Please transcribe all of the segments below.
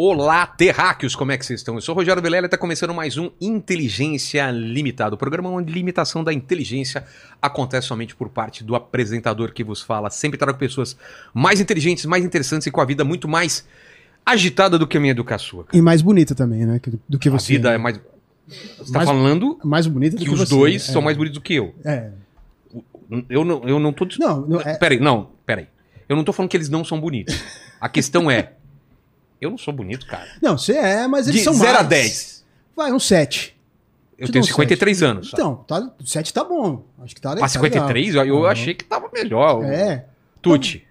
Olá, terráqueos, como é que vocês estão? Eu sou o Rogério Vilela e está começando mais um Inteligência Limitada, o programa onde limitação da inteligência acontece somente por parte do apresentador que vos fala. Sempre trago pessoas mais inteligentes, mais interessantes e com a vida muito mais agitada do que a minha sua. E mais bonita também, né? Do que você. A vida é mais... Você está falando mais bonita que que, os você. dois é. são mais bonitos do que eu. É. Eu não, eu não tô... Não, não é. Peraí, não, peraí. Eu não tô falando que eles não são bonitos. A questão é... Eu não sou bonito, cara. Não, você é, mas eles De são 0 a mais. 10. Vai, um 7. Eu Te tenho dou um 53 anos. Então, tá, 7 tá bom. Acho que tá legal. Ah, 53? Eu, eu Uhum. achei que tava melhor. É. Tuti.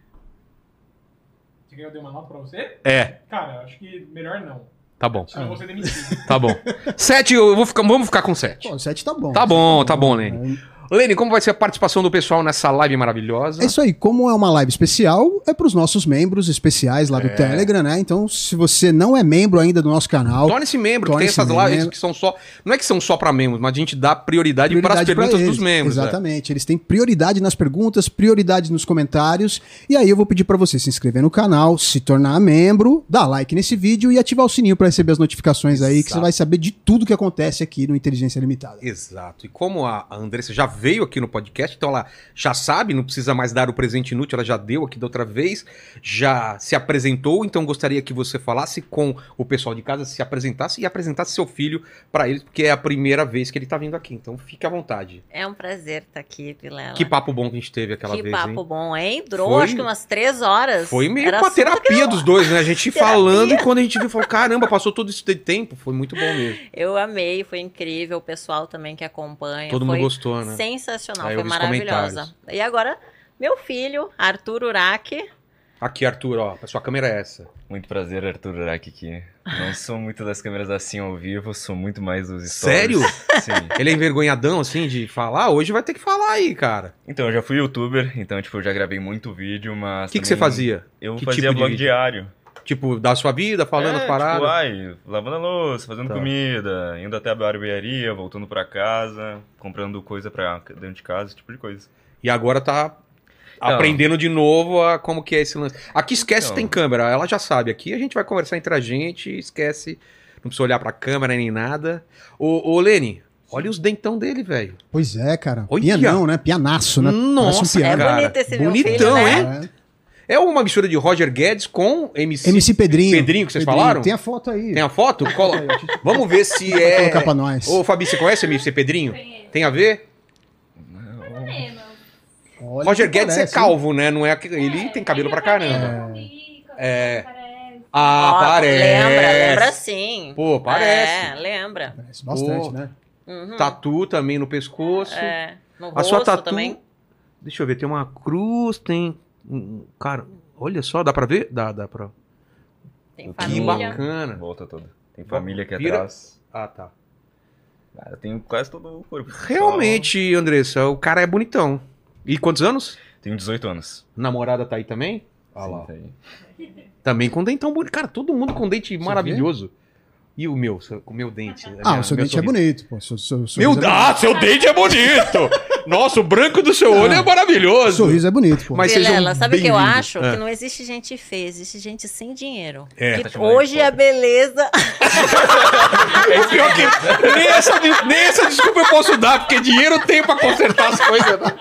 Você quer que eu dê uma nota pra você? É, Cara, acho que melhor não. tá bom. Senão eu vou ser demitido. Tá bom. 7, eu vou ficar, vamos ficar com 7. Pô, 7 tá bom. Tá bom, tá bom, Lene. É Lene, como vai ser a participação do pessoal nessa live maravilhosa? É isso aí, como é uma live especial, é pros nossos membros especiais lá do É. Telegram, né? Então, se você não é membro ainda do nosso canal, Torne-se membro, que tem essas lives membro. que são só. Não é que são só pra membros, mas a gente dá prioridade, para as prioridade perguntas dos membros. é. Exatamente. Eles têm prioridade nas perguntas, prioridade nos comentários. E aí eu vou pedir pra você se inscrever no canal, se tornar membro, dar like nesse vídeo e ativar o sininho pra receber as notificações aí, que Exato. você vai saber de tudo que acontece aqui no Inteligência Limitada. Exato. E como a a Andressa já veio aqui no podcast, então ela já sabe, não precisa mais dar o presente inútil, ela já deu aqui da outra vez, já se apresentou, então gostaria que você falasse com o pessoal de casa, se apresentasse e apresentasse seu filho para eles, porque é a primeira vez que ele tá vindo aqui. Então fique à vontade. É um prazer estar aqui, Vilela. Que papo bom que a gente teve aquela Que vez, papo hein? bom, hein? Durou Foi- acho que umas três horas. Foi meio Era uma terapia dos dois, né? A gente falando e quando a gente viu, falou, caramba, passou todo esse tempo. Foi muito bom mesmo. Eu amei, foi incrível. O pessoal também que acompanha. Todo mundo foi gostou, né? Sensacional, Aí eu foi vi os maravilhosa. E agora, meu filho, Arthur Uraki. Aqui, Arthur, ó, a sua câmera é essa. Muito prazer, Arthur Uraki aqui. Não sou muito das câmeras assim ao vivo, sou muito mais dos stories. Sério? Sim. Ele é envergonhadão, assim, de falar? Ah, hoje vai ter que falar aí, cara. Então, eu já fui youtuber, então, tipo, eu já gravei muito vídeo, mas... O que, que você fazia? Eu Que fazia tipo de blog diário. Tipo, da sua vida, falando é, as paradas? tipo, ai, lavando a louça, fazendo Tá. comida, indo até a barbearia, voltando pra casa, comprando coisa pra dentro de casa, esse tipo de coisa. E agora tá Não. aprendendo de novo a como que é esse lance. Aqui esquece que Não. tem câmera, ela já sabe. Aqui a gente vai conversar entre a gente, esquece, não precisa olhar pra câmera nem nada. Ô, ô Lene, olha os dentão dele, velho. Pois é, cara. Olha. Pianão, né? Pianaço, né? Nossa, um É piano. cara. bonito esse meu Bonitão, filho, né? hein? É. É uma mistura de Roger Guedes com MC. MC Pedrinho. Pedrinho que vocês falaram? Tem a foto aí. Tem a foto? Cola- Vamos ver se é. colocar pra nós. Ô, Fabi, você conhece o MC Pedrinho? Tem a ver? Olha Roger Guedes parece, é calvo, né? Não é ele tem cabelo pra caramba. É. Ah, Ó, parece. Lembra, lembra sim. Pô, parece. É, lembra. hein? Parece bastante, Pô. né? Uhum. Tatu também no pescoço. É, no A rosto sua tatu. também. Deixa eu ver, tem uma cruz, tem. Um- Cara, olha só, dá pra ver? Dá, dá pra. Tem Que família. bacana. Volta toda. Tem família aqui Vira- atrás. Ah, tá. Ah, eu tenho quase todo o corpo. Realmente, Andressa, o cara é bonitão. E quantos anos? Só- Tenho 18 anos. Namorada tá aí também? Ah Sim, lá. tá aí. Também com dentão bonito. Cara, todo mundo com dente maravilhoso. E o meu, o meu dente? Ah, Minha- o seu dente é sorriso. bonito. Pô, seu, seu, seu Meu, é ah, seu dente é bonito! Nossa, o branco do seu olho é bonito. O maravilhoso. sorriso é bonito, pô. Mas sejam Vilela, sabe o que eu acho? É. Que não existe gente feia, existe gente sem dinheiro. É. Que Tá hoje de a beleza. É pior que nem essa, nem essa desculpa eu posso dar, porque dinheiro tem pra consertar as coisas. né?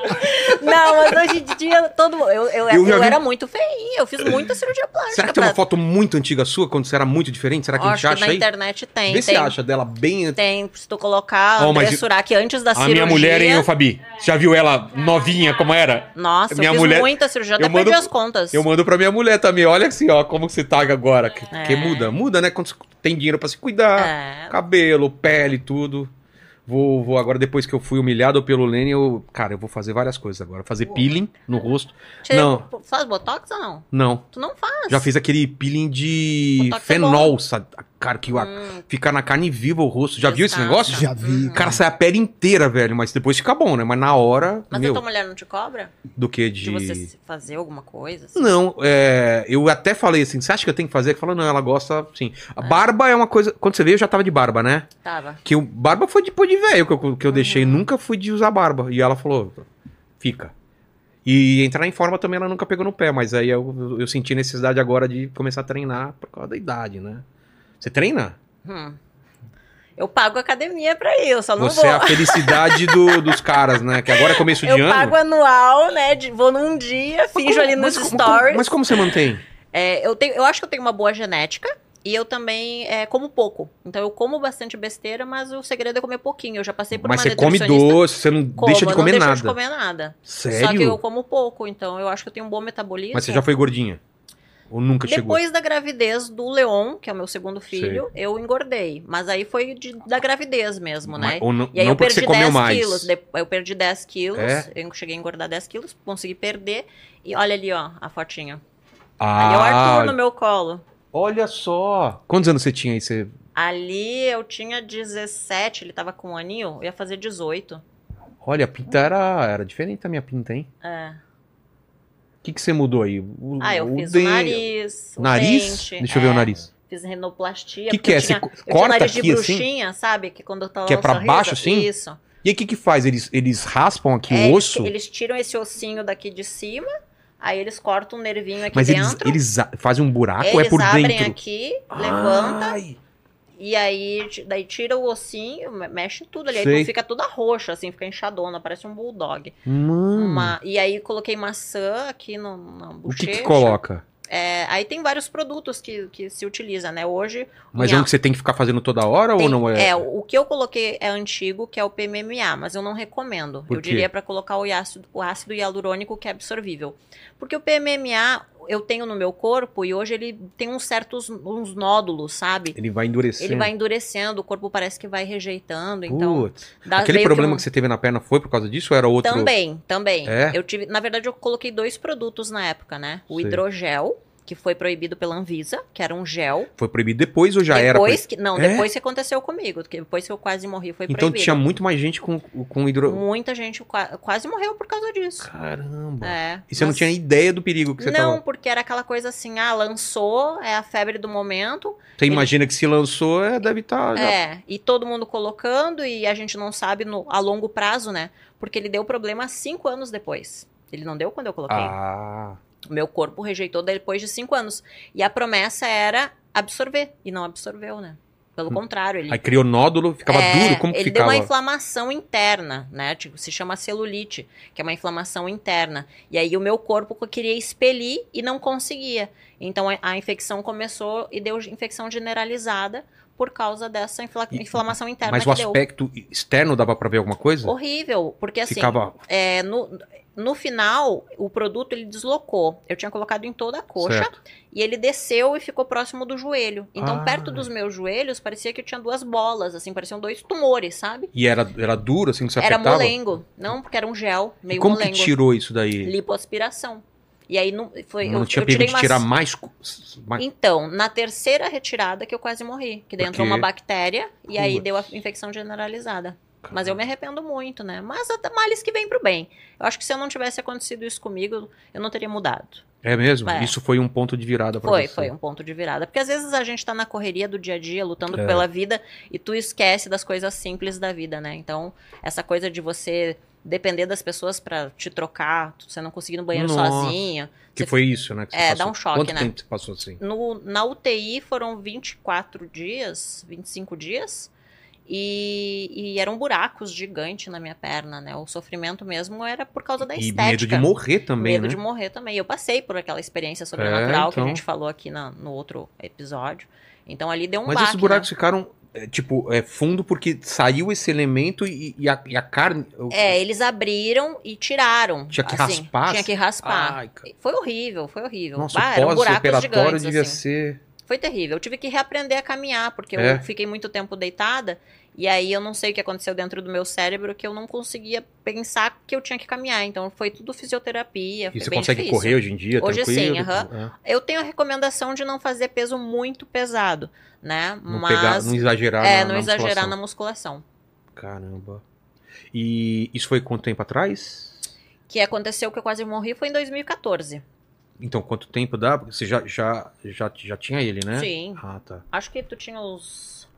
não, mas hoje em dia todo mundo. Eu, eu, Eu eu, vi- era muito feinha, eu fiz muita cirurgia plástica. Será que tem uma pra- foto muito antiga sua, quando você era muito diferente? Será que a gente Acho que acha na aí? internet tem. Vê se tem, acha dela bem... tem. Se tu colocar Ó, André mas Surak antes da A cirurgia. minha mulher, hein, ô Fabi? Você já viu ela novinha como era? Nossa, Minha eu fiz mulher- muita cirurgia, até eu mando- perdi as contas. Eu mando pra minha mulher também. Olha assim, ó, como você tá agora. Que, É. que muda. Muda, né? Quando você tem dinheiro pra se cuidar. É. Cabelo, pele, tudo. Vou, vou agora, depois que eu fui humilhado pelo Lene, eu. Cara, eu vou fazer várias coisas agora. Fazer peeling no rosto. Tira- Não. Faz botox ou não? Não. Tu não faz. Já fiz aquele peeling de Botox é fenol, sabe? Cara, que Hum, fica na carne viva o rosto. Já viu esse Exato. negócio? Já vi. Cara, sai a pele inteira, velho. Mas depois fica bom, né? Mas na hora. mas meu, a tua mulher não te cobra? do que De de. você fazer alguma coisa? assim? Não, é, eu até falei assim, você acha que eu tenho que fazer? Ele falou, não, ela gosta, sim. A barba é uma coisa, quando você veio eu já tava de barba, né? Tava. Que o barba foi depois de velho que eu, que eu deixei, nunca fui de usar barba. E ela falou, fica. E entrar em forma também ela nunca pegou no pé, mas aí eu, eu senti necessidade agora de começar a treinar por causa da idade, né? Você treina? Hum. Eu pago academia pra ir, eu só não Você vou. é a felicidade do- dos caras, né? Que agora é começo de Eu ano. pago anual, né? de- vou num dia, finjo ali nos mas, stories. Como, mas como você mantém? É, eu, tenho, eu acho que eu tenho uma boa genética e eu também é, como pouco. Então eu como bastante besteira, mas o segredo é comer pouquinho. Eu já passei por Mas uma você come doce, você não Como, deixa de eu comer não nada. deixo de comer nada. Sério? Só que eu como pouco, então eu acho que eu tenho um bom metabolismo. Mas você já foi gordinha? Ou nunca chegou? Depois da gravidez do Leon, que é o meu segundo filho, eu engordei. Mas aí foi de- da gravidez mesmo, né? Mas- Ou não, E aí não eu porque perdi você comeu 10 mais. quilos. De- Eu perdi 10 quilos. É? Eu cheguei a engordar 10 quilos, consegui perder. E olha ali, ó, a fotinha. Ali é o Ah, Arthur no meu colo. olha só. Quantos anos você tinha aí? Você... Ali eu tinha 17, ele tava com um aninho, eu ia fazer 18. Olha, a pinta era, era diferente a minha pinta, hein? É. O que, que você mudou aí? O, Ah, eu fiz o nariz, Nariz? dente, Deixa eu ver é, o nariz. Fiz renoplastia. O que, que é? eu Você tinha, eu tinha corta nariz de aqui assim? bruxinha, sabe? Que quando tá lá Que é pra sorriso, baixo, assim? Isso. E aí o que que faz? Eles, eles raspam aqui É, o eles- osso? Eles, tiram esse ossinho daqui de cima, aí eles cortam um nervinho aqui Mas eles, dentro. eles a- fazem um buraco ou é eles por abrem dentro? aqui, levanta, Ai, e aí daí tira o ossinho, me- mexe tudo ali. Aí Sei. fica toda roxa, assim, fica inchadona, parece um bulldog. mano. Uma- e aí coloquei maçã aqui no, na O que bochecha. que coloca? É, aí tem vários produtos que, que se utiliza, né? Hoje. Mas é Minha- um que você tem que ficar fazendo toda hora tem- ou não é? É, o que eu coloquei é antigo, que é o PMMA, mas eu não recomendo. Eu diria para colocar o ácido, o ácido hialurônico que é absorvível. Porque o PMMA eu tenho no meu corpo e hoje ele tem uns certos uns nódulos, sabe? Ele vai endurecendo. Ele vai endurecendo, o corpo parece que vai rejeitando, então Putz. dá Aquele problema um- que você teve na perna foi por causa disso ou era outro? Também, também. É? Eu tive, na verdade, eu coloquei dois produtos na época, né? O Sei. hidrogel, que foi proibido pela Anvisa, que era um gel. Foi proibido depois ou já era? depois que não, É? depois que aconteceu comigo, depois que eu quase morri foi Então proibido. tinha muito mais gente com, com hidro... Muita gente qua- quase morreu por causa disso. Caramba. É. E você não mas- tinha ideia do perigo que você Não, tava... porque era aquela coisa assim, ah, lançou, é a febre do momento. Você imagina que se lançou, é, deve estar... É, e todo mundo colocando e a gente não sabe no, a longo prazo, né? Porque ele deu problema cinco anos depois. Ele não deu quando eu coloquei. Ah, meu corpo rejeitou depois de cinco anos. E a promessa era absorver. E não absorveu, né? Pelo contrário, ele. aí criou nódulo, ficava É, duro, como que ele ficava? deu uma inflamação interna, né? Tipo, se chama celulite, que é uma inflamação interna. E aí o meu corpo queria expelir e não conseguia. Então a, a infecção começou e deu infecção generalizada por causa dessa infla- E- inflamação interna Mas o deu. aspecto externo dava pra ver alguma coisa? Horrível, porque assim, Ficava... é, no, no final, o produto ele deslocou. Eu tinha colocado em toda a coxa Certo. e ele desceu e ficou próximo do joelho. Então, Ah. perto dos meus joelhos, parecia que eu tinha duas bolas, assim, pareciam dois tumores, sabe? E era, era duro, assim, que você Era apertava? molengo. Não, porque era um gel, E meio como molengo. que tirou isso daí? Lipoaspiração. E aí não, foi, não eu, tinha eu de umas- tirar mais... mais... Então, na terceira retirada que eu quase morri. Que daí Por entrou uma bactéria e aí deu a infecção generalizada. Mas eu me arrependo muito, né? Mas até males que vem pro bem. Eu acho que se eu não tivesse acontecido isso comigo, eu não teria mudado. É mesmo? É. Isso foi um ponto de virada pra Foi, você. foi um ponto de virada. Porque às vezes a gente tá na correria do dia a dia, lutando É. pela vida, e tu esquece das coisas simples da vida, né? Então, essa coisa de você depender das pessoas pra te trocar, você não conseguir ir no banheiro Nossa. sozinho. Que foi isso, né? É, passou. dá um choque, Quanto né? tempo você passou assim? No, na UTI foram 24 dias, 25 dias, e, e eram buracos gigantes na minha perna, né? O sofrimento mesmo era por causa da E estética. medo de morrer também, Medo né? de morrer também. Eu passei por aquela experiência sobrenatural que a então. gente falou aqui na- no outro episódio. Então ali deu um Mas baque, esses buracos né? ficaram, é, tipo, é, fundo porque saiu esse elemento e, e a, e a carne... É, eles abriram e tiraram. Tinha que assim, raspar? Tinha que raspar. Ai. Foi horrível, foi horrível. Nossa, Bah, o pós-operatório devia assim. ser... Foi terrível. Eu tive que reaprender a caminhar, porque É? eu fiquei muito tempo deitada. E aí eu não sei o que aconteceu dentro do meu cérebro, que eu não conseguia pensar que eu tinha que caminhar. Então foi tudo fisioterapia. E você consegue difícil. correr hoje em dia, Hoje tranquilo? sim, aham. É. Eu tenho a recomendação de não fazer peso muito pesado, né? Não, Mas pegar, não exagerar é, na, não na exagerar musculação. na musculação. Caramba. E isso foi quanto tempo atrás? Que aconteceu que eu quase morri foi em 2014. Então, quanto tempo dá? Porque você já, já, já, já tinha ele, né? Sim. Ah, tá. Acho que tu tinha uns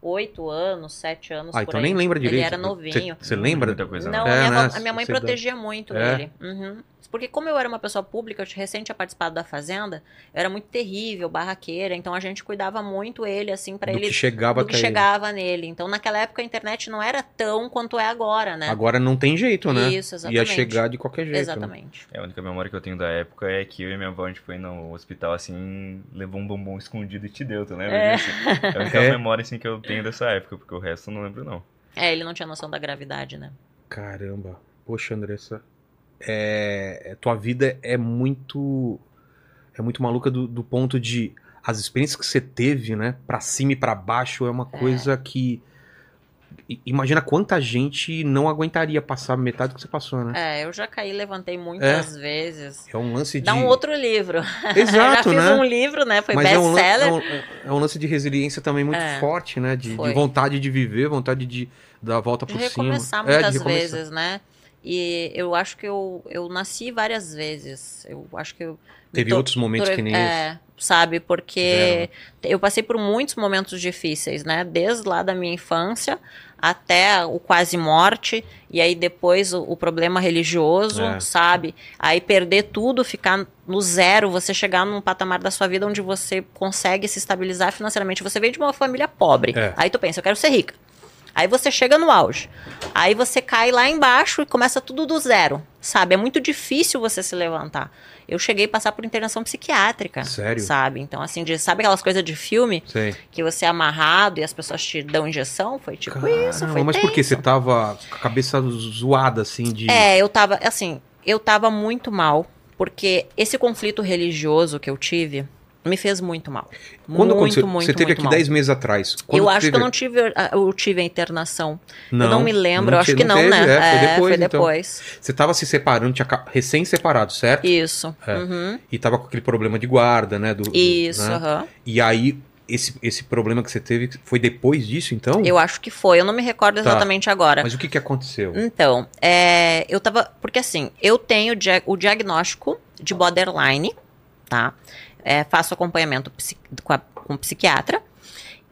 oito anos, sete anos Ah, por então aí. nem lembra direito. Ele era novinho. Você, lembra? Muita coisa Não, É, a, minha, né? a minha mãe dá- protegia muito É? ele. Uhum. Porque como eu era uma pessoa pública, eu tinha- recém tinha participado da Fazenda, eu era muito terrível, barraqueira, então a gente cuidava muito ele, assim, pra Do ele... que chegava do que até ele. chegava nele. Então, naquela época, a internet não era tão quanto é agora, né? Agora não tem jeito, né? Isso, Ia exatamente. chegar de qualquer jeito. né? Exatamente. É, a única memória que eu tenho da época é que eu e minha avó, a gente foi no hospital, assim, levou um bombom escondido e te deu, tu lembra É. disso? É a única É. memória, assim, que eu tenho dessa época, porque o resto eu não lembro, não. É, ele não tinha noção da gravidade, né? Caramba. Poxa, Andressa. É, é- tua vida é muito. É muito maluca do, do ponto de. As experiências que você teve, né? Pra cima e pra baixo é uma coisa que. i- Imagina quanta gente não aguentaria passar metade do que você passou, né? É, eu já caí, levantei muitas vezes. É, um lance de. Dá um outro livro. Exato, já fiz né? um livro, né? Foi Mas é um, best-seller. é, um, é um lance de resiliência também muito É. forte, né? De, de vontade de viver, vontade de dar a volta De por recomeçar cima. É, de muitas recomeçar. vezes, né? E eu acho que eu, eu nasci várias vezes. Eu acho que eu. Teve outros momentos que nem esse. É, sabe? Porque Tiveram. eu passei por muitos momentos difíceis, né? Desde lá da minha infância até o quase morte, e aí depois o, o problema religioso, É. sabe? Aí perder tudo, ficar no zero, você chegar num patamar da sua vida onde você consegue se estabilizar financeiramente. Você veio de uma família pobre. É. Aí tu pensa, eu quero ser rica. Aí você chega no auge. Aí você cai lá embaixo e começa tudo do zero, sabe? É muito difícil você se levantar. Eu cheguei a passar por internação psiquiátrica. Sério? Sabe? Então, assim, de, sabe aquelas coisas de filme Sei. que você é amarrado e as pessoas te dão injeção? Foi tipo isso, Caramba, foi mas por que? tenso. Você tava com a cabeça zoada, assim, de. É, eu tava, assim, eu tava muito mal, porque esse conflito religioso que eu tive me fez muito mal. Quando muito, aconteceu? muito, você teve muito aqui mal. 10 meses atrás. Quando eu acho teve- que eu não tive, a- eu tive a internação. Não, eu não me lembro, eu acho que não, teve, né? É, foi depois. foi então. depois. Você tava se separando, tinha recém-separado, certo? Isso. É. uhum. E tava com aquele problema de guarda, né? do- do- Isso, né? aham. E aí, esse, esse problema que você teve foi depois disso, então? Eu acho que foi, eu não me recordo Tá. exatamente agora. Mas o que que aconteceu? Então, é, eu tava. Porque assim, eu tenho o diagnóstico de borderline, tá? É, faço acompanhamento com, a, com psiquiatra.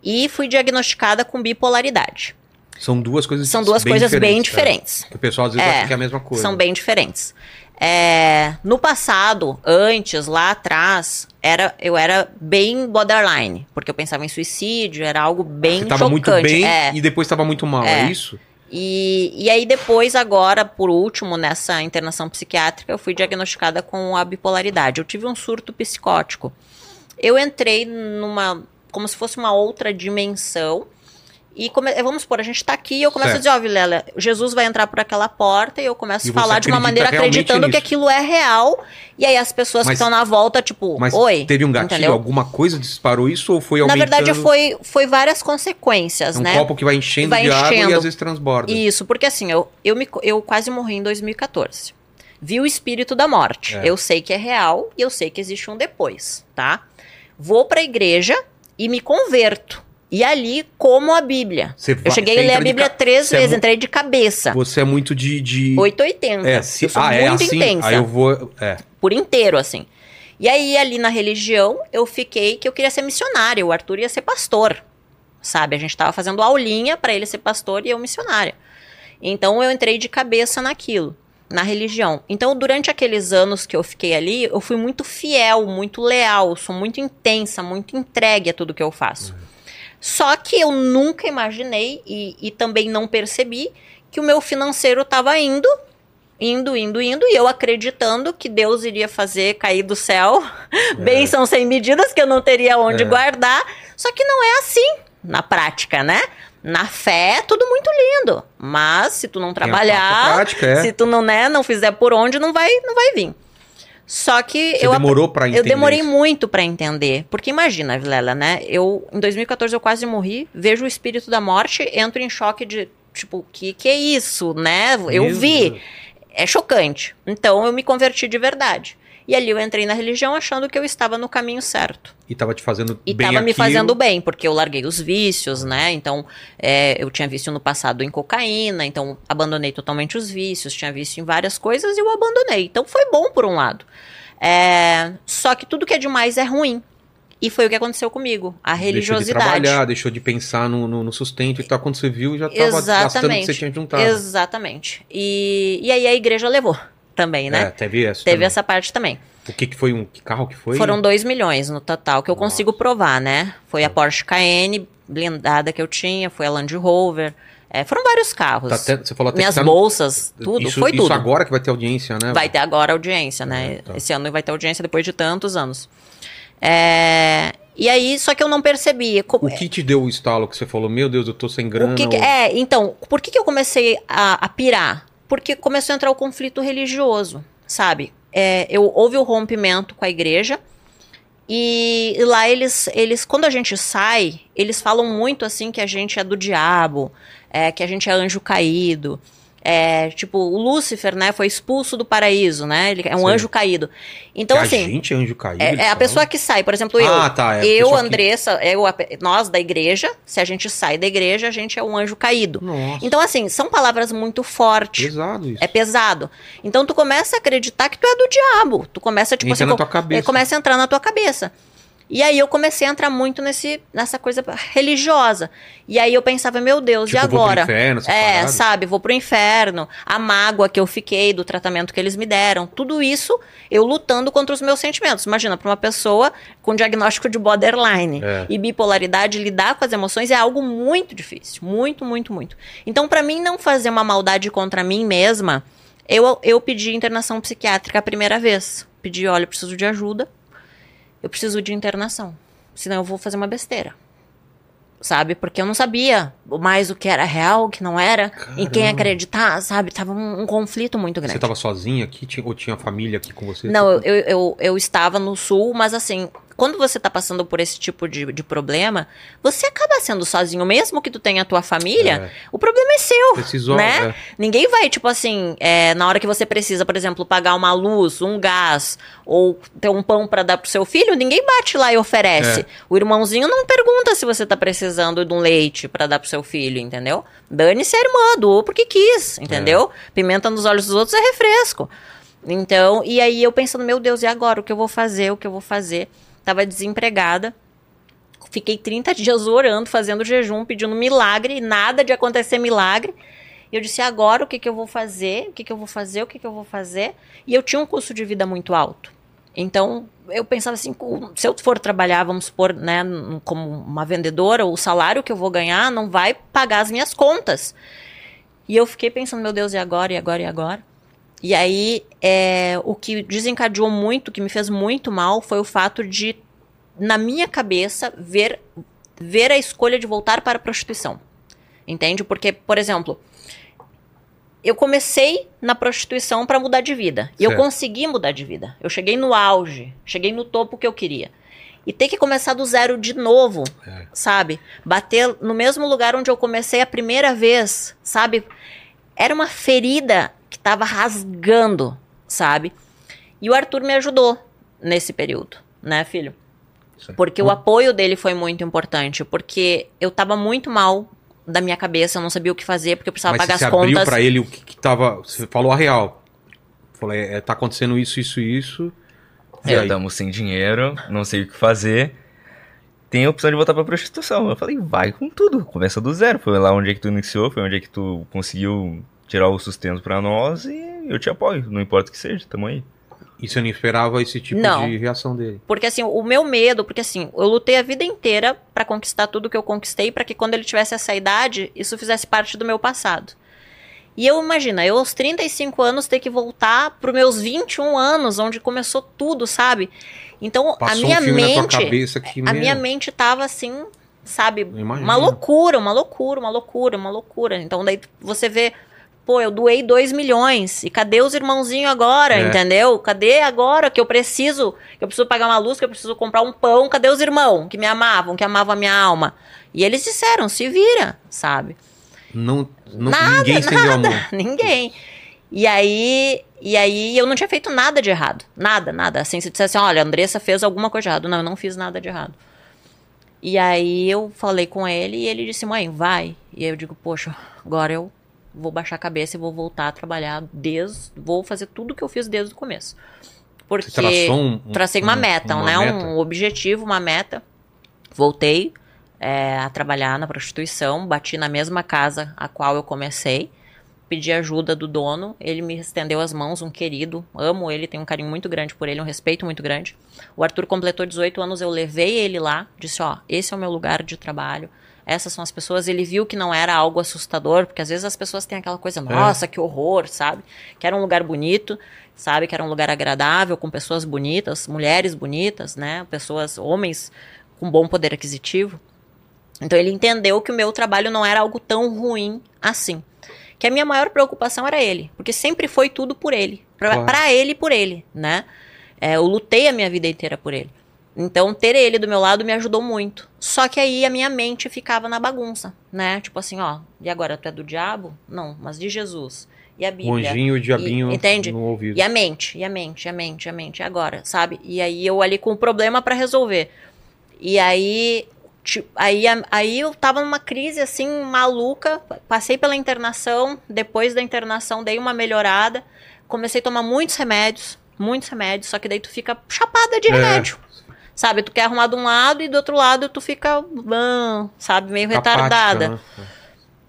E fui diagnosticada com bipolaridade. São duas coisas São duas bem coisas bem diferentes, é. diferentes. Que o pessoal às vezes É, acha que é a mesma coisa. São bem diferentes. É, no passado, antes, lá atrás, era, eu era bem borderline, porque eu pensava em suicídio, era algo bem Você tava chocante. muito bem é. e depois tava muito mal, é, É. isso? E, e aí depois, agora, por último, nessa internação psiquiátrica, eu fui diagnosticada com a bipolaridade. Eu tive um surto psicótico. Eu entrei numa, como se fosse uma outra dimensão. E come, vamos supor, a gente tá aqui e eu começo Certo. a dizer, ó, Vilela, Jesus vai entrar por aquela porta e eu começo E a falar de uma maneira acreditando que nisso. aquilo é real. E aí as pessoas Mas- que estão na volta, tipo, Mas oi. teve um gatilho, entendeu? alguma coisa disparou isso ou foi Na aumentando? verdade, foi, foi várias consequências, É um né? copo que vai enchendo Vai de água e enchendo. às vezes transborda. Isso, porque assim, eu, eu, me, eu quase morri em 2014. Vi o espírito da morte. É. Eu sei que é real e eu sei que existe um depois, tá? Vou pra igreja e me converto. E ali, como a Bíblia. Eu cheguei a ler a Bíblia ca- três você é vezes, mu- entrei de cabeça. Você é muito de. de... 880. É, se... eu sou ah, é muito assim. intensa. Aí eu vou. É. Por inteiro, assim. E aí, ali na religião, eu fiquei que eu queria ser missionária. O Arthur ia ser pastor. Sabe? A gente tava fazendo aulinha pra ele ser pastor e eu missionária. Então eu entrei de cabeça naquilo, na religião. Então, durante aqueles anos que eu fiquei ali, eu fui muito fiel, muito leal, sou muito intensa, muito entregue a tudo que eu faço. Só que eu nunca imaginei e, e também não percebi que o meu financeiro estava indo, indo, indo, indo, e eu acreditando que Deus iria fazer cair do céu bênçãos sem medidas que eu não teria onde É. guardar. Só que não é assim na prática, né? Na fé é tudo muito lindo, mas se tu não trabalhar, prática, é. se tu não, né, não fizer por onde, não vai, não vai vir. Só que Você eu demorou pra entender. eu demorei isso. muito pra entender. Porque imagina, Vilela, né? Eu, em 2014, eu quase morri, vejo o espírito da morte, entro em choque de, tipo, que que é isso, né? Eu Meu vi. Deus. É chocante. Então eu me converti de verdade. E ali eu entrei na religião achando que eu estava no caminho certo. E tava te fazendo E bem tava me aquilo. fazendo bem, porque eu larguei os vícios, né? Então, é, eu tinha vício no passado em cocaína, então abandonei totalmente os vícios, tinha vício em várias coisas e eu abandonei. Então foi bom por um lado. É, só que tudo que é demais é ruim. E foi o que aconteceu comigo, a Deixou de religiosidade. trabalhar, deixou de pensar no, no, no sustento e tal. Quando você viu, já tava gastando o que você tinha juntado. Exatamente. E, e aí a igreja levou. Também, É, né? teve essa. Teve também. essa parte também. O que, que foi um que carro que foi? Foram 2 milhões no total, que eu Nossa. consigo provar, né? Foi a Porsche Cayenne blindada que eu tinha, foi a Land Rover. é, foram vários carros. Tá até- você falou até Minhas tá no- bolsas, tudo, isso, foi isso tudo. agora que vai ter audiência, né? Vai ter agora audiência, né? É, tá. Esse ano vai ter audiência depois de tantos anos. É, E aí, só que eu não percebi. Co- O que te deu o estalo que você falou, meu Deus, eu tô sem grana? que que- ou- é, então, por que, que eu comecei a, a pirar? Porque começou a entrar o conflito religioso, sabe? É, eu, houve o rompimento com a igreja. E lá eles, eles, quando a gente sai, eles falam muito assim que a gente é do diabo, é, que a gente é anjo caído. É, tipo, o Lúcifer, né, foi expulso do paraíso, né? Ele é um Sim. anjo caído. Então, Que assim, A gente é anjo caído. é, é a falam? pessoa que sai, por exemplo, eu. Ah, tá. É eu, pessoa que- Andressa, eu, nós da igreja, se a gente sai da igreja, a gente é um anjo caído. Nossa, Então, assim, são palavras muito fortes. pesado isso. É pesado. Então tu começa a acreditar que tu é do diabo. Tu começa, tipo Entra assim, na tua cabeça. é, começa a entrar na tua cabeça. E aí eu comecei a entrar muito nesse, nessa coisa religiosa. E aí eu pensava, meu Deus, Tipo, e vou pro agora? inferno, é, paradas. sabe, vou pro inferno, a mágoa que eu fiquei do tratamento que eles me deram, tudo isso eu lutando contra os meus sentimentos. Imagina, para uma pessoa com diagnóstico de borderline É. e bipolaridade, lidar com as emoções é algo muito difícil, muito, muito, muito. Então, para mim não fazer uma maldade contra mim mesma, eu, eu pedi internação psiquiátrica a primeira vez. Pedi, olha, eu preciso de ajuda, eu preciso de internação, senão eu vou fazer uma besteira sabe? Porque eu não sabia mais o que era real, o que não era, em quem Caramba. acreditar, sabe? Tava um, um conflito muito grande. Você tava sozinha aqui tinha- ou tinha família aqui com você? Não, eu, eu, eu, eu estava no sul, mas assim, quando você tá passando por esse tipo de, de problema, você acaba sendo sozinho, mesmo que tu tenha a tua família, É, o problema é seu. precisou. né? é. Ninguém vai, tipo assim, é, na hora que você precisa, por exemplo, pagar uma luz, um gás, ou ter um pão pra dar pro seu filho, ninguém bate lá e oferece. É. O irmãozinho não pergunta se você tá precisando de um leite pra dar pro seu filho, entendeu? Dane-se a irmã, doou porque quis, entendeu? Pimenta nos olhos dos outros é refresco. Então, e aí eu pensando, meu Deus, e agora? O que eu vou fazer? O que eu vou fazer? Tava desempregada. Fiquei 30 dias orando, fazendo jejum, pedindo milagre, nada de acontecer milagre. Eu disse, agora o que, que eu vou fazer? O que, que eu vou fazer? O que, que eu vou fazer? E eu tinha um custo de vida muito alto. Então, eu pensava assim, se eu for trabalhar, vamos supor, né, como uma vendedora, o salário que eu vou ganhar não vai pagar as minhas contas. E eu fiquei pensando, meu Deus, e agora, e agora, e agora? E aí, é, o que desencadeou muito, que me fez muito mal, foi o fato de, na minha cabeça, ver, ver a escolha de voltar para a prostituição. Entende? Porque, por exemplo, eu comecei na prostituição para mudar de vida. E eu Certo. consegui mudar de vida. Eu cheguei no auge, cheguei no topo que eu queria. E ter que começar do zero de novo, É. sabe? Bater no mesmo lugar onde eu comecei a primeira vez, sabe? Era uma ferida que tava rasgando, sabe? E o Arthur me ajudou nesse período, né, filho? Porque o apoio dele foi muito importante, porque eu tava muito mal da minha cabeça, eu não sabia o que fazer, porque eu precisava Mas pagar você as abriu contas. pra ele o que, que tava. Você falou a real. Falei, é, tá acontecendo isso, isso, isso. E É, aí? estamos sem dinheiro, não sei o que fazer. Tem a opção de voltar pra prostituição. Eu falei, vai com tudo, começa do zero. Foi lá onde é que tu iniciou, foi onde é que tu conseguiu tirar o sustento pra nós e eu te apoio, não importa o que seja, tamo aí. E você não esperava esse tipo Não. de reação dele. Porque assim, o meu medo, porque assim, eu lutei a vida inteira pra conquistar tudo que eu conquistei, pra que quando ele tivesse essa idade, isso fizesse parte do meu passado. E eu imagina, eu aos 35 anos ter que voltar pros meus 21 anos, onde começou tudo, sabe? Então, Passou a minha um filme na mente, tua cabeça que a minha mente tava assim, sabe, uma loucura, uma loucura, uma loucura, uma loucura. Então daí você vê, pô, eu doei 2 milhões. E cadê os irmãozinhos agora, É. entendeu? Cadê agora que eu preciso, que eu preciso pagar uma luz, que eu preciso comprar um pão? Cadê os irmãos que me amavam, que amavam a minha alma? E eles disseram, se vira, sabe? Não, não, Nada, ninguém estendeu a mão. Ninguém. E aí, e aí eu não tinha feito nada de errado. Nada, nada. Assim, se dissesse, olha, a Andressa fez alguma coisa de errado. Não, eu não fiz nada de errado. E aí eu falei com ele e ele disse, mãe, vai. E aí eu digo, poxa, agora eu vou baixar a cabeça e vou voltar a trabalhar desde. Vou fazer tudo que eu fiz desde o começo. Porque um, tracei uma um- meta, uma né? meta? Um objetivo, uma meta. Voltei é, a trabalhar na prostituição, bati na mesma casa a qual eu comecei. pedi ajuda do dono. Ele me estendeu as mãos, um querido. Amo ele, tenho um carinho muito grande por ele, um respeito muito grande. O Arthur completou 18 anos, eu levei ele lá, disse: Ó, esse é o meu lugar de trabalho. Essas são as pessoas. Ele viu que não era algo assustador, porque às vezes as pessoas têm aquela coisa, nossa, que horror, sabe? Que era um lugar bonito, sabe? Que era um lugar agradável, com pessoas bonitas, mulheres bonitas, né? Pessoas, homens com bom poder aquisitivo. Então ele entendeu que o meu trabalho não era algo tão ruim assim. Que a minha maior preocupação era ele, porque sempre foi tudo por ele, Pra Claro. ele e por ele, né? É, eu lutei a minha vida inteira por ele. Então ter ele do meu lado me ajudou muito. Só que aí a minha mente ficava na bagunça, né? Tipo assim, ó, e agora tu é do diabo? Não, mas de Jesus. E a O Bíblia? anjinho e o diabinho E- entende? no ouvido. E a mente, e a mente, e a mente, e a mente, e agora, sabe? E aí eu ali com o problema pra resolver. E aí, ti- aí, aí eu tava numa crise assim, maluca. Passei pela internação, depois da internação dei uma melhorada. Comecei a tomar muitos remédios, muitos remédios, só que daí tu fica chapada de É. remédio. Sabe, tu quer arrumar de um lado e do outro lado tu fica, ah, sabe, meio retardada. Né?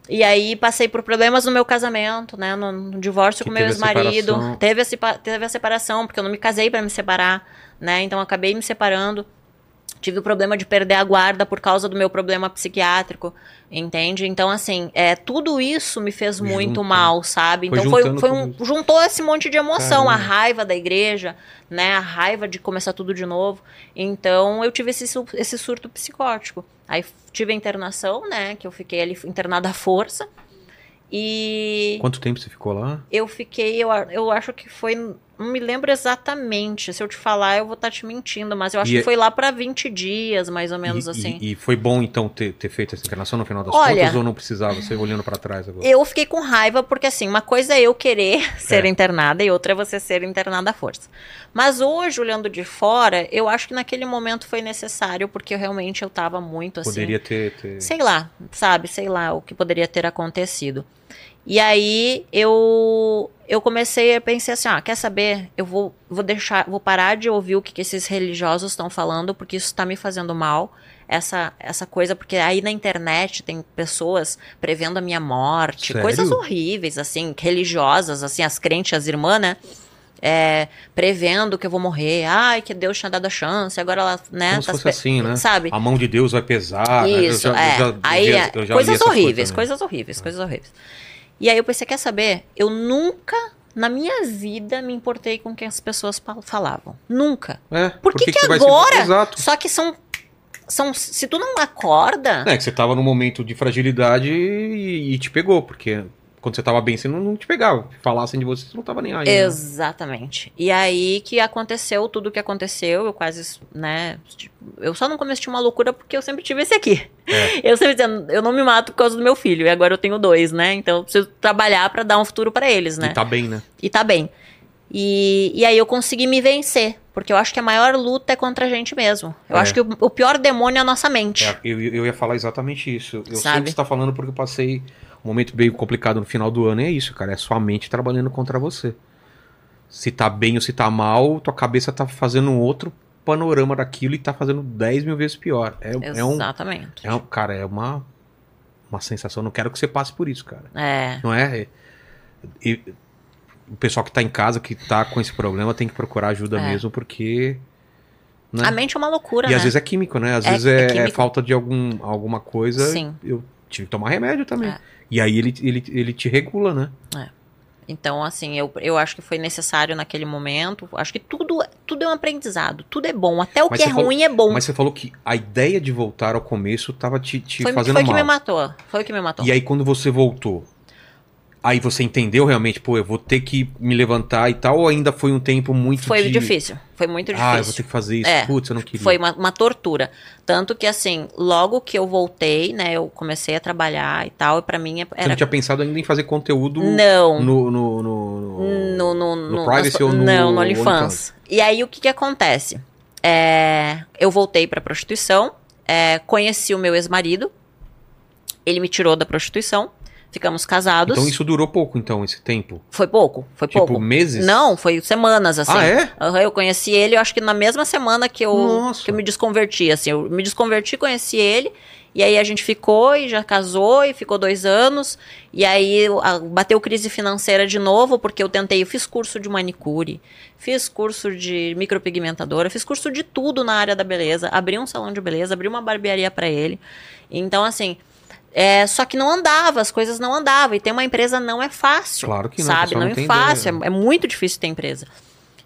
E aí passei por problemas no meu casamento, né? No, no divórcio Que com meu ex-marido. Teve, a teve a separação, porque eu não me casei pra me separar, né? Então acabei me separando. Tive o problema de perder a guarda por causa do meu problema psiquiátrico, entende? Então, assim, é, tudo isso me fez muito Juntou. mal, sabe? Foi Então foi, foi tudo um, juntou esse monte de emoção, a Caramba. raiva da igreja, né? A raiva de começar tudo de novo. Então eu tive esse, esse surto psicótico. Aí tive a internação, né? Que eu fiquei ali internada à força. E Quanto tempo você ficou lá? eu fiquei, eu, a- eu acho que foi, não me lembro exatamente. Se eu te falar, eu vou estar te mentindo, mas eu acho E que é- foi lá pra 20 dias, mais ou menos e, assim. E, e foi bom, então, ter, ter feito essa internação no final das Olha- contas ou não precisava? Você olhando pra trás agora. Eu fiquei com raiva porque, assim, uma coisa é eu querer ser É. internada e outra é você ser internada à força. Mas hoje, olhando de fora, eu acho que naquele momento foi necessário porque eu realmente eu tava muito assim. Poderia ter. ter... Sei lá, sabe? Sei lá o que poderia ter acontecido. E aí eu eu comecei a pensar assim, ah, quer saber? Eu vou, vou deixar, vou parar de ouvir o que, que esses religiosos estão falando, porque isso está me fazendo mal. Essa, essa coisa, porque aí na internet tem pessoas prevendo a minha morte, Sério? coisas horríveis, assim, religiosas, assim, as crentes, as irmãs, né? É, prevendo que eu vou morrer, ai, que Deus tinha dado a chance, agora ela, né? Como se tá fosse pe- assim, né? Sabe? A mão de Deus vai pesar. né? Eu Isso, já- é. já- eu aí, já- é, eu já coisas horríveis, também. coisas horríveis, coisas horríveis. E aí eu pensei, quer saber? Eu nunca, na minha vida, me importei com o que as pessoas falavam. Nunca. É, Por que, que, vai se- agora? Só que são, são. Se tu não acorda. É, que você tava num momento de fragilidade e, e te pegou, porque quando você tava bem, você não, não te pegava. Falassem de você, você não tava nem aí. né? Exatamente. E aí que aconteceu tudo o que aconteceu, eu quase, né, tipo, eu só não cometi uma loucura porque eu sempre tive esse aqui. É. Eu sempre dizendo, eu não me mato por causa do meu filho, e agora eu tenho dois, né? Então eu preciso trabalhar pra dar um futuro pra eles, né? E tá bem, né? E tá bem. E, e aí eu consegui me vencer. Porque eu acho que a maior luta é contra a gente mesmo. Eu É. acho que o, o pior demônio é a nossa mente. É, eu, eu ia falar exatamente isso. Eu sei o Sabe? que você tá falando porque eu passei momento bem complicado no final do ano. E é isso, cara. É sua mente trabalhando contra você. Se tá bem ou se tá mal, tua cabeça tá fazendo um outro panorama daquilo e tá fazendo 10 mil vezes pior. É, é um, Exatamente. é um. Cara, é uma. Uma sensação. Não quero que você passe por isso, cara. É. Não é? É- e- o pessoal que tá em casa, que tá com esse problema, tem que procurar ajuda É. mesmo, porque. né? A mente é uma loucura, E né? às vezes é químico, né? Às É- vezes é é, falta de algum, alguma coisa. Sim. Eu tive que tomar remédio também. É. E aí ele, ele, ele te regula, né? Então, assim, eu, eu acho que foi necessário naquele momento. Acho que tudo, tudo é um aprendizado. Tudo é bom. Até o Mas que é falou- ruim é bom. Mas você falou que a ideia de voltar ao começo tava te, te foi fazendo foi o que mal. me matou. Foi o que me matou. E aí quando você voltou, aí você entendeu realmente, pô, eu vou ter que me levantar e tal, ou ainda foi um tempo muito Foi de... difícil. Foi muito difícil. Ah, eu vou ter que fazer isso. É, Putz, eu não queria. Foi uma, uma tortura. Tanto que, assim, logo que eu voltei, né, eu comecei a trabalhar e tal, e pra mim Você era. não tinha pensado ainda em fazer conteúdo Não. no, no, no, no- No, no, no Privacy ou no Não, no? OnlyFans. E aí, o que que acontece? É, eu voltei pra prostituição, é, conheci o meu ex-marido, ele me tirou da prostituição, ficamos casados. Então isso durou pouco, então, esse tempo? Foi pouco, foi Tipo, pouco. meses? Não, foi semanas, assim. Ah, é? Aham, eu conheci ele, eu acho que na mesma semana que eu, Nossa. que eu me desconverti, assim. Eu me desconverti, conheci ele, E aí a gente ficou e já casou e ficou dois anos. E aí a- bateu crise financeira de novo, porque eu tentei, eu fiz curso de manicure, fiz curso de micropigmentadora, fiz curso de tudo na área da beleza, abri um salão de beleza, abri uma barbearia pra ele. Então, assim, é, só que não andava, as coisas não andavam. E ter uma empresa não é fácil. Claro que não, Sabe? Não, não é fácil. É, é muito difícil ter empresa.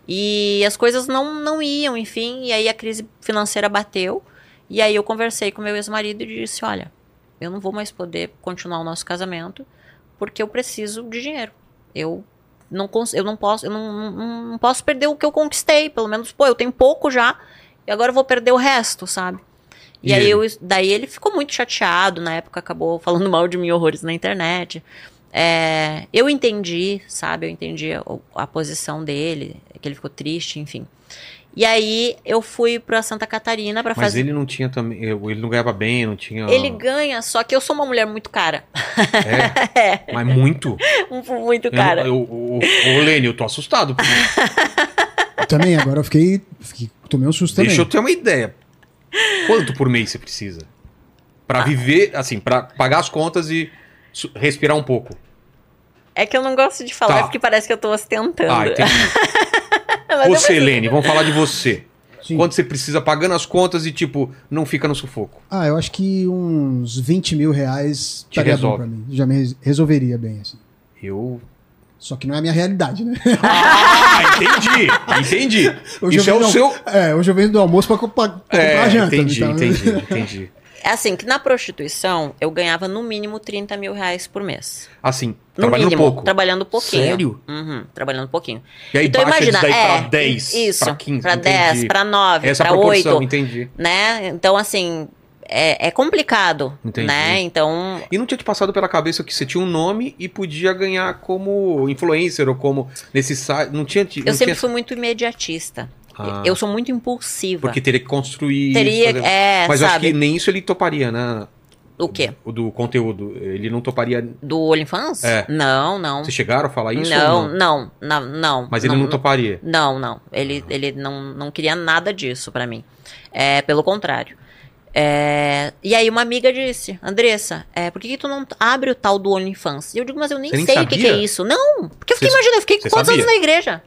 E as coisas não, não iam, enfim. E aí a crise financeira bateu. E aí eu conversei com meu ex-marido e disse: Olha, eu não vou mais poder continuar o nosso casamento porque eu preciso de dinheiro. Eu não, eu não posso, eu não, não, não posso perder o que eu conquistei. Pelo menos, pô, eu tenho pouco já. E agora eu vou perder o resto, sabe? E, E aí ele? eu, daí ele ficou muito chateado, na época acabou falando mal de mim horrores na internet. É, eu entendi, sabe? Eu entendi a, a posição dele, que ele ficou triste, enfim. E aí eu fui pra Santa Catarina pra Mas fazer. ele não tinha também. Ele não ganhava bem, não tinha. Ele ganha, só que eu sou uma mulher muito cara. É, mas muito. muito Eu, cara. eu, o, o Lene, eu tô assustado. Eu também, agora eu fiquei, fiquei tomei um susto Deixa eu também. ter uma ideia. Quanto por mês você precisa? Pra viver, assim, pra pagar as contas e respirar um pouco. É que eu não gosto de falar Tá. porque parece que eu tô ostentando. Ah, entendi. Mas eu Você, preciso- Lene, vamos falar de você. Sim. Quanto você precisa pagando as contas e, tipo, não fica no sufoco. Ah, eu acho que uns 20 mil reais Te estaria bom resolve. pra mim. Já me res- resolveria bem, assim. Eu. Só que não é a minha realidade, né? Ah, entendi! Entendi. Hoje Isso é eu o venho- seu. É, hoje eu venho do almoço pra, pra- pra comprar É, a janta. entendi, então- entendi, entendi. É assim, que na prostituição eu ganhava no mínimo 30 mil reais por mês. Assim, No trabalhando mínimo, pouco. trabalhando pouquinho. Sério? Uhum, trabalhando pouquinho. E aí então baixa imagina, daí é, pra 10, isso, pra 15, pra entendi. 10, pra 9, Essa pra proporção, 8, entendi. né? Então assim, é, é complicado, Entendi. né? Então, E não tinha te passado pela cabeça que você tinha um nome e podia ganhar como influencer ou como nesse site. Não tinha. eu não sempre tinha... fui muito imediatista. Ah. Eu sou muito impulsiva. Porque teria que construir. Teria, isso, fazer- é, Mas eu acho sabe? que nem isso ele toparia, né? O quê? O do conteúdo. Ele não toparia. Do OnlyFans? É. Não, não. Vocês chegaram a falar isso? não, não? não, não, não. Mas ele não, toparia. Não, não. Ele, ele não, não queria nada disso pra mim. É, pelo contrário. É, e aí uma amiga disse, Andressa, é, por que, que tu não abre o tal do OnlyFans? E eu digo, mas eu nem Você nem sei o que, que é isso. Não, porque eu fiquei imaginando, eu fiquei quantos sabia? anos na igreja?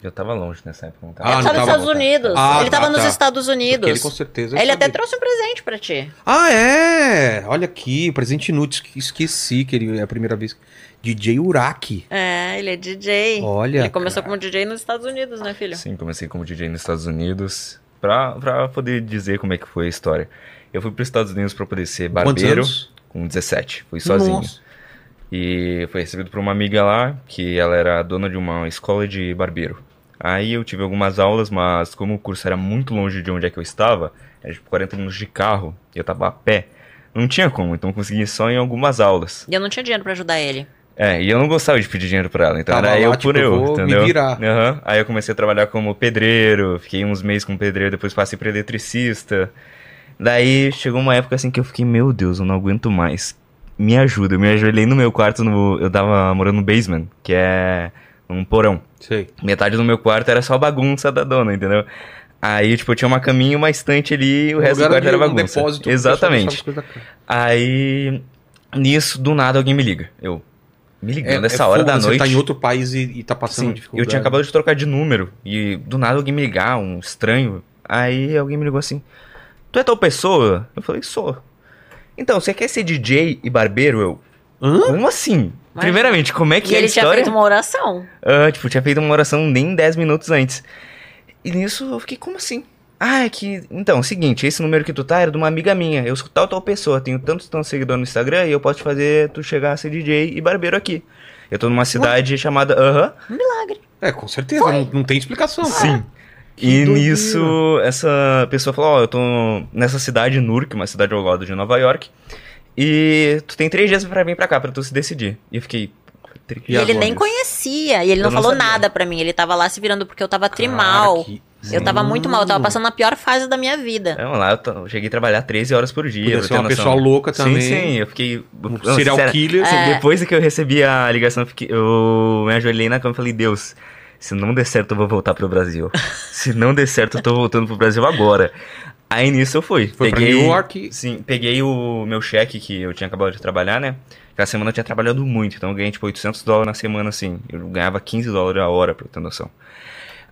Eu tava longe nessa época. Não Ah, ele não tava nos tava- Estados Unidos. Ah, ele tava tá, nos tá. Estados Porque Unidos. ele com certeza. Ele até sabia. trouxe um presente pra ti. Ah, é! Olha aqui, presente inútil. Esqueci que ele é a primeira vez. DJ Uraki. É, ele é DJ. Olha. ele começou cara. como DJ nos Estados Unidos, né, filho? Sim, comecei como DJ nos Estados Unidos. Pra, pra poder dizer como é que foi a história. Eu fui pros Estados Unidos pra poder ser barbeiro com 17. Fui sozinho. Nossa. E foi recebido por uma amiga lá, que ela era dona de uma escola de barbeiro. Aí eu tive algumas aulas, mas como o curso era muito longe de onde é que eu estava, era tipo 40 minutos de carro, e eu tava a pé, não tinha como, então eu consegui só em algumas aulas. E eu não tinha dinheiro pra ajudar ele. É, e eu não gostava de pedir dinheiro pra ela, então Tava era lá, eu tipo, por eu, vou me entendeu? virar. Aham. Aí eu comecei a trabalhar como pedreiro, fiquei uns meses como pedreiro, depois passei pra eletricista. Daí chegou uma época assim que eu fiquei, meu Deus, eu não aguento mais. Me ajuda, eu me ajoelhei no meu quarto, no, eu tava morando no basement, que é um porão. Sei. Metade do meu quarto era só bagunça da dona, entendeu? Aí, tipo, eu tinha uma caminha, uma estante ali e o resto do quarto era onde- um bagunça. depósito Exatamente. Aí, nisso, do nada alguém me liga. Eu, me ligando essa hora fogo, da noite. Você tá em outro país e, e tá passando Sim, dificuldade. eu tinha acabado de trocar de número e do nada alguém me ligar, um estranho. Aí alguém me ligou assim: Tu é tal pessoa? Eu falei: Sou. Então, você quer ser DJ e barbeiro? Eu. Hã? Como assim? Mas- Primeiramente, como é que e é a ele tinha história? feito uma oração. Ah, tipo, tinha feito uma oração nem 10 minutos antes. E nisso eu fiquei, como assim? Ah, é que. Então, seguinte, esse número que tu tá era de uma amiga minha. Eu sou tal, tal pessoa, tenho tantos tantos seguidores no Instagram e eu posso te fazer tu chegar a ser DJ e barbeiro aqui. Eu tô numa cidade chamada. Aham. Um milagre. É, com certeza, não, não tem explicação. Sim. Que E nisso, essa pessoa falou: Ó, eu tô nessa cidade, Newark, uma cidade ao lado de Nova York. E tu tem três dias pra vir pra cá, pra tu se decidir. E eu fiquei. "Três E, ele dias?" nem conhecia. E ele Eu não não falou sabia. nada pra mim. Ele tava lá se virando porque eu tava trimal. Cara, que- Eu tava muito mal. Eu tava Mano. passando a pior fase da minha vida. Não, lá eu, eu cheguei a trabalhar 13 horas por dia. Pra ser uma noção. pessoa louca também. Sim, sim, eu fiquei. Um não, serial sincera- killer. É. Depois que eu recebi a ligação, eu, fiquei- eu me ajoelhei na cama e falei, Deus, Se não der certo, eu vou voltar pro Brasil. Se não der certo, eu tô voltando pro Brasil agora. Aí nisso eu fui. Foi pra peguei, New York. Sim, peguei o meu cheque que eu tinha acabado de trabalhar, né? Aquela semana eu tinha trabalhado muito, então eu ganhei tipo 800 dólares na semana, assim. Eu ganhava 15 dólares a hora, pra eu ter noção.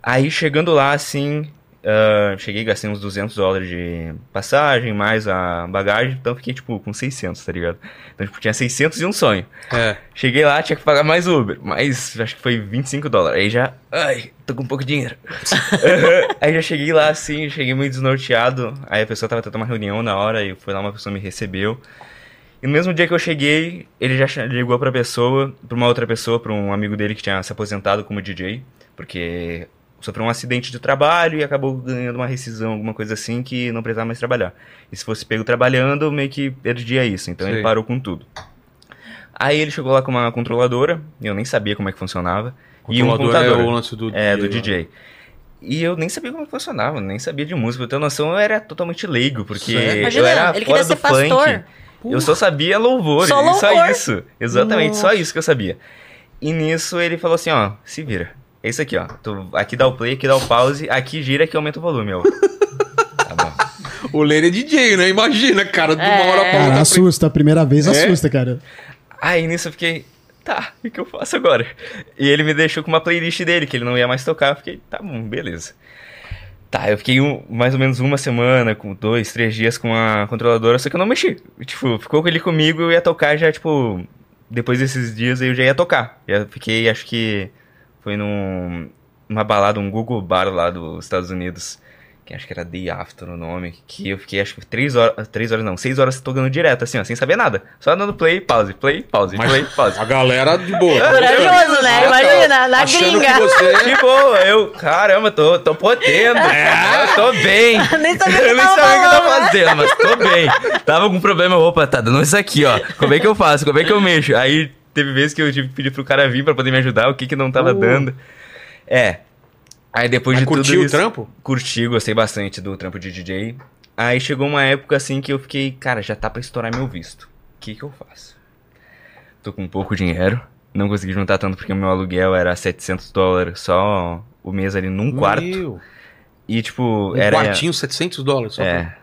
Aí chegando lá, assim, ah, cheguei e gastei uns 200 dólares de passagem, mais a bagagem, então fiquei tipo com 600, tá ligado? Então tipo, tinha 600 e um sonho. É. Cheguei lá, tinha que pagar mais Uber, mas acho que foi 25 dólares. Aí já, ai, tô com pouco dinheiro. aí já cheguei lá assim, cheguei meio desnorteado. Aí a pessoa tava tendo uma reunião na hora, e foi lá, uma pessoa me recebeu. E no mesmo dia que eu cheguei, ele já ligou pra pessoa, pra uma outra pessoa, pra um amigo dele que tinha se aposentado como DJ, porque sofreu um acidente de trabalho e acabou ganhando uma rescisão, alguma coisa assim, que não precisava mais trabalhar. E se fosse pego trabalhando, meio que perdia isso, então Sei. ele parou com tudo. Aí ele chegou lá com uma controladora, eu nem sabia como é que funcionava. E um Controlador é computador. o lance do É, do lá. DJ. E eu nem sabia como funcionava, nem sabia de música. Pra ter noção, eu era totalmente leigo, porque eu Imagina, era ele fora queria ser do funk. pastor. Eu só sabia louvor, Só e só louvor. isso. Exatamente, só Nossa. isso que eu sabia. E nisso ele falou assim, ó, se vira. É isso aqui, ó. Tu- aqui dá o play, aqui dá o pause, aqui gira, aqui aumenta o volume, ó. tá bom. O Lene é DJ, né? Imagina, cara, de uma É. hora pra outra. assusta. A primeira vez É? assusta, cara. Aí nisso eu fiquei, tá, o que eu faço agora? E ele me deixou com uma playlist dele, que ele não ia mais tocar. Eu fiquei, tá bom, beleza. Tá, eu fiquei um- mais ou menos uma semana, com dois, três dias com a controladora, só que eu não mexi. Tipo, ficou ele comigo, eu ia tocar já, tipo, depois desses dias eu já ia tocar. Já fiquei, acho que foi num, numa balada, um Google Bar lá dos Estados Unidos, que acho que era Day After o nome, que eu fiquei, acho que três horas, três horas não, seis horas tocando direto, assim, ó, sem saber nada. Só dando play, pause, play, pause, Mas- play, pause. A galera de boa. tá Corajoso, né? Ah, tá. Imagina, na Achando gringa. que você... Que boa, eu, caramba, tô, tô podendo, eu tô bem. Nem sabia Eu nem sabia o que eu tava né? fazendo, mas tô bem. Tava com problema, opa, tá dando isso aqui, ó. Como é que eu faço? Como é que eu mexo? Aí teve vezes que eu tive que pedir pro cara vir pra poder me ajudar, o que que não tava Uh. dando. É. Aí depois Mas de tudo curtiu o trampo? Curti, gostei bastante do trampo de DJ. Aí chegou uma época assim que eu fiquei, cara, já tá pra estourar meu visto. O que que eu faço? Tô com pouco dinheiro, não consegui juntar tanto porque o meu aluguel era 700 dólares só o mês ali num quarto. Meu, E tipo, um era. quartinho, 700 dólares. Só É.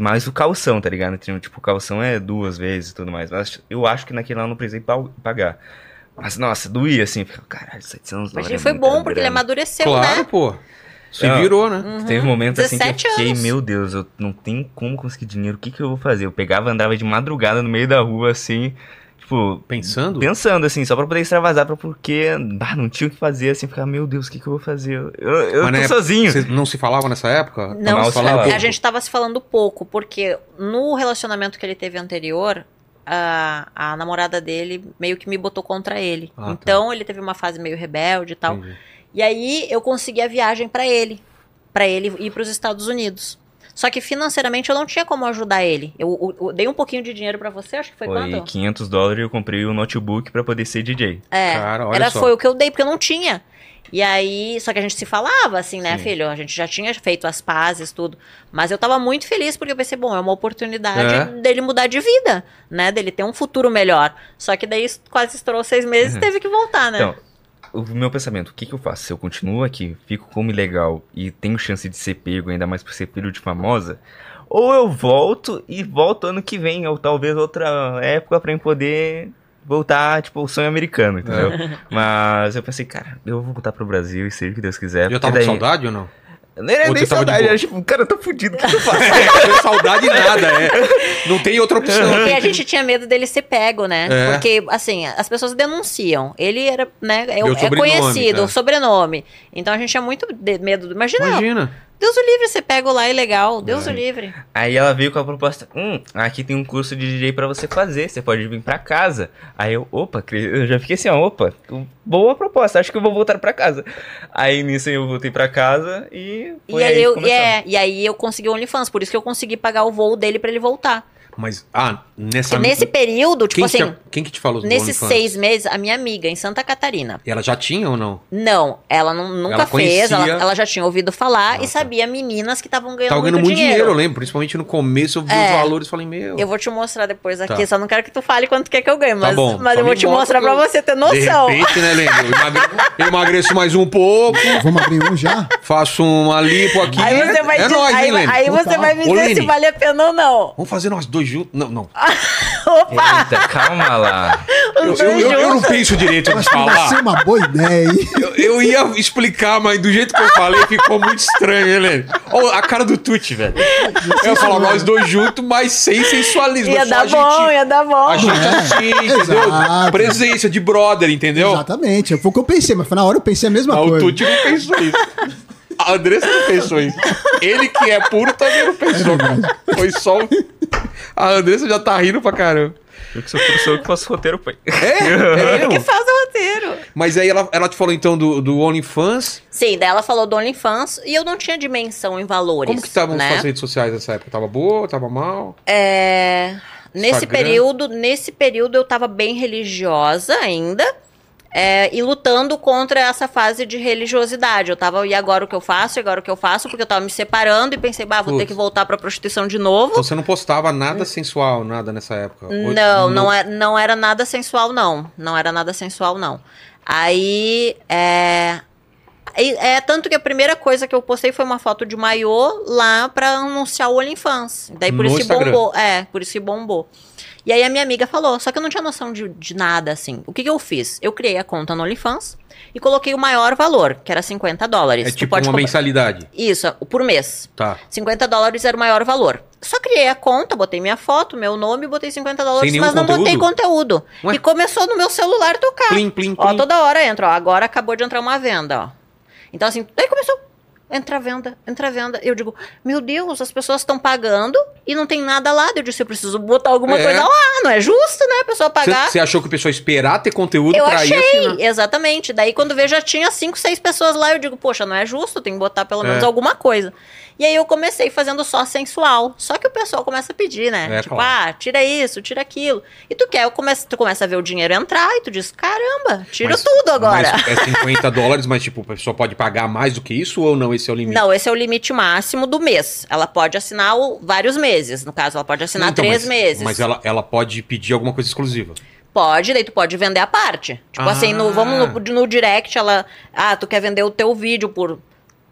Mais o calção, tá ligado? Tinha, Tipo, calção é duas vezes e tudo mais. Mas eu acho que naquele lá eu não precisei pa- pagar. Mas, nossa, doía assim. Ficava, caralho, 700 Mas dólares. ele é foi bom, porque ele grana." amadureceu, Claro, né? pô. Se Não. virou, né? Uhum. Teve momentos assim que eu 17 fiquei, anos. meu Deus, eu não tenho como conseguir dinheiro, o que que eu vou fazer? Eu pegava, andava de madrugada no meio da rua, assim, tipo, Pensando? pensando, assim, só pra poder extravasar, pra porque, bah, não tinha o que fazer, assim, ficava, meu Deus, o que que eu vou fazer? Eu, eu Mas tô sozinho. Vocês não se falavam nessa época? Não, Mal se falava. fala- a gente tava se falando pouco, porque no relacionamento que ele teve anterior, a, a namorada dele meio que me botou contra ele. Ah, tá. então ele teve uma fase meio rebelde e tal. Entendi. E aí eu consegui a viagem pra ele, Pra ele ir pros Estados Unidos. Só que financeiramente eu não tinha como ajudar ele. Eu, eu- eu dei um pouquinho de dinheiro pra você, acho que foi, Foi quanto? 500 dólares e eu comprei um notebook pra poder ser DJ. É, Cara, olha era, só. foi o que eu dei, porque eu não tinha. E aí, só que a gente se falava assim, né, Sim. filho? A gente já tinha feito as pazes, tudo. Mas eu tava muito feliz porque eu pensei, bom, é uma oportunidade É. dele mudar de vida, né? Dele ter um futuro melhor. Só que daí quase estourou seis meses e Uhum. teve que voltar, né? Então, o meu pensamento, o que, que eu faço? Se eu continuo aqui, fico como ilegal e tenho chance de ser pego, ainda mais por ser filho de famosa, ou eu volto e volto ano que vem, ou talvez outra época pra eu poder voltar, tipo, o sonho americano, entendeu? Mas eu pensei, cara, eu vou voltar pro Brasil e seja o que Deus quiser. Já porque tava com daí- saudade ou não? Nem de saudade, era tipo, cara, eu tô fudido, o que eu faço? Não saudade nada, é. Não tem outra opção. E a gente tinha medo dele ser pego, né? É. Porque, assim, as pessoas denunciam. Ele era, né? É, é sobrenome, conhecido, tá. o sobrenome. Então a gente tinha muito de- medo. Imagina, Imagina. Deus o livre, você pega lá ilegal. Deus É. o livre. Aí ela veio com a proposta: Hum, aqui tem um curso de DJ pra você fazer, você pode vir pra casa. Aí eu, opa, eu já fiquei assim, ó, opa, boa proposta, acho que eu vou voltar pra casa. Aí nisso eu voltei pra casa e. E aí, aí, eu, é, e aí eu consegui o OnlyFans, por isso que eu consegui pagar o voo dele pra ele voltar. Mas, ah, nessa... Nesse período, tipo quem, assim, te- quem que te falou do nesses seis meses, a minha amiga em Santa Catarina. E ela já tinha ou não? Não, ela não- nunca Ela fez, ela, ela já tinha ouvido falar Ah, e tá. sabia meninas que estavam ganhando, Tava ganhando muito muito dinheiro. dinheiro. eu lembro. Principalmente no começo eu vi É. os valores e falei, meu... Eu vou te mostrar depois aqui, Tá. só não quero que tu fale quanto quer que eu ganhe, mas, bom, mas eu vou te mostra mostrar que pra eu- você ter noção. De repente, né, Lênin? Eu, emagre... eu emagreço mais um pouco, Vamos abrir um já? faço uma lipo aqui. Aí você vai, é dizer- nóis, aí, hein, aí você Total. vai me dizer se vale a pena ou não. Vamos fazer nós dois juntos? Não, não. Opa! Eita, calma lá. Eu, eu- dois eu- eu não penso direito Eu de acho que vai ser falar. uma boa ideia, hein? Eu, eu ia explicar, mas do jeito que eu falei ficou muito estranho? Olha a cara do Tuti, velho. Eu ia falar nós dois juntos, mas sem sensualismo. Ia só dar a gente- bom, ia dar bom. A gente assim, entendeu? Presença de brother, entendeu? Exatamente. Foi o que eu pensei, mas foi na hora eu pensei a mesma o coisa. Tuti não pensou isso. A Andressa não pensou isso. Ele que é puro também não pensou. Foi só. um- A Andressa já tá rindo pra caramba. Eu que sou professor que faço roteiro, pai. É? é que mesmo? faz o roteiro. Mas aí ela, ela te falou então do, do OnlyFans. Sim, daí ela falou do OnlyFans e eu não tinha dimensão em valores. Como que estavam né? suas redes sociais nessa época? Tava boa? Tava mal? É, nesse Instagram. período, nesse período eu tava bem religiosa ainda. É, e lutando contra essa fase de religiosidade. Eu tava, e agora o que eu faço? E agora o que eu faço? Porque eu tava me separando e pensei, bah, vou ter Putz. que voltar pra prostituição de novo. Então você não postava nada sensual, nada nessa época? Não, no- não, é, não era nada sensual, não. Não era nada sensual, não. Aí, é... e- É, tanto que a primeira coisa que eu postei foi uma foto de maiô lá pra anunciar o OnlyFans. Daí por No isso que Instagram. bombou. É, por isso que bombou. E aí a minha amiga falou, só que eu não tinha noção de, de nada, assim. O que, que eu fiz? Eu criei a conta no OnlyFans e coloquei o maior valor, que era 50 dólares. É Tu tipo uma comprar- mensalidade. Isso, por mês. Tá. 50 dólares era o maior valor. Só criei a conta, botei minha foto, meu nome, botei 50 dólares, mas não botei conteúdo? conteúdo. Ué? E começou no meu celular tocar. Plim, plim, Ó, plim. toda hora entra, ó. Agora acabou de entrar uma venda, ó. Então, assim, daí começou. Entra venda, entra venda. Eu digo, meu Deus, as pessoas estão pagando e não tem nada lá. Eu disse, eu preciso botar alguma É. coisa lá. Não é justo, né? A pessoa pagar. Você achou que o pessoal esperar ter conteúdo Eu pra achei, ir assinar? exatamente. Daí quando vejo já tinha cinco, seis pessoas lá, eu digo, poxa, não é justo, tem que botar pelo menos É. alguma coisa. E aí eu comecei fazendo só sensual. Só que o pessoal começa a pedir, né? É, tipo, claro. ah, tira isso, tira aquilo. E tu quer, eu começo, tu começa a ver o dinheiro entrar e tu diz, caramba, tiro Mas- tudo agora. É 50 dólares, mas tipo, a pessoa pode pagar mais do que isso ou não? Esse é o limite? Não, esse é o limite máximo do mês. Ela pode assinar o- vários meses. No caso, ela pode assinar Então, três mas, meses. Mas ela, ela pode pedir alguma coisa exclusiva. Pode, daí tu pode vender a parte. Tipo Ah. assim, no, vamos no, no direct, ela. Ah, tu quer vender o teu vídeo por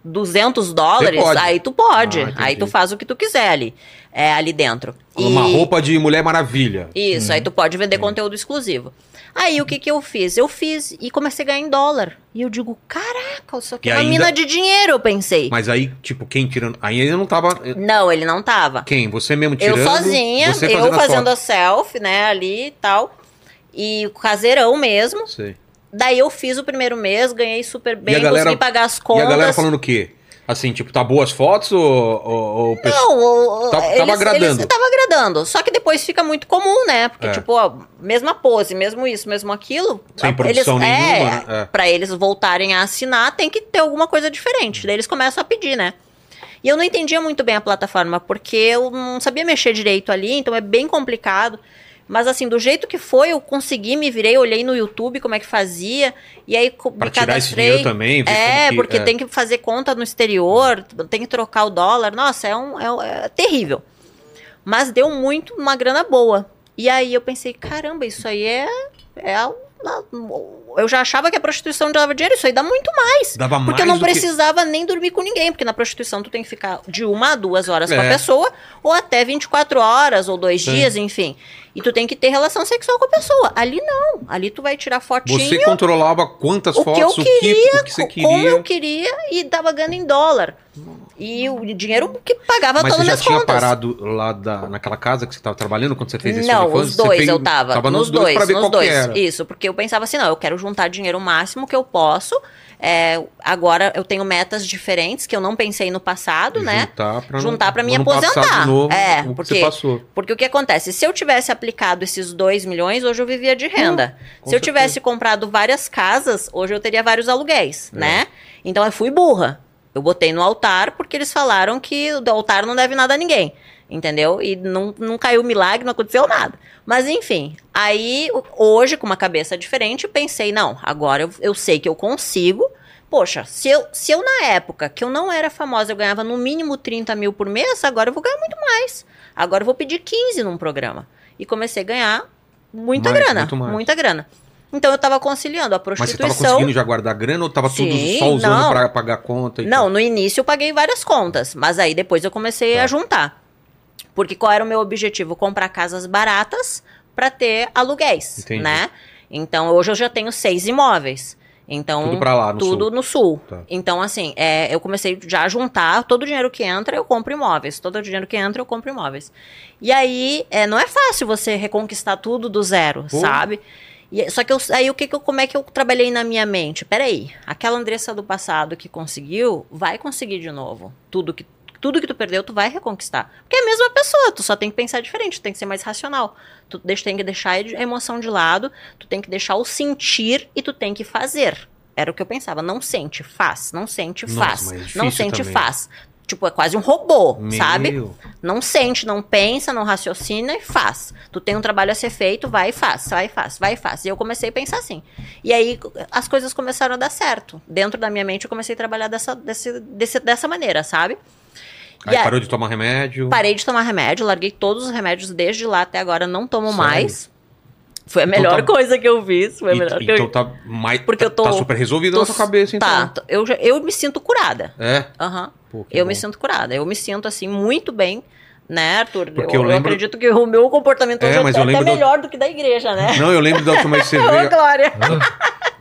200 dólares? Aí tu pode. Ah, aí tu faz o que tu quiser ali, é, ali dentro. Uma E- roupa de Mulher Maravilha. Isso, aí tu pode vender conteúdo exclusivo. Aí o que que eu fiz? Eu fiz e comecei a ganhar em dólar. E eu digo, caraca, isso aqui é uma ainda- mina de dinheiro, eu pensei. Mas aí, tipo, quem tirando. Aí ele não tava. Não, ele não tava. Quem? Você mesmo tirando? Eu sozinha, eu fazendo a fotos. selfie, né, ali e tal. E caseirão mesmo. Sei. Daí eu fiz o primeiro mês, ganhei super bem, galera- consegui pagar as E contas. a galera falando o quê? Assim, tipo, tá boas fotos ou. ou, ou Não, o- Tava- tava eles, agradando. Eles, tava agradando. Só que depois fica muito comum, né? Porque, É. tipo, ó, mesma pose, mesmo isso, mesmo aquilo. Sem produção eles, nenhuma, é, né? É. Pra eles voltarem a assinar, tem que ter alguma coisa diferente. Daí eles começam a pedir, né? E eu não entendia muito bem a plataforma, porque eu não sabia mexer direito ali, então é bem complicado. Mas assim, do jeito que foi, eu consegui, me virei, olhei no YouTube como é que fazia, e aí Pra me tirar esse dinheiro também, É, que- porque é. tem que fazer conta no exterior, tem que trocar o dólar. Nossa, é, um, é, é terrível. Mas deu muito, uma grana boa. E aí eu pensei, caramba, isso aí é. é eu já achava que a prostituição dava dinheiro, isso aí dá muito mais. Dava mais. Porque eu não do que- precisava nem dormir com ninguém, porque na prostituição tu tem que ficar de uma a duas horas com a É. pessoa, ou até 24 horas, ou dois Sim. dias, enfim. E tu tem que ter relação sexual com a pessoa. Ali não. Ali tu vai tirar fotinho. Você controlava quantas o que eu fotos, o, queria, que, o que você co- como queria. eu queria, e dava ganho em dólar. E o dinheiro que pagava Mas todas você já as tinha contas. parado lá da, naquela casa que você tava trabalhando quando você fez esse Não, os dois fez- eu tava. Tava nos dois, pra ver nos qual dois. era. Isso, porque eu pensava assim, não, eu quero juntar dinheiro o máximo que eu posso. É, agora eu tenho metas diferentes que eu não pensei no passado, né? Juntar pra, Juntar pra me aposentar. de novo É, o que porque-. Porque o que acontece? Se eu tivesse aplicado esses 2 milhões, hoje eu vivia de renda. Hum, Se eu certeza. tivesse comprado várias casas, hoje eu teria vários aluguéis, É. né? Então eu fui burra. Eu botei no altar porque eles falaram que o altar não deve nada a ninguém. Entendeu? E não, não caiu milagre, não aconteceu nada. Mas enfim, aí hoje, com uma cabeça diferente, pensei, não, agora eu, eu sei que eu consigo. Poxa, se eu, se eu na época que eu não era famosa, eu ganhava no mínimo 30 mil por mês, agora eu vou ganhar muito mais. Agora eu vou pedir 15 num programa. E comecei a ganhar muita Mais, grana. muita grana. Então eu tava conciliando a Mas você prostituição. tava conseguindo já guardar grana ou tava tudo Sim, só usando não. pra pagar conta? e Não, tal? no início eu paguei várias contas, mas aí depois eu comecei Tá. a juntar. Porque qual era o meu objetivo? Comprar casas baratas para ter aluguéis, Entendi. né? Então hoje eu já tenho seis imóveis. Então Tudo pra lá, no tudo sul. no sul. Tá. Então assim, é, eu comecei já a juntar todo o dinheiro que entra eu compro imóveis, todo o dinheiro que entra eu compro imóveis. E aí é, não é fácil você reconquistar tudo do zero, Pô. sabe? E- só que eu, aí o que, que eu, como é que eu trabalhei na minha mente? Peraí, aquela Andressa do passado que conseguiu, vai conseguir de novo. Tudo que, tudo que tu perdeu, tu vai reconquistar. Porque é a mesma pessoa, tu só tem que pensar diferente, tu tem que ser mais racional. Tu tem que deixar a emoção de lado, tu tem que deixar o sentir e tu tem que fazer. Era o que eu pensava, não sente, faz, não sente, Nossa, faz. mas é não sente, também. faz. Tipo, é quase um robô, Meu. sabe? Não sente, não pensa, não raciocina e faz. Tu tem um trabalho a ser feito, vai e faz, vai e faz, vai e faz. E eu comecei a pensar assim. E aí as coisas começaram a dar certo. Dentro da minha mente eu comecei a trabalhar dessa, desse, desse- dessa maneira, sabe? Aí E aí- parou de tomar remédio. Parei de tomar remédio, larguei todos os remédios desde lá até agora, não tomo Sério? mais. Foi a Então melhor tá- coisa que eu fiz. Foi a E- melhor que então eu tá mais. Porque eu tô- Tá super resolvido tô- na sua cabeça, então. Tá, eu, eu me sinto curada. É. Aham. Que Eu bom. me sinto curada. Eu me sinto, assim, muito bem, né, Arthur? Porque eu, eu lembro- acredito que o meu comportamento É, hoje é mas até eu lembro do- melhor do que da igreja, né? Não, eu lembro da última vez que você Ô, veio. Glória!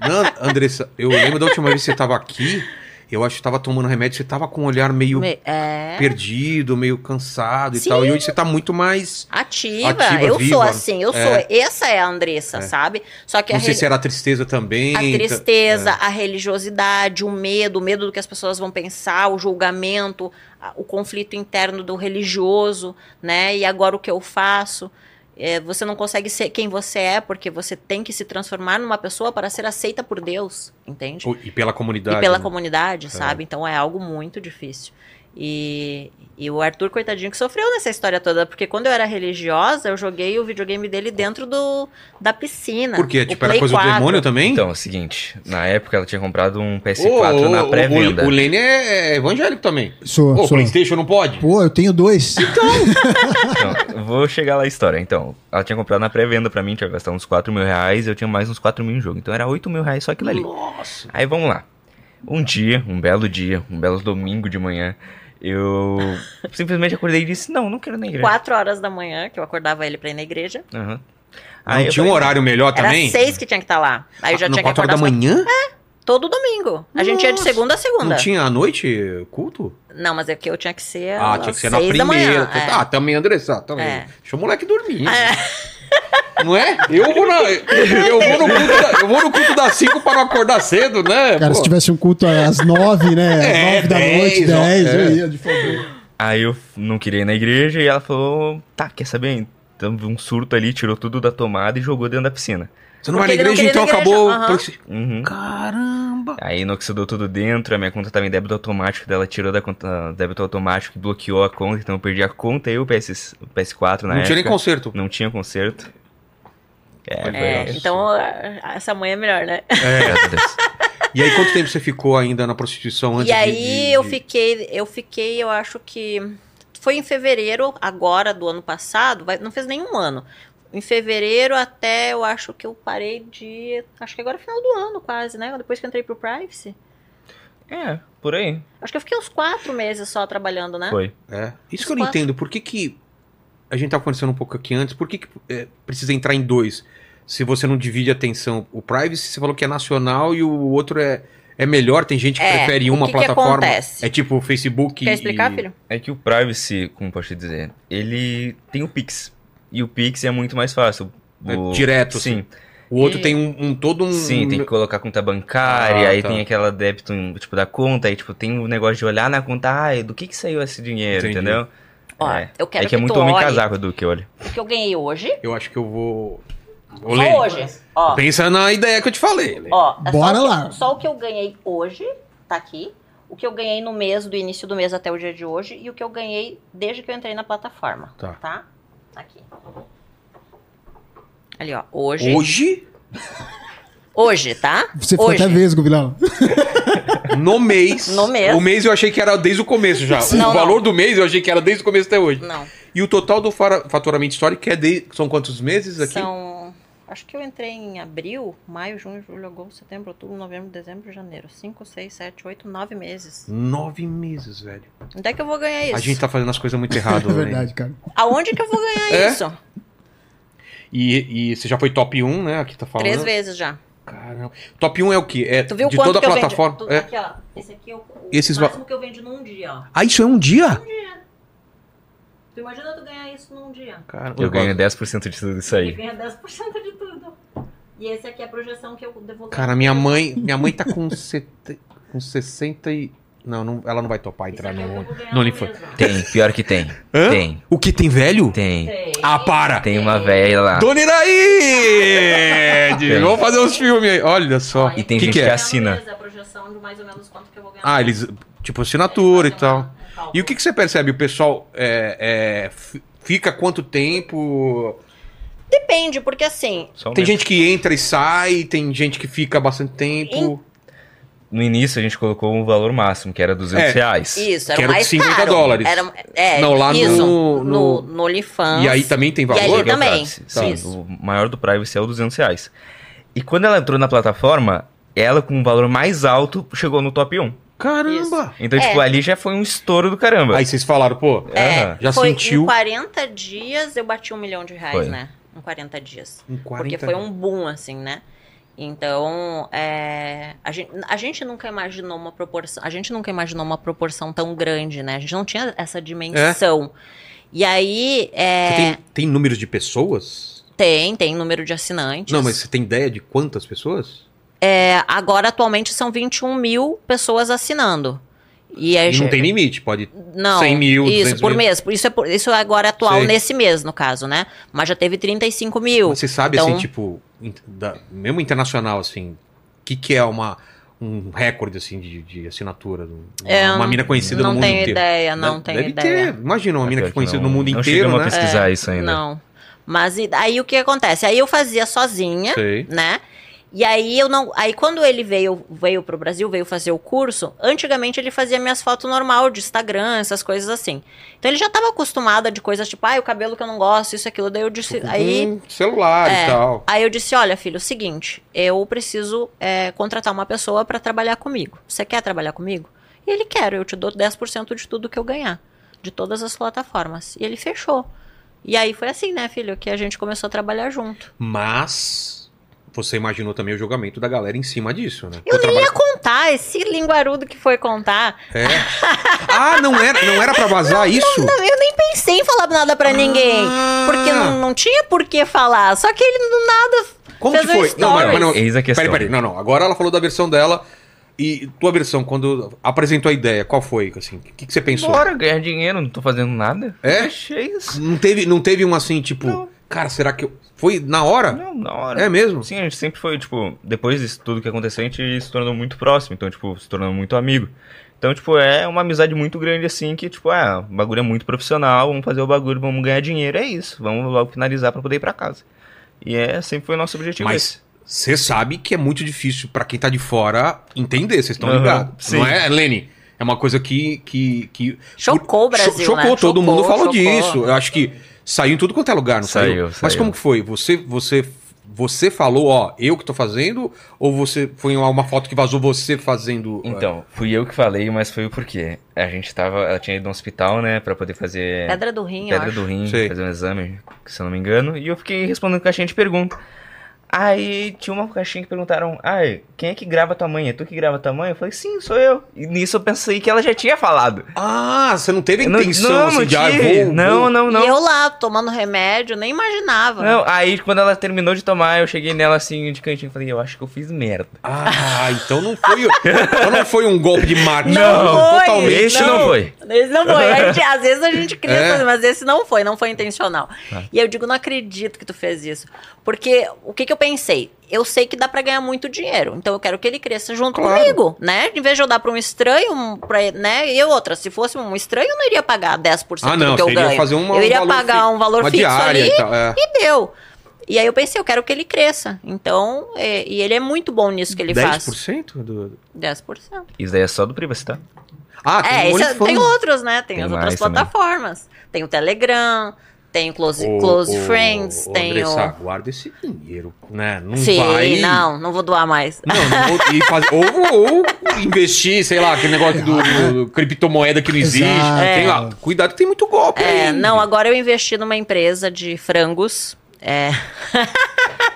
Não, Andressa, eu lembro da última vez que você tava aqui. Eu acho que tava tomando remédio, você tava com um olhar meio Me- É. perdido, meio cansado e Sim. tal. E hoje você tá muito mais. Ativa, Ativa, eu viva. sou assim, eu É. sou. Essa é a Andressa, É. sabe? Só que Não a, sei se era a tristeza também. a tá- tristeza, a religiosidade, o medo, o medo do que as pessoas vão pensar, o julgamento, o conflito interno do religioso, né? E agora o que eu faço? É, você não consegue ser quem você é porque você tem que se transformar numa pessoa para ser aceita por Deus, entende? E pela comunidade. e pela né? comunidade, sabe? Então é algo muito difícil. E, e o Arthur, coitadinho, que sofreu nessa história toda, porque quando eu era religiosa, eu joguei o videogame dele dentro do, da piscina. Por quê? o Tipo, era coisa 4. do demônio também? Então, é o seguinte, na época ela tinha comprado um Ô, PS4 ô, na pré-venda. O, o Lene é evangélico também. Sou, Ô, sou. Playstation não pode? Pô, eu tenho dois. Então, eu vou chegar lá a história. Então, ela tinha comprado na pré-venda pra mim, tinha gastado uns 4 mil reais, eu tinha mais uns 4 mil em jogo. Então era 8 mil reais só aquilo ali. Nossa. Aí vamos lá. Um dia, um belo dia, um belo domingo de manhã, eu simplesmente acordei e disse: Não, não quero ir na igreja. Quatro horas da manhã, que eu acordava ele pra ir na igreja. Aham. Não Aí eu tinha um horário melhor Era também? seis que tinha que estar lá. Aí eu já Ah, tinha que 4 horas acordar da manhã? todo domingo. A gente ia de Nossa. segunda a segunda. Não tinha à noite culto? Não, mas é que eu tinha que ser Ah, às tinha que ser na primeira. manhã. é. Ah, também, Andressa. Também. É. Deixa o moleque dormir. É. Não é? Eu vou, na, eu vou no culto da, eu vou no culto das 5 para não acordar cedo, né? Cara, Pô. se tivesse um culto às nove, né? Às É, nove da dez, noite, ó, dez, é. eu ia de favor. Aí eu não queria ir na igreja e ela falou: Tá, quer saber? Então um surto ali, tirou tudo da tomada e jogou dentro da piscina. Você não vai na Porque ele não igreja, então na acabou. igreja, Uhum. Caramba! Aí inoxidou tudo dentro, a minha conta tava em débito automático, daí ela tirou da conta débito automático e bloqueou a conta, então eu perdi a conta e o, PS, o PS4 na não época. tinha nem conserto. Não tinha conserto. É, foi É, então essa mãe é melhor, né? Graças a Deus. E aí, quanto tempo você ficou ainda na prostituição antes E de- aí de- eu fiquei, eu fiquei, eu acho que foi em fevereiro agora do ano passado, vai- não fez nenhum ano. Em fevereiro até eu acho que eu parei de, acho que agora é final do ano quase, né? Depois que eu entrei pro Privacy. É, por aí. Acho que eu fiquei uns quatro meses só trabalhando, né? Foi. É. Isso Os que eu não quatro. entendo. Por que que... A gente tava conversando um pouco aqui antes. Por que que é, precisa entrar em dois? Se você não divide a atenção. O Privacy, você falou que é nacional e o outro é, é melhor. Tem gente que É, prefere uma que que plataforma. acontece? É tipo o Facebook Quer explicar, e... filho? É que o Privacy, como posso te dizer, ele tem o Pix. E o Pix é muito mais fácil. É O- direto, Sim, O outro E- tem um, um- todo um... sim, tem que colocar conta bancária, Ah, aí tá. tem aquela débito, tipo, da conta, aí, tipo, tem o negócio de olhar na conta, ah, do que que saiu esse dinheiro, Entendi. entendeu? Ó, é. eu quero é que é que muito tu homem casaco do que olha. O que eu ganhei hoje. Eu acho que eu vou... Ô, Só Lene, hoje. Ó, Pensa na ideia que eu te falei. Ó, é Bora só o que- lá. só o que eu ganhei hoje, tá aqui. o que eu ganhei no mês, do início do mês até o dia de hoje, e o que eu ganhei desde que eu entrei na plataforma. Tá. Tá? Aqui. Ali, ó. Hoje. Hoje, Hoje, tá? Você ficou hoje. até vesgo, Vilela. no mês. No mês. O mês eu achei que era desde o começo já. Não, o não. valor do mês eu achei que era desde o começo até hoje. Não. E o total do fara- faturamento histórico é de. São quantos meses aqui? São. Acho que eu entrei em abril, maio, junho, julho, agosto, setembro, outubro, novembro, dezembro, janeiro. Cinco, seis, sete, oito, nove meses. Nove meses, velho. Onde é que eu vou ganhar isso? A gente tá fazendo as coisas muito erradas, É Lene. verdade, cara. Aonde que eu vou ganhar É? isso? E, e você já foi top 1, né? Aqui tá falando. Três vezes já. Caramba. Top 1 é o quê? É Tu viu de quanto toda a plataforma? vendi? Tu- É. Aqui, ó. Esse aqui é o, o Esses va- máximo que eu vendi num dia, ó. Ah, isso é um dia? Tu imagina tu ganhar isso num dia. Cara, Eu ganho 10% de tudo isso E aí. ganha 10% de tudo. E esse aqui é a projeção que eu devo ganhar. Cara, minha mãe, minha mãe tá com, sete, com 60 e... Não, não, ela não vai topar entrar é no, eu no OnlyFans. mês, ó. Tem, pior que tem. Hã? Tem, O que, tem velho? tem. Tem. Ah, para! Tem uma velha lá. Dona Iraí! Tem. Vamos fazer uns filmes aí. Olha só. Ó, E tem que gente que que, é? assina. a projeção de mais ou menos quanto que eu vou ganhar. Ah, eles... Tipo, assinatura e Eles tal. uma- E o que, que você percebe? O pessoal é, é, fica quanto tempo? Depende, porque assim, Só um Tem gente que entra e sai, tem gente que fica bastante tempo. No início a gente colocou um valor máximo, que era 200 É. reais. isso, era Que era mais 50 caro. dólares. Era, é, Não, lá no- isso, no- no, no OnlyFans. E aí também tem E valor? aí é o também. Sim, Isso. o maior do Privacy é o 200 reais. E quando ela entrou na plataforma, ela com um valor mais alto chegou no top 1. Caramba! Então, É. tipo, ali já foi um estouro do caramba. Aí vocês falaram, pô, É. Já foi sentiu? Em 40 dias eu bati um milhão de reais, Foi. né? Em 40 dias. em 40 Porque foi um boom, assim, né? Então, é, a, gente, a gente nunca imaginou uma proporção. A gente nunca imaginou uma proporção tão grande, né? A gente não tinha essa dimensão. E aí. é, Você tem, tem números de pessoas? tem, tem número de assinantes. Não, mas você tem ideia de quantas pessoas? É, agora, atualmente, são 21 mil pessoas assinando. E, a E não tem limite, pode. Não, 100 mil, isso, 200 por mil. mês. Isso é, por- isso é agora atual Sei. nesse mês, no caso, né? Mas já teve 35 mil. Você sabe, Então- assim, tipo, da- mesmo internacional, assim, o que, que é uma, um recorde, assim, de, de assinatura? do- É, uma mina conhecida não no mundo tenho inteiro. ideia, não Deve- tenho deve ideia. Ter. Imagina uma mina que é Pior que conhecida não- no mundo não inteiro, né? pesquisar isso ainda. Não. Mas aí o que acontece? Aí eu fazia sozinha, Sei. né? E aí eu não. Aí quando ele veio, veio pro Brasil, veio fazer o curso, antigamente ele fazia minhas fotos normal de Instagram, essas coisas assim. Então ele já tava acostumado de coisas tipo, ah, o cabelo que eu não gosto, isso, aquilo. Daí eu disse. Com Aí, celular É. e tal. aí eu disse, olha, filho, é o seguinte, eu preciso é, contratar uma pessoa pra trabalhar comigo. Você quer trabalhar comigo? E ele quer, eu te dou 10% de tudo que eu ganhar. De todas as plataformas. E ele fechou. E aí foi assim, né, filho, que a gente começou a trabalhar junto. Mas você imaginou também o julgamento da galera em cima disso, né? Eu Pô, nem trabalha- ia contar, esse linguarudo que foi contar. É. Ah, não era, não era pra vazar isso? Não, eu nem pensei em falar nada pra ninguém. Ah. Porque não, não tinha por que falar. Só que ele do nada. Como fez que um foi? Não, mas, mas não. Eis a questão. Peraí, peraí. Não, não. Agora ela falou da versão dela. E tua versão, quando apresentou a ideia, qual foi? Assim, o que, que você pensou? Bora ganhar dinheiro, não tô fazendo nada. É? Achei isso. Não teve, não teve um assim, tipo, Não. Cara, será que eu. Foi na hora? Não, na hora. É mesmo? Sim, a gente sempre foi, tipo, depois disso tudo que aconteceu, a gente se tornou muito próximo, então, tipo, se tornou muito amigo. Então, tipo, é uma amizade muito grande, assim, que, tipo, é, o bagulho é muito profissional, vamos fazer o bagulho, vamos ganhar dinheiro, é isso. Vamos logo finalizar pra poder ir pra casa. E é, sempre foi o nosso objetivo. Mas você sabe que é muito difícil pra quem tá de fora entender, vocês estão Aham, ligados. sim. Não é, Lene? É uma coisa que. que, que Chocou o Brasil, Cho- Chocou, né? todo Chocou, mundo falou chocou. disso. Eu acho que saiu em tudo quanto é lugar, não saiu? Saiu, Mas saiu. como que foi? Você, você, você falou, ó, eu que tô fazendo? Ou você foi uma, uma foto que vazou você fazendo. Então, fui eu que falei, mas foi o porquê. A gente tava, ela tinha ido no hospital, né, pra poder fazer Pedra do rim, eu pedra acho. do rim, Sei. fazer um exame, se eu não me engano, e eu fiquei respondendo caixinha de pergunta. Aí tinha uma caixinha que perguntaram, ai, quem é que grava tua mãe? É tu que grava tua mãe? Eu falei, sim, sou eu. E nisso eu pensei que ela já tinha falado. Ah, você não teve a Eu não- intenção não, assim não de, ah, tive. vou, não, vou- não, não. E eu lá, tomando remédio, nem imaginava. Não, aí quando ela terminou de tomar, eu cheguei nela assim de cantinho e falei, eu acho que eu fiz merda. Ah, então não foi, então não foi um golpe de marketing. Não foi, totalmente. Esse não foi. Esse não foi. Gente- às vezes a gente cria É. coisa, mas esse não foi, não foi intencional. E eu digo, não acredito que tu fez isso. Porque o que, que eu pensei, eu sei que dá pra ganhar muito dinheiro, então eu quero que ele cresça junto Claro. comigo, né? Em vez de eu dar pra um estranho, um, pra, né? E outra, se fosse um estranho, eu não iria pagar 10% Ah, não, do que eu ganho. fazer uma- eu um iria valor pagar fi- um valor fixo ali e tal, é. e deu. E aí eu pensei, eu quero que ele cresça. Então, é, e ele é muito bom nisso que ele faz. 10% do... 10%. Isso daí é só do Privacy, tá? Ah, tem É, um esse é- tem outros, né? Tem, Tem as outras mais também. plataformas. Tem o Telegram, tem o Close, Ô, Close ô, Friends, ô, tem Andressa, o. guarda esse dinheiro, né? Não Sim, vai... não, não vou doar mais. Não, não vou- e faz- ou, ou investir, sei lá, aquele negócio do, do- do criptomoeda que não existe. Tem lá, cuidado que tem muito golpe É, aí. não, agora eu investi numa empresa de frangos. É,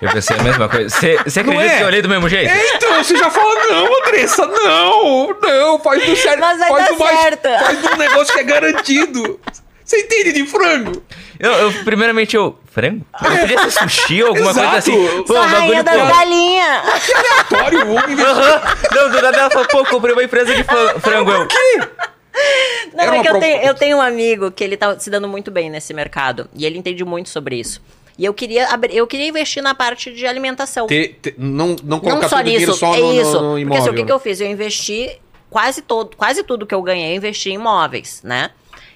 Eu pensei a mesma coisa. Você acredita é? que eu olhei do mesmo jeito? É, Então, você já fala, não, Andressa, não, não, faz do certo. Mas vai faz dar do mais- certo. Faz do negócio que é garantido. Você entende de frango? Eu, eu- primeiramente, eu. Frango? Eu podia ser sushi ou alguma coisa Exato. assim. Pô, rainha bagulho, das pô. galinhas. Aleatório, vou investir. Aham. Não, do nada ela falou, pô, comprei uma empresa de frango. Eu, Não, Era é que eu pro- tenho, eu tenho um amigo que ele tá se dando muito bem nesse mercado. E ele entende muito sobre isso. E eu queria, abrir- eu queria investir na parte de alimentação. Ter- ter- não, não colocar Não só o dinheiro nisso, só é no, no- isso. no Porque imóvel. assim, o que, que eu fiz? Eu investi quase todo, quase tudo que eu ganhei, eu investi em imóveis, né?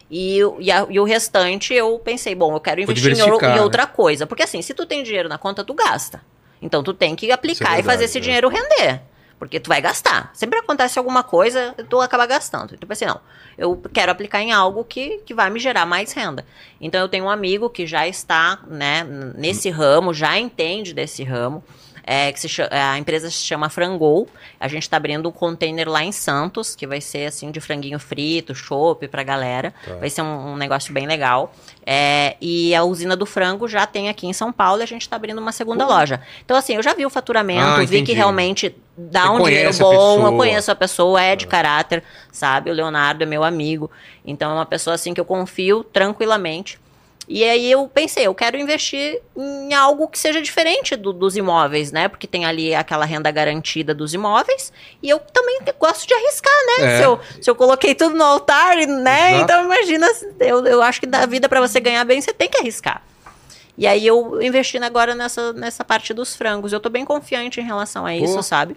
E, o- e, a- e o restante eu pensei, bom, eu quero investir em, em né? outra coisa. Porque assim, se tu tem dinheiro na conta, tu gasta. Então tu tem que aplicar Isso é e fazer verdade, esse é. dinheiro render. Porque tu vai gastar. Sempre acontece alguma coisa, tu acaba gastando. Então, assim, não. Eu quero aplicar em algo que, que vai me gerar mais renda. Então, eu tenho um amigo que já está, né, nesse ramo, já entende desse ramo. É, que se cha- a empresa se chama Frangol. A gente está abrindo um container lá em Santos, que vai ser assim de franguinho frito, chopp pra galera. Tá. Vai ser um, um negócio bem legal. É, e a usina do frango já tem aqui em São Paulo e a gente está abrindo uma segunda loja. Então, assim, eu já vi o faturamento, Ah, vi entendi. que realmente dá Você um dinheiro a bom. Eu conheço a pessoa, é de caráter, sabe? O Leonardo é meu amigo. Então, é uma pessoa assim que eu confio tranquilamente. E aí eu pensei, eu quero investir em algo que seja diferente do- dos imóveis, né? Porque tem ali aquela renda garantida dos imóveis. E eu também gosto de arriscar, né? É. Se, eu, se eu coloquei tudo no altar, né? Exato. Então imagina, eu, eu acho que da vida para você ganhar bem, você tem que arriscar. E aí eu investi agora nessa, nessa parte dos frangos. Eu tô bem confiante em relação a isso, Pô. sabe?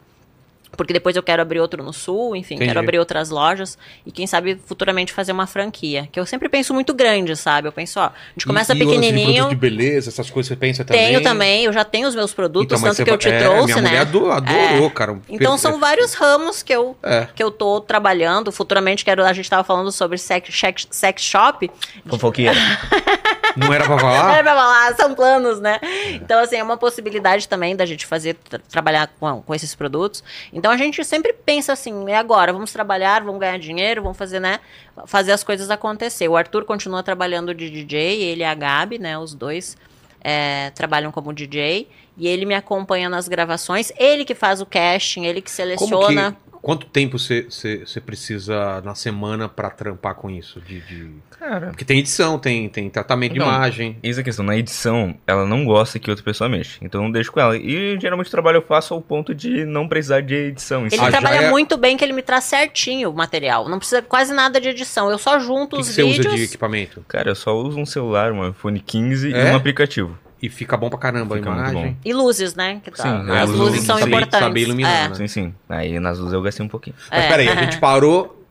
Porque depois eu quero abrir outro no sul, enfim, Entendi. quero abrir outras lojas e quem sabe futuramente fazer uma franquia. Que eu sempre penso muito grande, sabe? Eu penso, ó, a gente começa E- e pequenininho. produto de beleza, essas coisas você pensa também? Tenho também, eu já tenho os meus produtos, Então, tanto que eu te é, trouxe, minha né? mulher ado- adorou, cara. Então são vários ramos que eu, É. que eu tô trabalhando. Futuramente, quero, a gente tava falando sobre sex, sex, sex shop. Fofoqueira. Não era pra É falar? pra falar, são planos, né? Então, assim, é uma possibilidade também da gente fazer, tra- trabalhar com, com esses produtos. Então, a gente sempre pensa assim, é agora, vamos trabalhar, vamos ganhar dinheiro, vamos fazer, né? Fazer as coisas acontecer. O Arthur continua trabalhando de DJ, ele e a Gabi, né? Os dois é, trabalham como DJ. E ele me acompanha nas gravações. Ele que faz o casting, ele que Como seleciona. que, quanto tempo você, você, você precisa na semana pra trampar com isso? De, de- Cara. Porque tem edição, tem, tem tratamento de Não. imagem. Eis a questão, na edição, ela não gosta que outra pessoa mexa. Então eu deixo com ela. E geralmente o trabalho eu faço ao ponto de não precisar de edição. Ele Ah, trabalha é- muito bem que ele me traz certinho o material. Não precisa quase nada de edição. Eu só junto que, os que você vídeos. usa de equipamento? Cara, eu só uso um celular, um iPhone 15 É? e um aplicativo. E fica bom pra caramba Fica a muito imagem. bom. E luzes, né? Que tá- Sim, As é, luzes luzes são saber- importantes. saber iluminar, É. né? Sim, sim. Aí nas luzes eu gastei um pouquinho. Mas É. peraí, a gente parou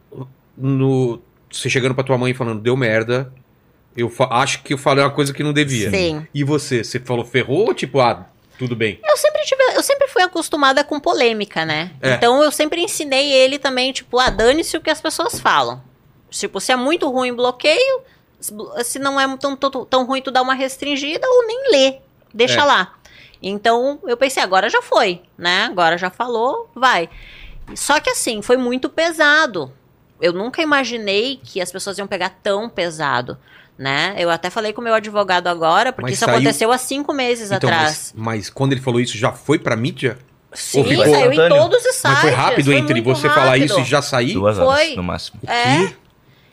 no. Você chegando pra tua mãe falando, deu merda. Eu fa- acho que eu falei uma coisa que não devia. Sim. E você? Você falou ferrou ou tipo, ah, tudo bem? Eu sempre tive, eu sempre fui acostumada com polêmica, né? É. Então eu sempre ensinei ele também, tipo, ah, dane-se o que as pessoas falam. Tipo, se é muito ruim, bloqueio. Se não é tão, tão, tão ruim, tu dá uma restringida ou nem lê. Deixa É. lá. Então eu pensei, agora já foi, né? Agora já falou, vai. Só que assim, foi muito pesado. Eu nunca imaginei que as pessoas iam pegar tão pesado, né? Eu até falei com o meu advogado agora, porque Mas isso saiu- aconteceu há cinco meses Então, atrás. mas, mas quando ele falou isso, já foi pra mídia? Sim, ficou- saiu em todos os sites. Mas foi rápido foi entre você falar rápido. isso e já sair? Duas Foi. horas, no máximo. É,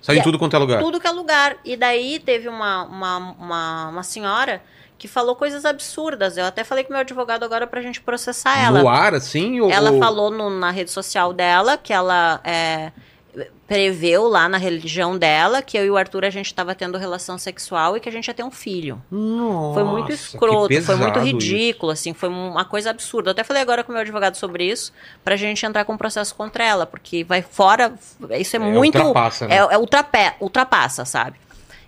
Saiu em E- tudo quanto é lugar. tudo que é lugar. E daí teve uma, uma, uma, uma senhora que falou coisas absurdas. Eu até falei com meu advogado agora pra gente processar ela. No ar, assim? Ou, Ela ou- falou no- na rede social dela que ela é, preveu lá na religião dela que eu e o Arthur a gente estava tendo relação sexual e que a gente ia ter um filho. Nossa, Foi muito escroto, foi muito ridículo, assim, foi uma coisa absurda. Eu até falei agora com o meu advogado sobre isso, pra gente entrar com um processo contra ela, porque vai fora, isso é, É, muito... ultrapassa, né? É, é ultrape- ultrapassa, sabe?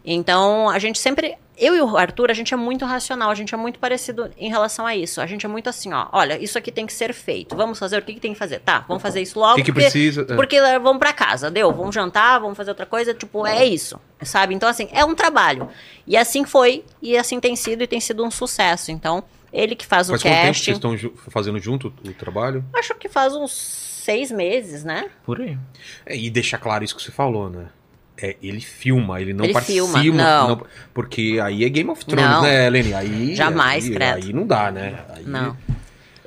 Então, a gente sempre... Eu e o Arthur, a gente é muito racional, a gente é muito parecido em relação a isso. A gente é muito assim, ó, olha, isso aqui tem que ser feito. Vamos fazer o que, que tem que fazer? Tá, vamos fazer isso logo. O que, que porque- precisa? É. porque eh, vamos pra casa, deu? Vamos jantar, vamos fazer outra coisa, tipo, é isso, sabe? Então, assim, é um trabalho. E assim foi, e assim tem sido, e tem sido um sucesso. Então, ele que faz o Faz quanto tempo que casting, vocês estão fazendo junto o trabalho? acho que faz uns seis meses, né? Por aí. É, e deixar claro isso que você falou, né? É, ele filma, ele não Ele participa. filma, não. porque aí é Game of Thrones, Não. né, Lenny? Aí, Jamais, aí, credo. aí não dá, né? Aí- Não.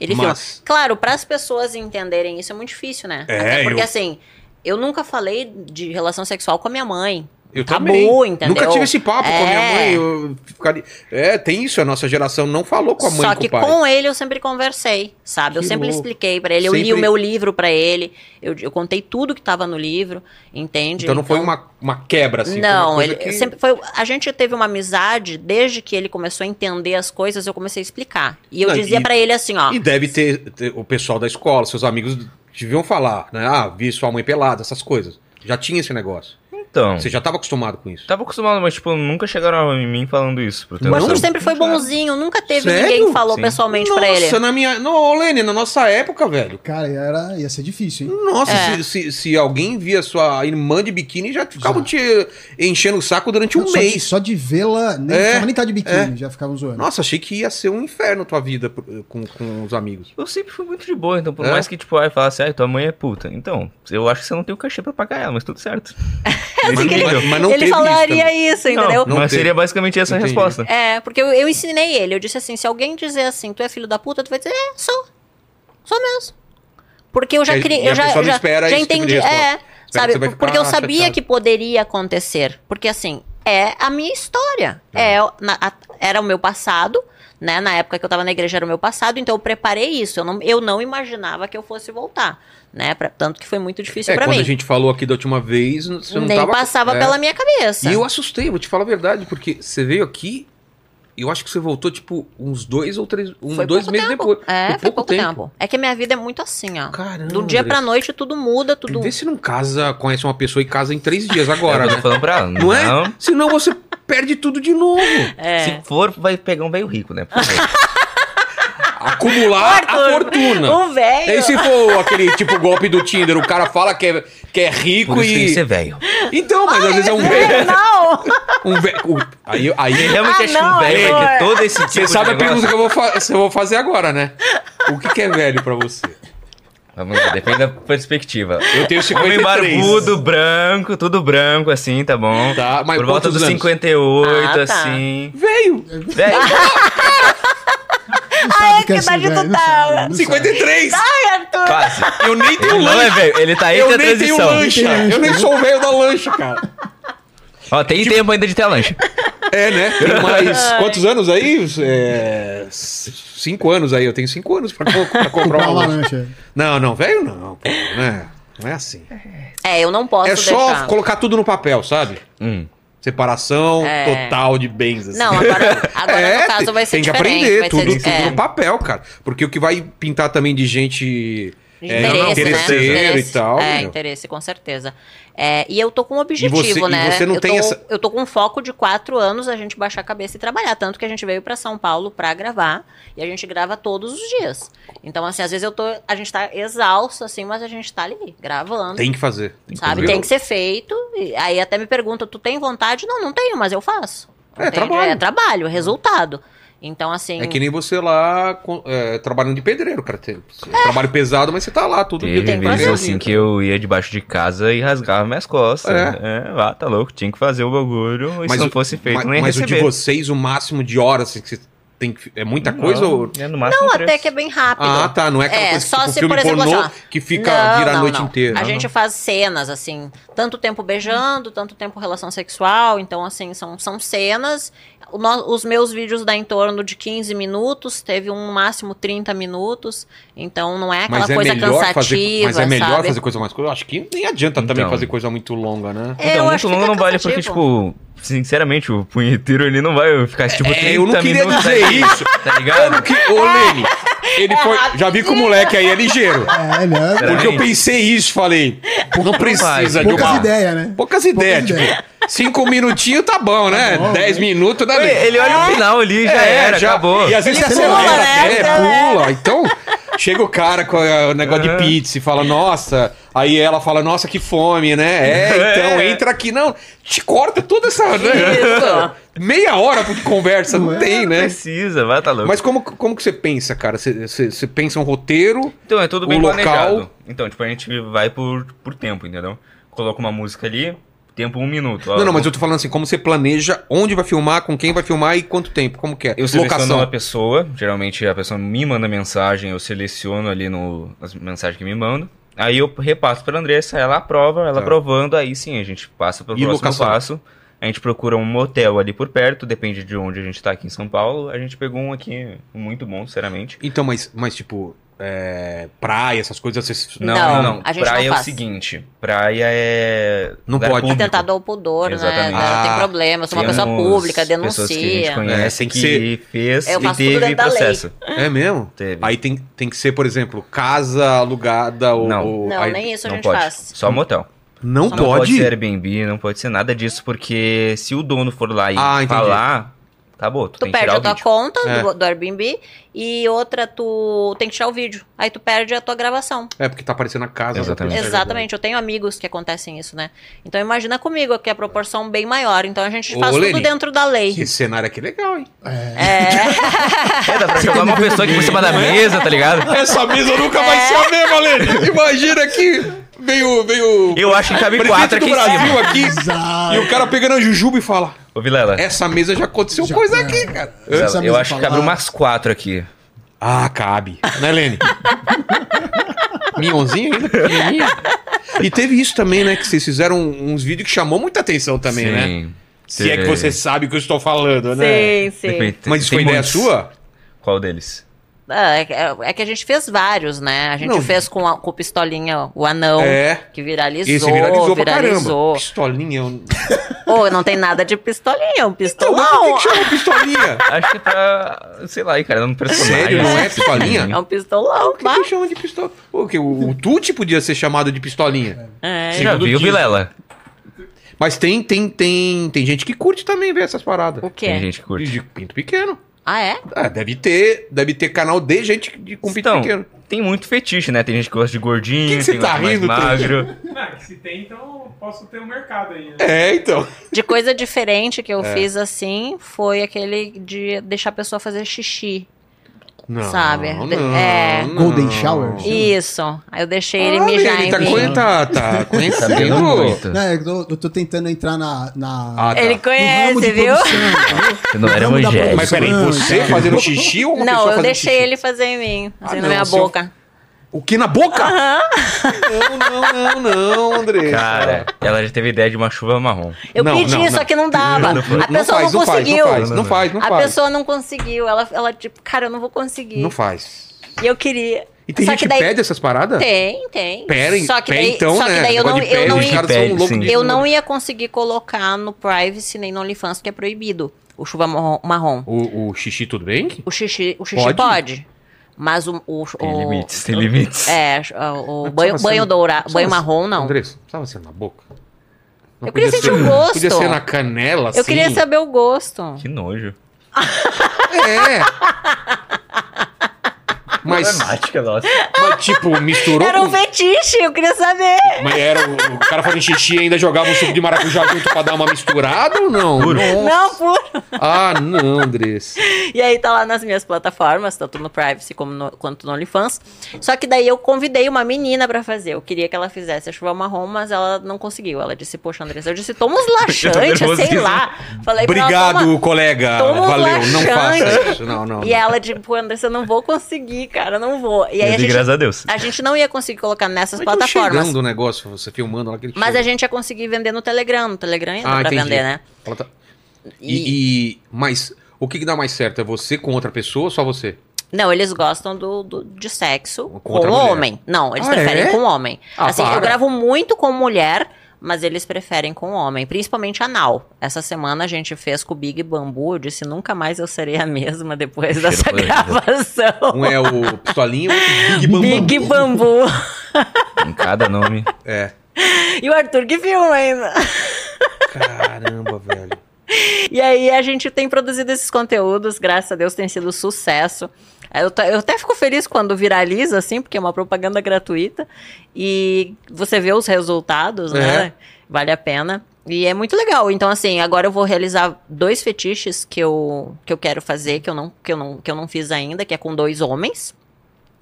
Ele Mas- filma. Claro, para as pessoas entenderem isso é muito difícil, né? É, Até porque, eu- assim, eu nunca falei de relação sexual com a minha mãe. Eu Tabu, também. entendeu? Nunca tive esse papo com a minha É. mãe. Eu ficaria... É, tem isso. A nossa geração não falou com a mãe Só com que pai. com ele eu sempre conversei, sabe? eu Que sempre louco. expliquei pra ele. Eu li Sempre- o meu livro pra ele. Eu, eu contei tudo que tava no livro, entende? Então não foi uma, uma quebra, assim. Não, ele que- sempre foi. A gente teve uma amizade desde que ele começou a entender as coisas. Eu comecei a explicar e eu Não, dizia pra ele assim, ó. E deve ter, ter- o pessoal da escola, seus amigos deviam falar, né? Ah, vi sua mãe pelada, essas coisas. Já tinha esse negócio. Então, Você já estava acostumado com isso. tava acostumado, mas tipo, nunca chegaram em mim falando isso. Pra ter O Mas noção. sempre foi bonzinho, nunca teve Sério? ninguém que falou Sim. pessoalmente Nossa, pra ele. na minha. Não, Lene, na nossa época, velho. Cara, era, ia ser difícil, hein? Nossa, É. se, se, se alguém via sua irmã de biquíni, já ficava te enchendo o saco durante um só, de, mês. só de vê-la, nem, É, nem tá de biquíni, já ficavam zoando. Nossa, achei que ia ser um inferno tua vida pro- com, com os amigos. Eu sempre fui muito de boa, então por É? mais que, tipo, ai, falasse, ai, tua mãe é puta. Então, eu acho que você não tem o cachê pra pagar ela, mas tudo certo. mas, que ele- mas- não ele falaria também. isso, entendeu? Não mas teve. seria basicamente essa a resposta. É, porque eu, eu ensinei ele. Eu disse assim: se alguém dizer assim, tu é filho da puta, tu vai dizer, é, sou. Sou mesmo. Porque eu já criei. Eu já, já, espera já tipo entendi. resposta. é, sabe? vai Porque eu ficar sabia chateado. que poderia acontecer. Porque assim, é a minha história. É, na- a- era o meu passado. Né? Na época que eu tava na igreja era o meu passado, então eu preparei isso. Eu não, eu não imaginava que eu fosse voltar. Né? Pra- tanto que foi muito difícil É, quando mim. a gente falou aqui da última vez, você não Nem tava... passava é. pela minha cabeça. E eu assustei, vou te falar a verdade, porque você veio aqui, eu acho que você voltou, tipo, uns dois ou três, uns Foi dois pouco meses tempo. depois. É, foi pouco tempo. É que a minha vida é muito assim, ó. Caramba, Do dia pra noite tudo muda, tudo. Vê se não casa, conhece uma pessoa e casa em três dias agora, eu tô né? falando pra não, Não é? Senão você perde tudo de novo. É. Se for, vai pegar um velho rico, né? Acumular a Arthur, fortuna. O velho. E se for aquele tipo golpe do Tinder, o cara fala que é, que é rico Por isso tem que e. ser velho. Então, mas às vezes é um É, velho. não! Um velho. Aí, Ele aí realmente Ah, acha que não, um velho Arthur. ter todo esse tipo você de sabe a pergunta que eu vou, fa eu vou fazer agora, né? O que, que é velho pra você? Vamos lá, depende da perspectiva. Eu tenho Homem 53. barbudo, branco, tudo branco, assim, tá bom? Tá, mas Por volta dos anos? 58, Ah, tá. assim. Velho! Velho, Não sabe o que é idade tu tá? sabe, não sabe. 53! Ai, Arthur! quase. Eu nem tenho Ele não é lancha! velho, ele tá Eu entre a nem tenho transição. lancha! Eu nem sou o velho da lancha, cara. Ó, tem tempo ainda de ter a lancha. É, né? Tem mais quantos anos aí? É, cinco anos aí. Eu tenho cinco anos pra, co- pra comprar uma lancha. Não, não, velho não. Pô, né? Não é assim. É, eu não posso É só deixar. colocar tudo no papel, sabe? Hum. Separação É. total de bens. Assim. Não, agora, agora É, no caso tem- vai ser Tem que diferente. aprender tudo, tudo é, no papel, cara. Porque o que vai pintar também de gente é, interesse, né? interesseiro e Interesse. tal. É, meu. interesse, com certeza. É, e eu tô com um objetivo, você- e né? você não eu, tem tô, essa- eu tô com um foco de quatro anos a gente baixar a cabeça e trabalhar. Tanto que a gente veio pra São Paulo pra gravar. E a gente grava todos os dias. Então, assim, às vezes eu tô. A gente tá exausto, assim, mas a gente tá ali, gravando. Tem que fazer. sabe? fazer. Tem que ser feito. E aí até me pergunta, tu tem vontade? Não, não tenho, mas eu faço. É, trabalho. É trabalho, resultado. Então, assim. É que nem você lá com- é, trabalhando de pedreiro, cara. Tem- Trabalho pesado, mas você tá lá dia. Teve tem que vezes assim que eu ia debaixo de casa e rasgava minhas costas. É. É, lá, tá louco, tinha que fazer o bagulho. E se não o- fosse feito, mas, não ia mas o de vocês, o máximo de horas assim, que você tem que. É muita coisa? Ou... É no máximo Não, três. até que é bem rápido. Ah, tá. Não é aquela É, coisa só tipo se, filme por exemplo, pornô assim, que fica Não, vira a não, noite não. inteira. A Não, gente não. faz cenas, assim, tanto tempo beijando, tanto tempo relação sexual. Então, assim, são, são cenas. o no- os meus vídeos dá em torno de 15 minutos, teve um máximo 30 minutos, então não é aquela Mas é coisa melhor cansativa, fazer, mas é melhor sabe? fazer coisa mais curta. Eu acho que nem adianta também Então. fazer coisa muito longa, né? É, então, muito longo fica não vale, porque, tipo, sinceramente, o punheteiro ele não vai ficar, tipo, 30 É, eu não queria minutos dizer ali, isso. tá Eu ligado? não que... Ô, Lene, ele foi. Já vi que o moleque aí é ligeiro. É, né? Será? Porque eu pensei isso, falei. Não precisa de Poucas uma. ideias, né? Poucas ideias, tipo. Cinco minutinhos tá bom, né? bom, Dez né? minutos dá Ele, ele olha o final ali, já É, era, acabou. E às vezes Ele você pula, acelera né? até, Acelera. pula. Então, chega o cara com o negócio de Aham. pizza e fala, nossa. Aí ela fala, nossa, que fome, né? É, então É. entra aqui. Não, te corta toda essa. né? Meia hora de conversa, não tem, né? Precisa, vai, tá louco. Mas como, como que você pensa, cara? Você, você, você pensa um roteiro? Então, é tudo bem o local- planejado. Então, tipo, a gente vai por, por tempo, entendeu? Coloca uma música ali, tempo um minuto. ó. Não, não, mas eu tô falando assim, como você planeja onde vai filmar, com quem vai filmar e quanto tempo, como que é? Eu seleciono a pessoa, geralmente a pessoa me manda mensagem, eu seleciono ali no, as mensagens que me mandam. Aí eu repasso pra Andressa, ela aprova, ela Tá. aprovando, aí sim a gente passa pro E próximo locação? passo. A gente procura um motel ali por perto, depende de onde a gente tá aqui em São Paulo. A gente pegou um aqui muito bom, sinceramente. Então, mas, mas tipo, é, praia, essas coisas, vocês... Não, Não, não, não. a gente praia não é o seguinte, praia é. Não lugar pode. público. Atentado ao pudor, Exatamente. né? Ah, tem problema, eu sou uma pessoa pública, pessoas que a gente denuncia. conhece É, que que, fez Eu e faço tudo teve dentro da lei. processo. É mesmo? Teve. Aí tem, tem que ser, por exemplo, casa alugada ou... Não. ou- Não, aí- nem isso a não gente pode. faz. Só motel. Não Não pode pode? ser Airbnb, não pode ser nada disso, porque se o dono for lá e Ah, entendi. falar, acabou, tu, Tu perde a o tua vídeo. conta É. do, do Airbnb e outra, tu tem que tirar o vídeo. Aí tu perde a tua gravação. É, porque tá aparecendo a casa. Exatamente. Exatamente, eu tenho amigos que acontecem isso, né? Então imagina comigo que é a proporção bem maior. Então a gente Ô, faz Leni, tudo dentro da lei. Esse cenário aqui é legal, hein? É, É, dá pra chamar uma pessoa aqui por cima da mesa, tá ligado? Essa mesa nunca vai É. ser a mesma, Lene. Imagina que veio, veio Eu acho que cabe quatro aqui em cima. Brasil aqui Exato. e o cara pegando a jujuba e fala, Ô, Vilela, essa mesa já aconteceu Já- coisa é. aqui, cara. Essa eu acho que cabe umas quatro aqui. Ah, cabe. Né, Lene? Minhonzinho ainda, pequenininho. E teve isso também, né? Que vocês fizeram uns vídeos que chamou muita atenção também, né? Sim. Se é que você sabe o que eu estou falando, né? sim, sim. Depende, Mas isso foi ideia muitos. sua? Qual deles? Ah, é, que- é que a gente fez vários, né? A gente Não. fez com, a- com o Pistolinha, o anão, É. que viralizou. Esse viralizou viralizou. Pistolinha. Eu... Ô, não tem nada de pistolinha, é um Então, pistolão. mas por que, chama pistolinha? Acho que é pra, sei lá, cara, um personagem. Sério? Não é pistolinha? É um pistolão, Por que, pá. que chama de pistola? O, que, o, o Tuti podia ser chamado de pistolinha. É, Já Segundo viu. Vilela? Mas tem, tem, tem, tem gente que curte também ver essas paradas. O quê? Tem gente que curte. De pinto pequeno. Ah, é? Ah, deve ter, deve ter canal de gente de, com Então, pequeno. tem muito fetiche, né? Tem gente que gosta de gordinho, Que que você tá rindo, magro. Não, que se tem, então posso ter um mercado aí, né? É, então. De coisa diferente que eu É. fiz assim foi aquele de deixar a pessoa fazer xixi. Não, Sabe? Não, É. não. Golden shower? Isso. Aí eu deixei ele Ah, mijar ele em tá, mim. conhe- tá, tá Sabendo conhecendo. muito. Não, eu, tô, eu tô tentando entrar na. na Ah, tá. Ele conhece, viu? produção, entendeu? Você não era evangélico. Mas peraí, você Então, fazendo xixi ou uma Não, pessoa eu deixei xixi? ele fazer em mim, assim, Ah, na minha se eu- boca. O que na boca? Não, não, não, não, André. Cara, ela já teve ideia de uma chuva marrom. Eu Não, pedi, não, só não. que não dava. Não, não a pessoa faz, não não faz, conseguiu. não faz, não faz, não a faz. pessoa não conseguiu. Ela, ela, tipo, cara, eu não vou conseguir. Não faz. E eu queria. E tem Só gente que que daí- pede essas paradas? Tem, tem. Pera, só que pé, daí, então, só que né? daí eu não, de eu pé, não os ia, caras são Pede, de- eu não ia conseguir colocar no privacy nem no OnlyFans, que é proibido. O chuva marrom. marrom. O, o xixi, tudo bem? O xixi, o xixi Pode? pode. Mas o. o, Tem o- limites, tem limites. É, o banho, banho dourado, banho marrom, não. Andressa, precisava ser na boca? Não Eu queria sentir o gosto. Podia ser na canela, assim. Eu queria saber o gosto. Que nojo. É. Mas, Problemática, nossa. mas, tipo, misturou Era um com... fetiche, eu queria saber. Mas era o, o cara fazendo xixi e ainda jogava um suco de maracujá junto pra dar uma misturada ou não? Puro. Não, puro. Ah, não, Andressa. E aí tá lá nas minhas plataformas, tanto no Privacy como no, quanto no OnlyFans. Só que daí eu convidei uma menina pra fazer. Eu queria que ela fizesse a chuva marrom, mas ela não conseguiu. Ela disse, poxa, Andressa, eu disse, toma uns laxantes, sei lá. Falei pra ela, Obrigado, "Toma." colega. toma Valeu, não laxante. faça isso. Não, não. E não. ela, tipo, Andressa, eu não vou conseguir, cara, não vou. E aí a gente, graças a Deus. a gente não ia conseguir colocar nessas Mas tá plataformas. chegando o negócio, você filmando lá aquele Mas a gente ia conseguir vender no Telegram. No Telegram ainda Ah, pra entendi. vender, né? Tá- E, E, e- mas o que, que dá mais certo? É você com outra pessoa ou só você? Não, eles gostam do, do- de sexo Com com, homem. Não, eles Ah, preferem é? com homem. Ah, assim, para. eu gravo muito com mulher, mas eles preferem com homem, principalmente anal. Essa semana a gente fez com o Big Bambu, eu disse nunca mais eu serei a mesma depois Cheiro dessa podre. gravação. Um é o pistolinho, o outro Big Bambam. Big Bambu. Em cada nome. É. E o Arthur que filma ainda. Caramba, velho. E aí a gente tem produzido esses conteúdos, graças a Deus tem sido sucesso. Eu, eu até fico feliz quando viraliza, assim, porque é uma propaganda gratuita. E você vê os resultados, É. né? Vale a pena. E é muito legal. Então, assim, agora eu vou realizar dois fetiches que eu, que eu quero fazer, que eu, não, que, eu não, que eu não fiz ainda, que é com dois homens.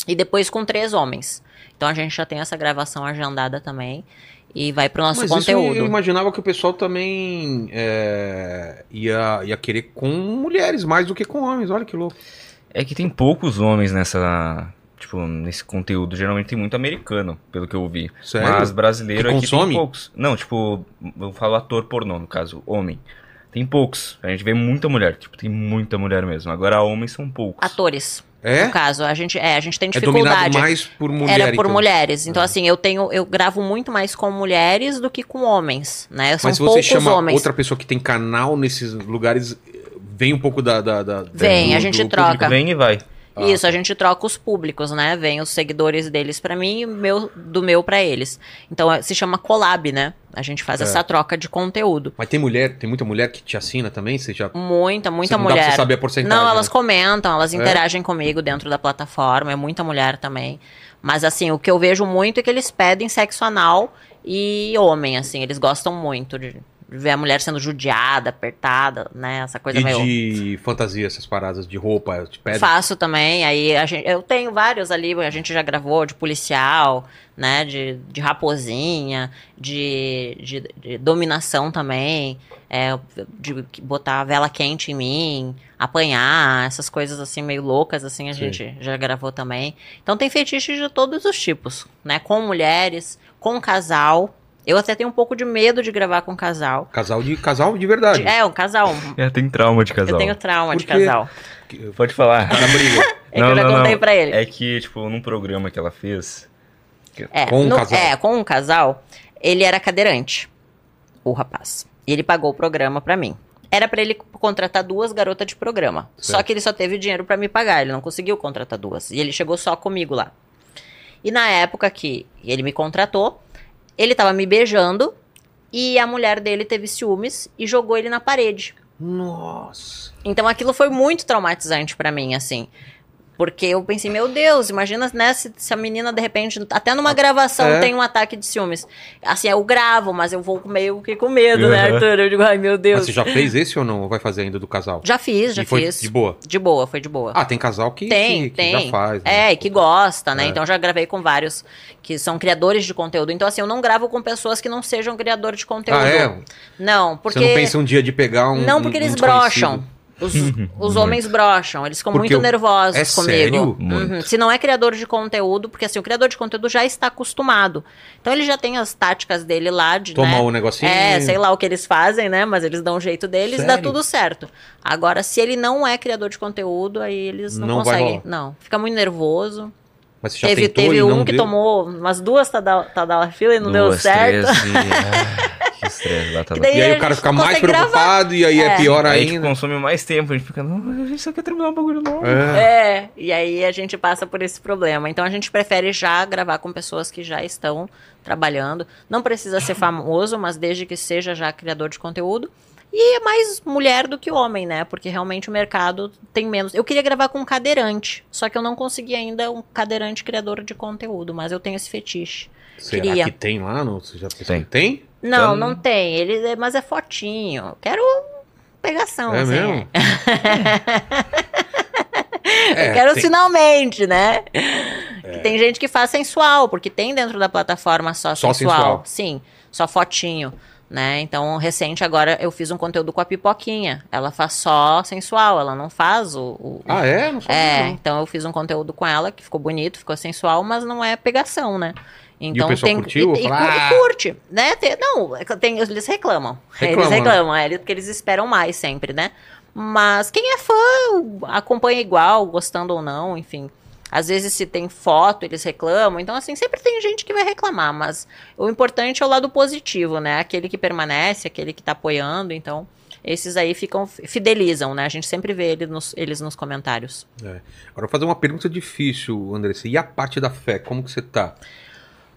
E depois com três homens. Então a gente já tem essa gravação agendada também. E vai pro nosso Mas conteúdo. eu imaginava que o pessoal também é, ia, ia querer com mulheres mais do que com homens. Olha que louco. É que tem poucos homens nessa. Tipo, nesse conteúdo. Geralmente tem muito americano, pelo que eu vi. Sério? Mas brasileiro Que aqui consome? tem poucos. Não, tipo, eu falo ator pornô, no caso, homem. Tem poucos. A gente vê muita mulher. Tipo, tem muita mulher mesmo. Agora, homens são poucos. Atores. É? No caso, a gente, é, a gente tem É dominado dificuldade. mais por mulher. Era por então. mulheres. Então, assim, eu tenho, eu gravo muito mais com mulheres do que com homens, né? São Mas se você poucos chama homens. outra pessoa que tem canal nesses lugares, vem um pouco da. da, da- Vem, do- a gente troca. público. Vem e vai. Ah, Isso, a gente troca os públicos, né? Vem os seguidores deles pra mim e o meu, do meu pra eles. Então, é- se chama collab, né? A gente faz É. essa troca de conteúdo. Mas tem mulher, tem muita mulher que te assina também? Você já. Muita, muita não dá pra mulher. você saber a porcentagem. Não, elas né? comentam, elas É? interagem comigo dentro da plataforma, é muita mulher também. Mas assim, o que eu vejo muito é que eles pedem sexo anal e homem, assim, eles gostam muito de ver a mulher sendo judiada, apertada, né? Essa coisa E meio. de fantasia, essas paradas de roupa, te pedem. Faço também, aí a gente, eu tenho vários ali, a gente já gravou de policial, né, de, de raposinha, de, de, de dominação também, é, de botar a vela quente em mim, apanhar, essas coisas assim meio loucas, assim, a Sim. gente já gravou também. Então tem fetiches de todos os tipos, né, com mulheres, com casal. Eu até tenho um pouco de medo de gravar com casal. Casal de casal de verdade. De- é, um casal. É, tem trauma de casal. Eu tenho trauma Por de casal. Pode falar. Da briga. É que eu já contei pra ele. É que, tipo, num programa que ela fez. É, Com um no- casal. É, com um casal, ele era cadeirante, o rapaz. E ele pagou o programa pra mim. Era pra ele contratar duas garotas de programa. Só Certo. que ele só teve dinheiro pra me pagar, ele não conseguiu contratar duas. E ele chegou só comigo lá. E na época que ele me contratou, ele tava me beijando e a mulher dele teve ciúmes e jogou ele na parede. Nossa. Então aquilo foi muito traumatizante pra mim, assim. Porque eu pensei, meu Deus, imagina né, se, se a menina, de repente, até numa gravação É. tem um ataque de ciúmes. Assim, eu gravo, mas eu vou meio que com medo, né, Uhum. Arthur? Eu digo, ai meu Deus. Mas você já fez esse ou não? Ou vai fazer ainda do casal? Já fiz, já e foi fiz. de boa. De boa, foi de boa. Ah, tem casal que, Tem, que, que tem. já faz. né? É, e que gosta, né? É. Então já gravei com vários que são criadores de conteúdo. Então, assim, eu não gravo com pessoas que não sejam criadores de conteúdo. Ah, é? Não, porque. Você não pensa um dia de pegar um. Não, porque um eles brocham. Os, os homens brocham, eles ficam Porque muito eu- nervosos É comigo. sério? Muito. Uhum. Se não é criador de conteúdo, porque assim, o criador de conteúdo já está acostumado. Então ele já tem as táticas dele lá de. Tomar né? o negocinho. É, sei lá o que eles fazem, né? Mas eles dão um jeito deles, dá Sério? tudo certo. Agora, se ele não é criador de conteúdo, aí eles não, Não vai conseguem. rolar. Não, fica muito nervoso. Mas você já Teve, tentou teve e um não que deu? tomou umas duas Tadalafila e não deu certo. três e- que estresse lá, tá E aí a o cara gente fica mais consegue gravar. preocupado e aí é, É. pior Aí, ainda. consome mais tempo, a gente fica, não, a gente só quer terminar o bagulho logo. É. É, e aí a gente passa por esse problema. Então a gente prefere já gravar com pessoas que já estão trabalhando. Não precisa ser famoso, mas desde que seja já criador de conteúdo. E é mais mulher do que homem, né? Porque realmente o mercado tem menos. Eu queria gravar com um cadeirante, só que eu não consegui ainda um cadeirante criador de conteúdo, mas eu tenho esse fetiche. Será queria. que tem lá? No... Você já pensou Tem. tem? Não, Então- não tem. Ele, é- mas é fotinho. Eu Quero pegação, É assim. mesmo? Eu É, quero tem- finalmente, né? Que tem gente que faz sensual, porque tem dentro da plataforma só, Só sensual. sensual. Sim, só fotinho. Né? Então, recente agora eu fiz um conteúdo com a Pipoquinha. Ela faz só sensual, ela não faz o. o- Ah, é? Não sabia, é, então eu fiz um conteúdo com ela que ficou bonito, ficou sensual, mas não é pegação, né? Então, pessoal tem, curtiu? E, e, Fala, e "Ah!" curte, né? Tem- não, é tem, eles reclamam. Reclamam, eles reclamam, é, porque eles esperam mais sempre, né? Mas quem é fã acompanha igual, gostando ou não, enfim. Às vezes, se tem foto, eles reclamam. Então, assim, sempre tem gente que vai reclamar. Mas o importante é o lado positivo, né? Aquele que permanece, aquele que tá apoiando. Então, esses aí ficam, fidelizam, né? A gente sempre vê ele nos- eles nos comentários. Agora, eu vou fazer uma pergunta difícil, Andressa. E a parte da fé, como que você tá?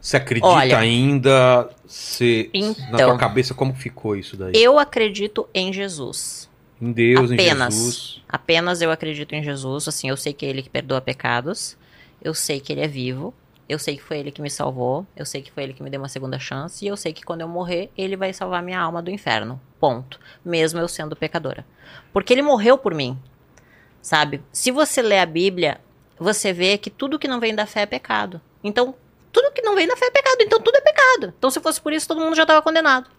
Você acredita Olha, ainda? Você, na então, tua cabeça, como ficou isso daí? Eu acredito em Jesus. Em Deus, apenas. em Jesus. Apenas eu acredito em Jesus. Assim, eu sei que é Ele que perdoa pecados. Eu sei que Ele é vivo. Eu sei que foi Ele que me salvou. Eu sei que foi Ele que me deu uma segunda chance. E eu sei que quando eu morrer, Ele vai salvar minha alma do inferno. Ponto. Mesmo eu sendo pecadora. Porque Ele morreu por mim. Sabe? Se você lê a Bíblia, você vê que tudo que não vem da fé é pecado. Então, tudo que não vem da fé é pecado. Então, tudo é pecado. Então, se fosse por isso, todo mundo já estava condenado.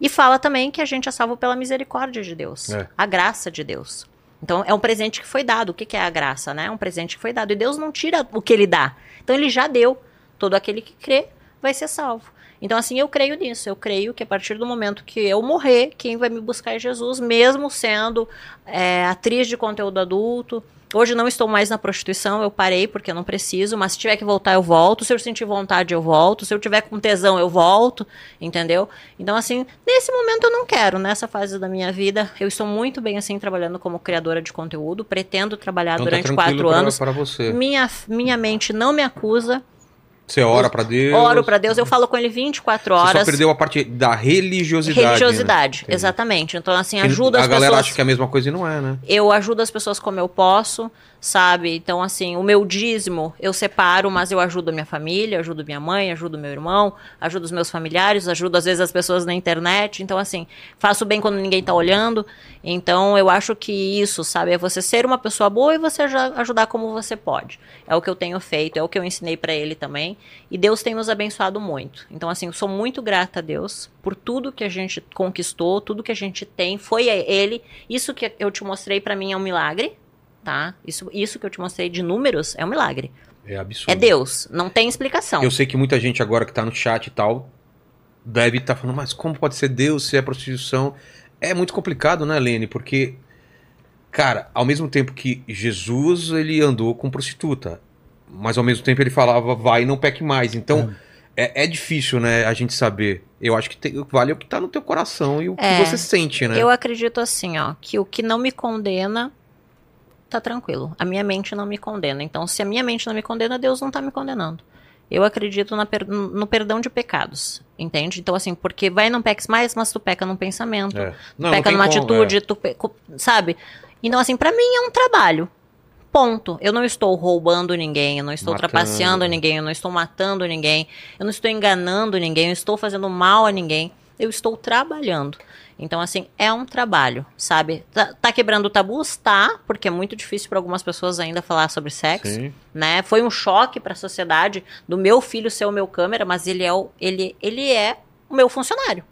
E fala também que a gente é salvo pela misericórdia de Deus, É. a graça de Deus. Então é um presente que foi dado. O que que é a graça, né? É um presente que foi dado. E Deus não tira o que ele dá. Então ele já deu. Todo aquele que crê vai ser salvo. Então, assim, eu creio nisso. Eu creio que a partir do momento que eu morrer, quem vai me buscar é Jesus, mesmo sendo é, atriz de conteúdo adulto. Hoje não estou mais na prostituição, eu parei porque eu não preciso, mas se tiver que voltar, eu volto. Se eu sentir vontade, eu volto. Se eu tiver com tesão, eu volto, entendeu? Então, assim, nesse momento eu não quero, nessa fase da minha vida. Eu estou muito bem, assim, trabalhando como criadora de conteúdo. Pretendo trabalhar Então tá durante tranquilo quatro pra- anos. Pra você. Minha, minha mente não me acusa. Você ora pra Deus. Oro pra Deus, eu falo com ele 24 Você horas. só perdeu a parte da religiosidade. Religiosidade, né? Exatamente. Então, assim, ajuda A as galera pessoas. acha que é a mesma coisa e não é, né? Eu ajudo as pessoas como eu posso, sabe? Então, assim, o meu dízimo eu separo, mas eu ajudo a minha família, ajudo minha mãe, ajudo meu irmão, ajudo os meus familiares, ajudo às vezes as pessoas na internet. Então, assim, faço bem quando ninguém tá olhando. Então, eu acho que isso, sabe? É você ser uma pessoa boa e você já ajudar como você pode. É o que eu tenho feito, é o que eu ensinei pra ele também. E Deus tem nos abençoado muito. Então, assim, eu sou muito grata a Deus por tudo que a gente conquistou, tudo que a gente tem. Foi a Ele. Isso que eu te mostrei pra mim é um milagre, tá? Isso, isso que eu te mostrei de números é um milagre. É absurdo. É Deus. Não tem explicação. Eu sei que muita gente agora que tá no chat e tal deve estar falando, mas como pode ser Deus se é prostituição? É muito complicado, né, Lene? Porque, cara, ao mesmo tempo que Jesus ele andou com prostituta, mas ao mesmo tempo ele falava, vai e não peque mais. Então, é, é difícil, né, a gente saber. Eu acho que tem- vale o que tá no teu coração e o É. que você sente, né? Eu acredito assim, ó, que o que não me condena tá tranquilo. A minha mente não me condena. Então, se a minha mente não me condena, Deus não tá me condenando. Eu acredito na per- no perdão de pecados, entende? Então, assim, porque vai e não peques mais, mas tu peca num pensamento, É. Não, não peca numa como, atitude, é. tu pe- co- sabe? Então, assim, pra mim é um trabalho. Ponto. Eu não estou roubando ninguém, eu não estou Matando. trapaceando ninguém, eu não estou matando ninguém, eu não estou enganando ninguém, eu estou fazendo mal a ninguém. Eu estou trabalhando. Então, assim, é um trabalho, sabe? Tá, tá quebrando tabus? Tá, porque é muito difícil para algumas pessoas ainda falar sobre sexo Sim. né? Foi um choque para a sociedade do meu filho ser o meu câmera, mas ele é o, ele, ele é o meu funcionário.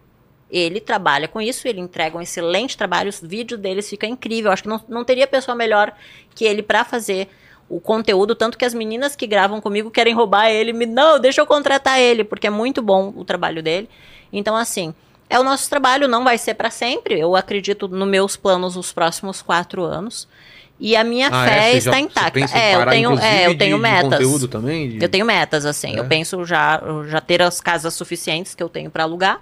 Ele trabalha com isso, ele entrega um excelente trabalho, os vídeos deles ficam incrível. Acho que não, não teria pessoa melhor que ele para fazer o conteúdo, tanto que as meninas que gravam comigo querem roubar ele, me não, deixa eu contratar ele, porque é muito bom o trabalho dele. Então assim, é o nosso trabalho, não vai ser para sempre. Eu acredito nos meus planos os próximos quatro anos. E a minha Ah, fé é? Está já- intacta. É, eu parar, tenho, inclusive, é, eu de- tenho de metas. conteúdo também? de- Eu tenho metas, assim. É? Eu penso já, já ter as casas suficientes que eu tenho para alugar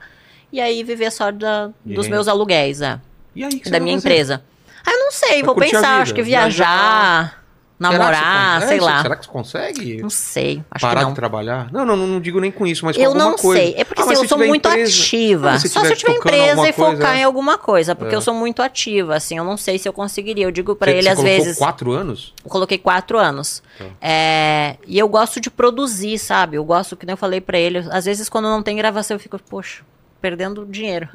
e aí viver só da, dos aí? meus aluguéis, é, E aí, que você da minha empresa. Ah, eu não sei, vou pensar, acho que viajar. viajar, você namorar, sei lá. Será que você consegue? Não sei, acho parar que não. de trabalhar? Não, não, não, não digo nem com isso, mas com Eu alguma não coisa. sei. É porque Ah, assim, eu sou muito empresa- ativa. Ah, Só se eu tiver empresa e focar coisa, em alguma coisa, porque É. eu sou muito ativa, assim. Eu não sei se eu conseguiria. Eu digo pra Você- ele você às vezes. quatro anos? Eu coloquei quatro anos. Tá. É, e eu gosto de produzir, sabe? Eu gosto, que nem eu falei pra ele, às vezes quando não tem gravação eu fico, poxa, perdendo dinheiro,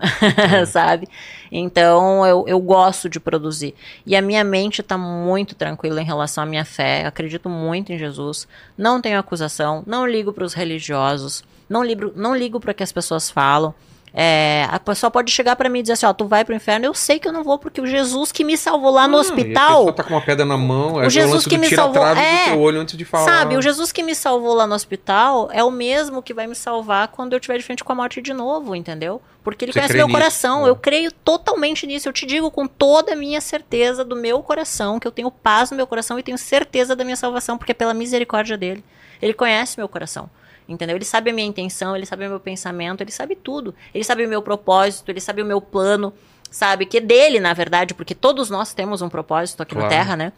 É. sabe? Então eu, eu gosto de produzir. E a minha mente tá muito tranquila em relação à minha fé. Acredito muito em Jesus. Não tenho acusação, não ligo pros religiosos, não ligo, não ligo para que as pessoas falam. É, a pessoa pode chegar pra mim e dizer assim, ó, tu vai pro inferno, eu sei que eu não vou, porque o Jesus que me salvou lá no A hospital, tá com uma pedra na mão, é O Jesus lance que me salvou- é, do teu olho antes de falar. sabe, o Jesus que me salvou lá no hospital é o mesmo que vai me salvar quando eu estiver de frente com a morte de novo, entendeu? Porque ele Você conhece meu nisso, coração, né? eu creio totalmente nisso, eu te digo com toda a minha certeza do meu coração, que eu tenho paz no meu coração e tenho certeza da minha salvação, porque é pela misericórdia dele. Ele conhece meu coração. Entendeu? Ele sabe a minha intenção, ele sabe o meu pensamento, ele sabe tudo. Ele sabe o meu propósito, ele sabe o meu plano, sabe? Que é dele, na verdade, porque todos nós temos um propósito aqui Claro. na Terra, né?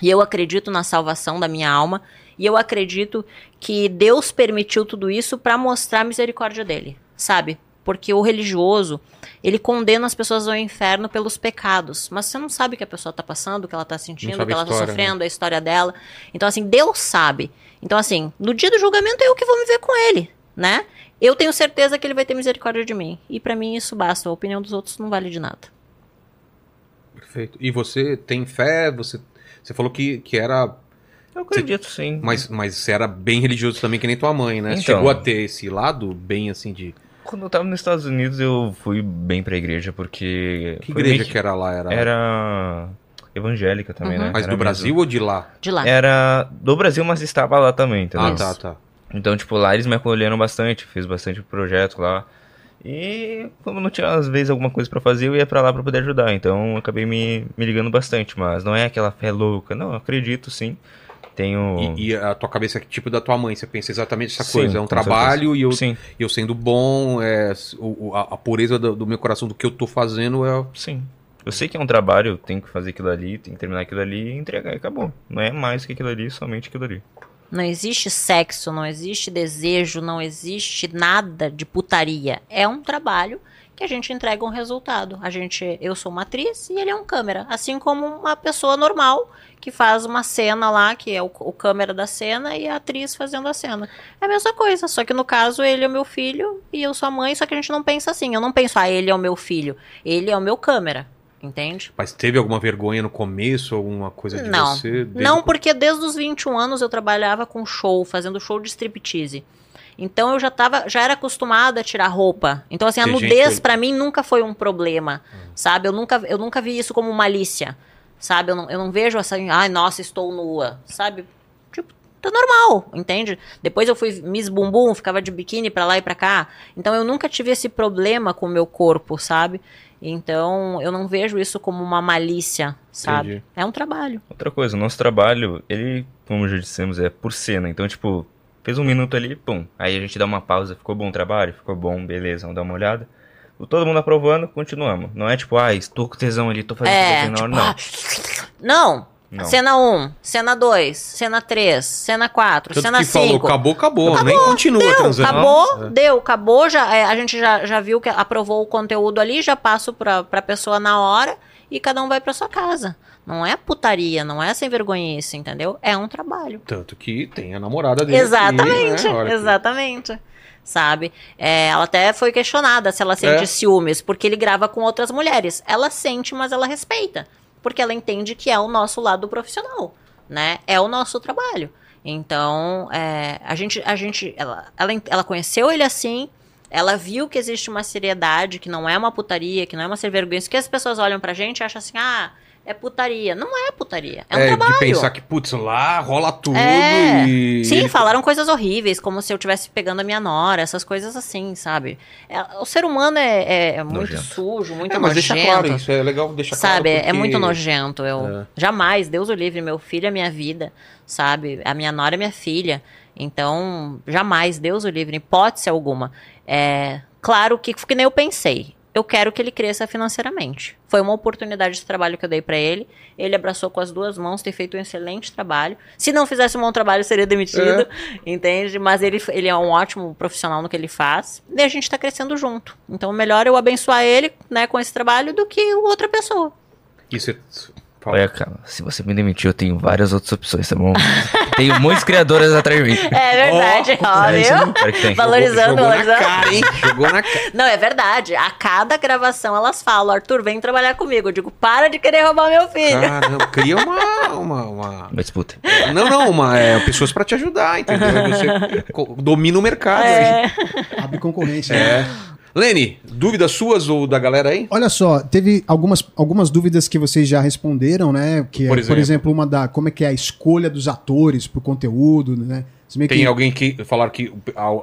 E eu acredito na salvação da minha alma. E eu acredito que Deus permitiu tudo isso para mostrar a misericórdia dele, sabe? Porque o religioso, ele condena as pessoas ao inferno pelos pecados. Mas você não sabe o que a pessoa tá passando, o que ela tá sentindo, o que a ela tá história, sofrendo, a história dela. Então, assim, Deus sabe. Então, assim, no dia do julgamento eu que vou me ver com ele, né? Eu tenho certeza que ele vai ter misericórdia de mim. E pra mim isso basta. A opinião dos outros não vale de nada. Perfeito. E você tem fé? Você, você falou que, que era. Eu acredito sim. Mas, mas você era bem religioso também, que nem tua mãe, né? Então. Chegou a ter esse lado bem assim de. Quando eu tava nos Estados Unidos, eu fui bem pra igreja, porque. Que igreja meio que era lá? Era, Era evangélica também, Uhum. né? Mas Era do Brasil mesmo. ou de lá? De lá. Era do Brasil, mas estava lá também, entendeu? Ah, tá, tá. Então, tipo, lá eles me acolheram bastante, fiz bastante projeto lá. E como não tinha, às vezes, alguma coisa pra fazer, eu ia pra lá pra poder ajudar. Então, eu acabei me, me ligando bastante, mas não é aquela fé louca. Não, acredito sim. Tenho... E, e a tua cabeça é tipo da tua mãe, você pensa exatamente essa Sim, coisa. É um trabalho e eu, Sim, eu sendo bom, é, o- o- a, a pureza do, do meu coração do que eu tô fazendo é. sim. Eu sei que é um trabalho, eu tenho que fazer aquilo ali, tenho que terminar aquilo ali e entregar e acabou. Não é mais que aquilo ali, somente aquilo ali. Não existe sexo, não existe desejo, não existe nada de putaria. É um trabalho que a gente entrega um resultado. A gente, eu sou uma atriz e ele é um câmera, assim como uma pessoa normal que faz uma cena lá, que é o, o câmera da cena e a atriz fazendo a cena. É a mesma coisa, só que no caso ele é o meu filho e eu sou a mãe, só que a gente não pensa assim. Eu não penso, ah, ele é o meu filho, ele é o meu câmera. Entende? Mas teve alguma vergonha no começo, alguma coisa de Não. você? Não, o- porque desde os 21 anos eu trabalhava com show, fazendo show de striptease. Então eu já tava, já era acostumada a tirar roupa. Então assim, a Tem nudez pra mim nunca foi um problema, sabe? Eu nunca, eu nunca vi isso como malícia, sabe? Eu não, eu não vejo assim, ai, nossa, estou nua, sabe? Tipo, tá normal, entende? Depois eu fui Miss Bumbum, ficava de biquíni pra lá e pra cá. Então eu nunca tive esse problema com o meu corpo, sabe? Então eu não vejo isso como uma malícia, sabe? Entendi. É um trabalho. Outra coisa, o nosso trabalho, ele, como já dissemos, é por cena. Então, tipo, fez um minuto ali, pum. Aí a gente dá uma pausa, ficou bom o trabalho? Ficou bom, beleza, vamos dar uma olhada. Todo mundo aprovando, continuamos. Não é tipo, ah, estou com tesão ali, tô fazendo É, tesão na hora, tipo, não. ah, não. Não. Cena 1, cena 2, cena 3, cena 4, Tanto cena que falou, 5. acabou, acabou, nem continua Deu, transando. acabou, É. deu, acabou, já, é, a gente já, já viu que aprovou o conteúdo ali, já passo pra, pra pessoa na hora e cada um vai pra sua casa. Não é putaria, não é sem vergonhice, entendeu? É um trabalho. Tanto que tem a namorada dele. Exatamente, aqui, né? Olha que- exatamente. Sabe? É, ela até foi questionada se ela sente É. ciúmes, porque ele grava com outras mulheres. Ela sente, mas ela respeita. Porque ela entende que é o nosso lado profissional, né? É o nosso trabalho. Então, é, a gente, a gente ela, ela, ela conheceu ele assim, ela viu que existe uma seriedade, que não é uma putaria, que não é uma ser vergonha. Isso que as pessoas olham pra gente e acham assim, ah, é putaria. Não é putaria, é um É, trabalho. de pensar que, putz, lá rola tudo É. e. Sim, ele- falaram coisas horríveis, como se eu estivesse pegando a minha nora, essas coisas assim, sabe? É, o ser humano é, é- é muito Nojento. sujo, muito É, mas nojento. deixa claro isso, é legal deixar claro. Sabe, é porque- muito nojento. Eu É. jamais, Deus o livre, meu filho é minha vida, sabe? A minha nora é minha filha. Então, jamais, Deus o livre, hipótese alguma. É, claro que, que nem eu pensei. Eu quero que ele cresça financeiramente. Foi uma oportunidade de trabalho que eu dei pra ele. Ele abraçou com as duas mãos, tem feito um excelente trabalho. Se não fizesse um bom trabalho, seria demitido, É. entende? Mas ele, ele é um ótimo profissional no que ele faz. E a gente tá crescendo junto. Então, melhor eu abençoar ele, né, com esse trabalho do que outra pessoa. Isso é. Olha, cara, se você me demitir, eu tenho várias outras opções, tá bom? tenho muitas criadoras atrás de mim. É verdade, Ó, ó, é. Valorizando, Jogou na valorizando. cara, hein? Jogou na cara. Não, é verdade. A cada gravação elas falam, Arthur, vem trabalhar comigo. Eu digo, para de querer roubar meu filho. Caramba, cria uma. uma, uma- Uma disputa. Não, não, uma, é, pessoas pra te ajudar, entendeu? Você domina o mercado. É. Abre concorrência. É. né? Lene, dúvidas suas ou da galera aí? Olha só, teve algumas, algumas dúvidas que vocês já responderam, né? Que é, Por por exemplo? exemplo, uma da como é que é a escolha dos atores pro conteúdo, né? Tem que- alguém que falaram que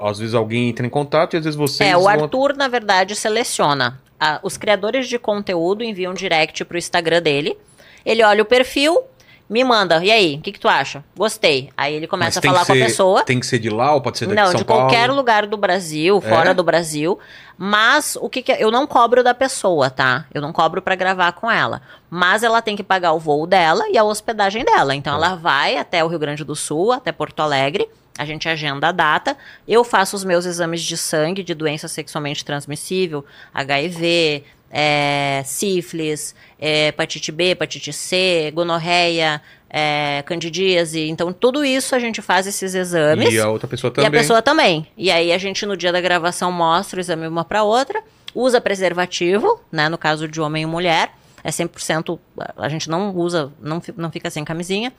às vezes alguém entra em contato e às vezes vocês. É, o vão- Arthur, na verdade, seleciona. Ah, os criadores de conteúdo enviam direct pro Instagram dele. Ele olha o perfil, me manda. E aí, o que, que tu acha? Gostei. Aí ele Mas começa a falar com a pessoa. Tem que ser de lá ou pode ser daqui Não, de São de Paulo? qualquer lugar do Brasil, fora É? do Brasil. Mas o que, que eu não cobro da pessoa, tá? Eu não cobro pra gravar com ela. Mas ela tem que pagar o voo dela e a hospedagem dela. Então ela vai até o Rio Grande do Sul, até Porto Alegre. A gente agenda a data. Eu faço os meus exames de sangue de doença sexualmente transmissível, HIV, é, sífilis, é, hepatite B, hepatite C, gonorreia, é, candidíase. Então, tudo isso a gente faz esses exames. E a outra pessoa E também. a pessoa também. E aí a gente, no dia da gravação, mostra o exame uma pra outra, usa preservativo, né? No caso de homem e mulher. É 100%, a gente não usa, não, não fica sem camisinha.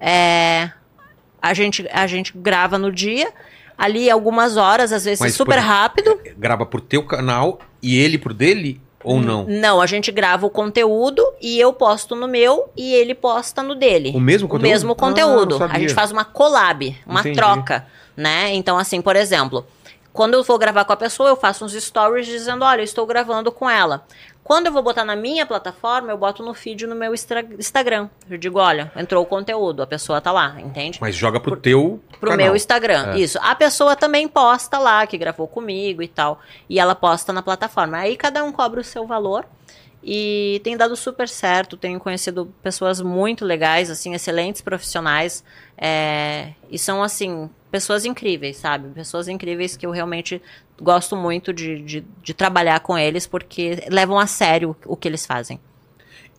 É, a, gente, a gente grava no dia, ali algumas horas, às vezes Mas, super por- rápido. Grava pro teu canal e ele pro dele ou não? Não, a gente grava o conteúdo e eu posto no meu e ele posta no dele. O mesmo O conteúdo? mesmo Ah, conteúdo. não a gente faz uma collab, uma Entendi. troca, né? Então, assim, por exemplo, quando eu vou gravar com a pessoa, eu faço uns stories dizendo, olha, eu estou gravando com ela. Quando eu vou botar na minha plataforma, eu boto no feed no meu Instagram. Eu digo, olha, entrou o conteúdo, a pessoa tá lá, entende? Mas joga pro teu Pro canal. meu Instagram, É. isso. A pessoa também posta lá, que gravou comigo e tal. E ela posta na plataforma. Aí cada um cobra o seu valor. E tem dado super certo. Tenho conhecido pessoas muito legais, assim, excelentes profissionais. é, e são, assim, pessoas incríveis, sabe? Pessoas incríveis que eu realmente gosto muito de, de, de trabalhar com eles, porque levam a sério o que eles fazem.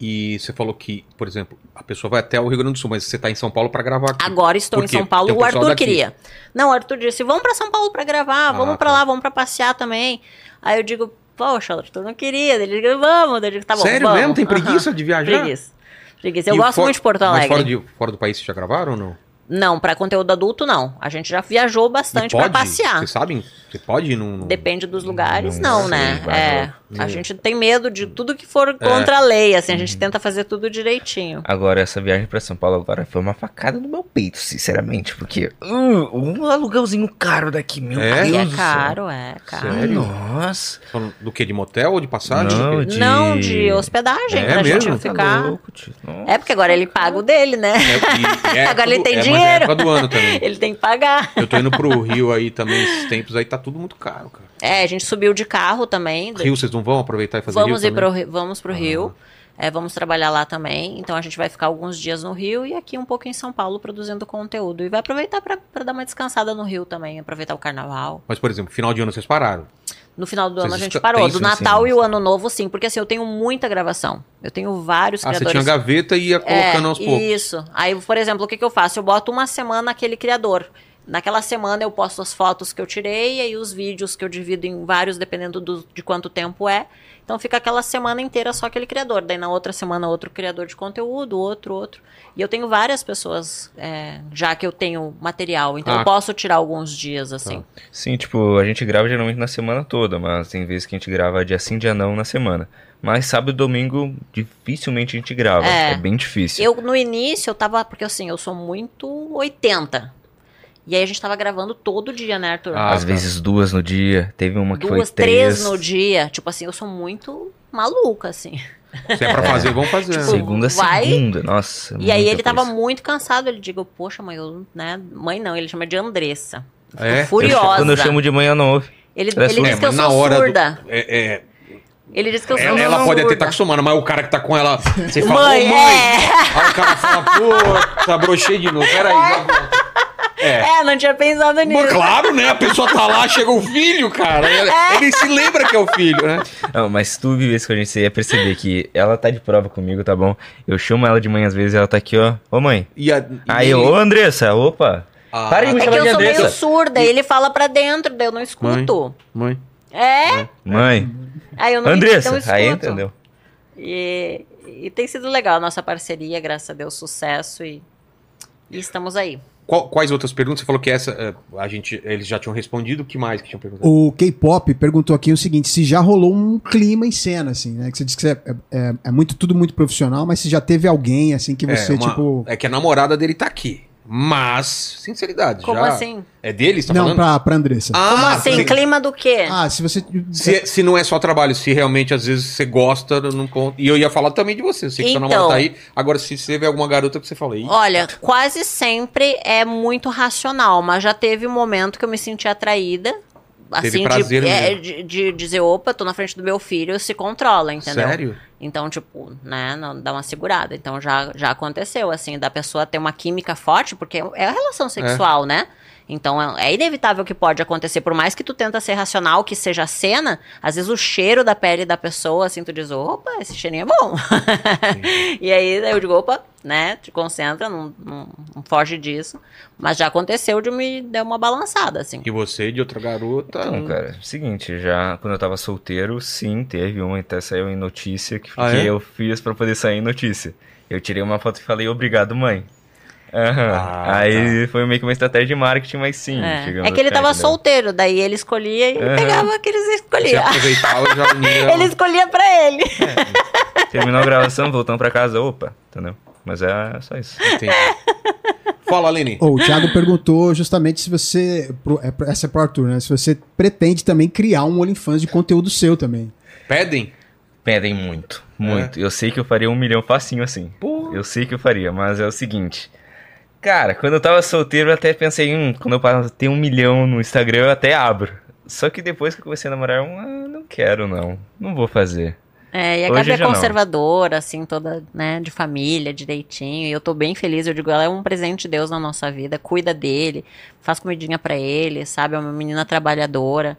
E você falou que, por exemplo, a pessoa vai até o Rio Grande do Sul, mas você tá em São Paulo pra gravar aqui. Agora estou em? São Paulo. Um O Arthur daqui. queria. Não, o Arthur disse: vamos pra São Paulo pra gravar, vamos Ah, pra tá. lá, vamos pra passear também. Aí eu digo: poxa, Arthur não queria. Ele diz: vamos. Eu digo: tá bom. Sério vamos. mesmo? Tem preguiça de viajar? Preguiça. Preguiça. Eu E gosto muito de Porto Mas Alegre. fora, de, fora do país vocês já gravaram ou não? Não, pra conteúdo adulto, não. A gente já viajou bastante pode? passear. Vocês sabem? Você pode ir num... num- Depende dos lugares, Não não, né? vai, É. a gente tem medo de tudo que for É. contra a lei, assim, a Uhum. gente tenta fazer tudo direitinho. Agora, essa viagem pra São Paulo agora foi uma facada no meu peito, sinceramente. Porque uh, um aluguelzinho caro daqui, meu É? Deus é caro, é caro. Sério? Nossa. Do que? De motel ou de passagem? Não, de- Não, de hospedagem, É pra mesmo? gente Tá ficar. louco, tio. Nossa. É, porque agora ele paga o dele, né? É, é Agora ele tem é, dinheiro. Mas é do ano também. Ele tem que pagar. Eu tô indo pro Rio aí também, esses tempos aí, tá tudo muito caro, cara. É, a gente subiu de carro também. Rio, vocês não vão aproveitar e fazer vamos Rio ir também? pro, vamos pro Rio. É, vamos trabalhar lá também. Então a gente vai ficar alguns dias no Rio e aqui um pouco em São Paulo produzindo conteúdo. E vai aproveitar pra dar uma descansada no Rio também, aproveitar o carnaval. Mas, por exemplo, final de ano vocês pararam. No final do ano Vocês a gente parou. Do assim, Natal e o. Ano Novo, sim. Porque assim, eu tenho muita gravação. Eu tenho vários Ah, você criadores. tinha gaveta e ia colocando aos poucos. É, Isso. Aí, por exemplo, o que, que eu faço? Eu boto uma semana aquele criador. Naquela semana eu posto as fotos que eu tirei e aí os vídeos que eu divido em vários, dependendo do- de quanto tempo é. Então fica aquela semana inteira só aquele criador. Daí na outra semana outro criador de conteúdo, outro, outro. E eu tenho várias pessoas, é, já que eu tenho material. Então Ah. Tá. eu posso tirar alguns dias, assim. Sim, tipo, a gente grava geralmente na semana toda, mas tem vezes que a gente grava dia sim, dia não na semana. Mas sábado e domingo, dificilmente a gente grava. É. É, bem difícil. Eu, no início, eu tava. Porque assim, eu sou muito 80. E aí a gente tava gravando todo dia, né, Arthur? Ah, Às tá. vezes duas no dia, teve uma que Duas, foi três. três no dia. Tipo assim, eu sou muito maluca, assim. Se é pra fazer, vamos fazer. Tipo, Segunda, vai- segunda, nossa. E aí ele tava coisa. muito cansado. Ele digo, poxa, mãe, eu, né? Mãe não, ele chama de Andressa. É? Eu Furiosa. chamo- Quando eu chamo de manhã, não ouve. Ele, é ele surda. disse que eu na sou hora do- surda. É, é, Ele disse que eu sou ela ela surda. pode até estar acostumando, mas o cara que tá com ela. Você fala, Mãe, ô mãe! é. Aí o cara fala, pô, tá brochei de novo. Peraí, já volto. É. É, não tinha pensado Mas nisso. claro, né? A pessoa tá lá, chega o filho, cara. Ele, ele se lembra que é o filho, né? Não, mas se tu vivesse com a gente, você ia perceber que ela tá de prova comigo, tá bom? Eu chamo ela de manhã às vezes ela tá aqui, ó. Ô mãe. E a, e Aí eu, ô Andressa, opa. Ah, Para de me É que chamar eu de sou meio surda, e ele fala pra dentro, daí eu não escuto. Mãe. É? Mãe. Aí eu não, Andressa. não escuto. Aí entendeu. E, e tem sido legal a nossa parceria, graças a Deus, sucesso e, e estamos aí. Qual- quais outras perguntas? Você falou que essa eh, a gente, eles já tinham respondido. O que mais que tinham perguntado? O K-pop perguntou aqui o seguinte: se já rolou um clima em cena, assim, né? Que você disse que é, é- é muito, tudo muito profissional, mas se já teve alguém, assim, que você, é, uma- tipo. é que a namorada dele tá aqui. Mas, sinceridade. Como já- assim? É dele? Você tá não, falando? pra, pra Andressa. Ah, Como assim? se- Clima do quê? Ah, se você. Se, se não é só trabalho, se realmente às vezes você gosta, não conta. E eu ia falar também de você, eu sei que Então. sua namorada tá aí. Agora, se você vê alguma garota que você fala, "Ih, Olha, quase sempre é muito racional, mas já teve um momento que eu me senti atraída. Assim, prazer de, é, de, de dizer, opa, tô na frente do meu filho, se controla, entendeu? sério? Então, tipo, né, não, dá uma segurada. Então já, já aconteceu, assim, da pessoa ter uma química forte, porque é a relação sexual, né? Então é é inevitável que pode acontecer, por mais que tu tenta ser racional, que seja cena, às vezes o cheiro da pele da pessoa, assim, tu diz, opa, esse cheirinho é bom. e aí eu digo, opa, né, te concentra, não, não, não foge disso. Mas já aconteceu de me dar uma balançada, assim. E você de outra garota. Então, cara, seguinte, já quando eu tava solteiro, sim, teve uma, até saiu em notícia que, Ah, que é? eu fiz pra poder sair em notícia. Eu tirei uma foto e falei, obrigado, mãe. Aham. Ah, Aí foi meio que uma estratégia de marketing, mas sim. É. É que ele até tava né? solteiro, daí ele escolhia e Aham. pegava o que e já unia. Ele escolhia pra ele. Terminou a gravação, voltamos pra casa, opa, entendeu? Mas é só isso. Entendi. Fala, Aline. Ô, o Thiago perguntou justamente se você. é, Essa é pro Arthur, né? Se você pretende também criar um OnlyFans de conteúdo seu também. Pedem? Pedem muito, muito. Eu sei que eu faria um milhão facinho assim. Pô. Eu sei que eu faria, mas é o seguinte. Cara, quando eu tava solteiro, eu até pensei, hum, quando eu ter um milhão no Instagram, eu até abro. Só que depois que eu comecei a namorar, eu ah, não quero, não. Não vou fazer. É, e a Hoje Gabi é já não. conservadora, assim, toda, né, de família, direitinho. E eu tô bem feliz. Eu digo, ela é um presente de Deus na nossa vida. Cuida dele, faz comidinha pra ele, sabe? É uma menina trabalhadora,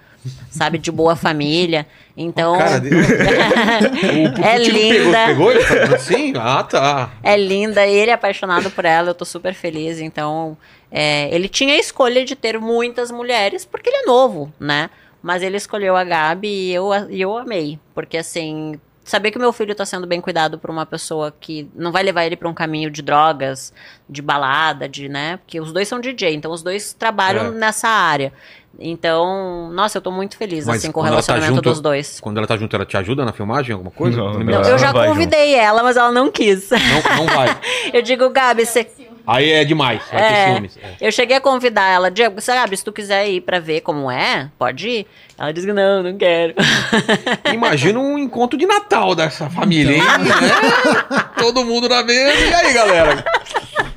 sabe? De boa família. Então. Cara, deu- o É Putico linda. Pegou, pegou ele? Tá falando assim? Ah, tá. É linda, ele é apaixonado por ela, eu tô super feliz. Então, é, ele tinha a escolha de ter muitas mulheres, porque ele é novo, né? Mas ele escolheu a Gabi e eu, e eu amei. Porque, assim, saber que o meu filho tá sendo bem cuidado por uma pessoa que não vai levar ele pra um caminho de drogas, de balada, de, né? Porque os dois são DJ, então os dois trabalham É. nessa área. Então, nossa, eu tô muito feliz, Mas assim, com o tá relacionamento junto- dos dois. Quando ela tá junto, ela te ajuda na filmagem, alguma coisa? Não, não. Não, eu já convidei ela, mas ela não quis. não, não vai. Eu digo, Gabi, você Aí é demais. Vai ter É. ciúmes. É. Eu cheguei a convidar ela, Diego, sabe, se tu quiser ir pra ver como é, pode ir. Ela disse que não, não quero. Imagina um encontro de Natal dessa família, hein? É, Todo mundo na mesa. E aí, galera?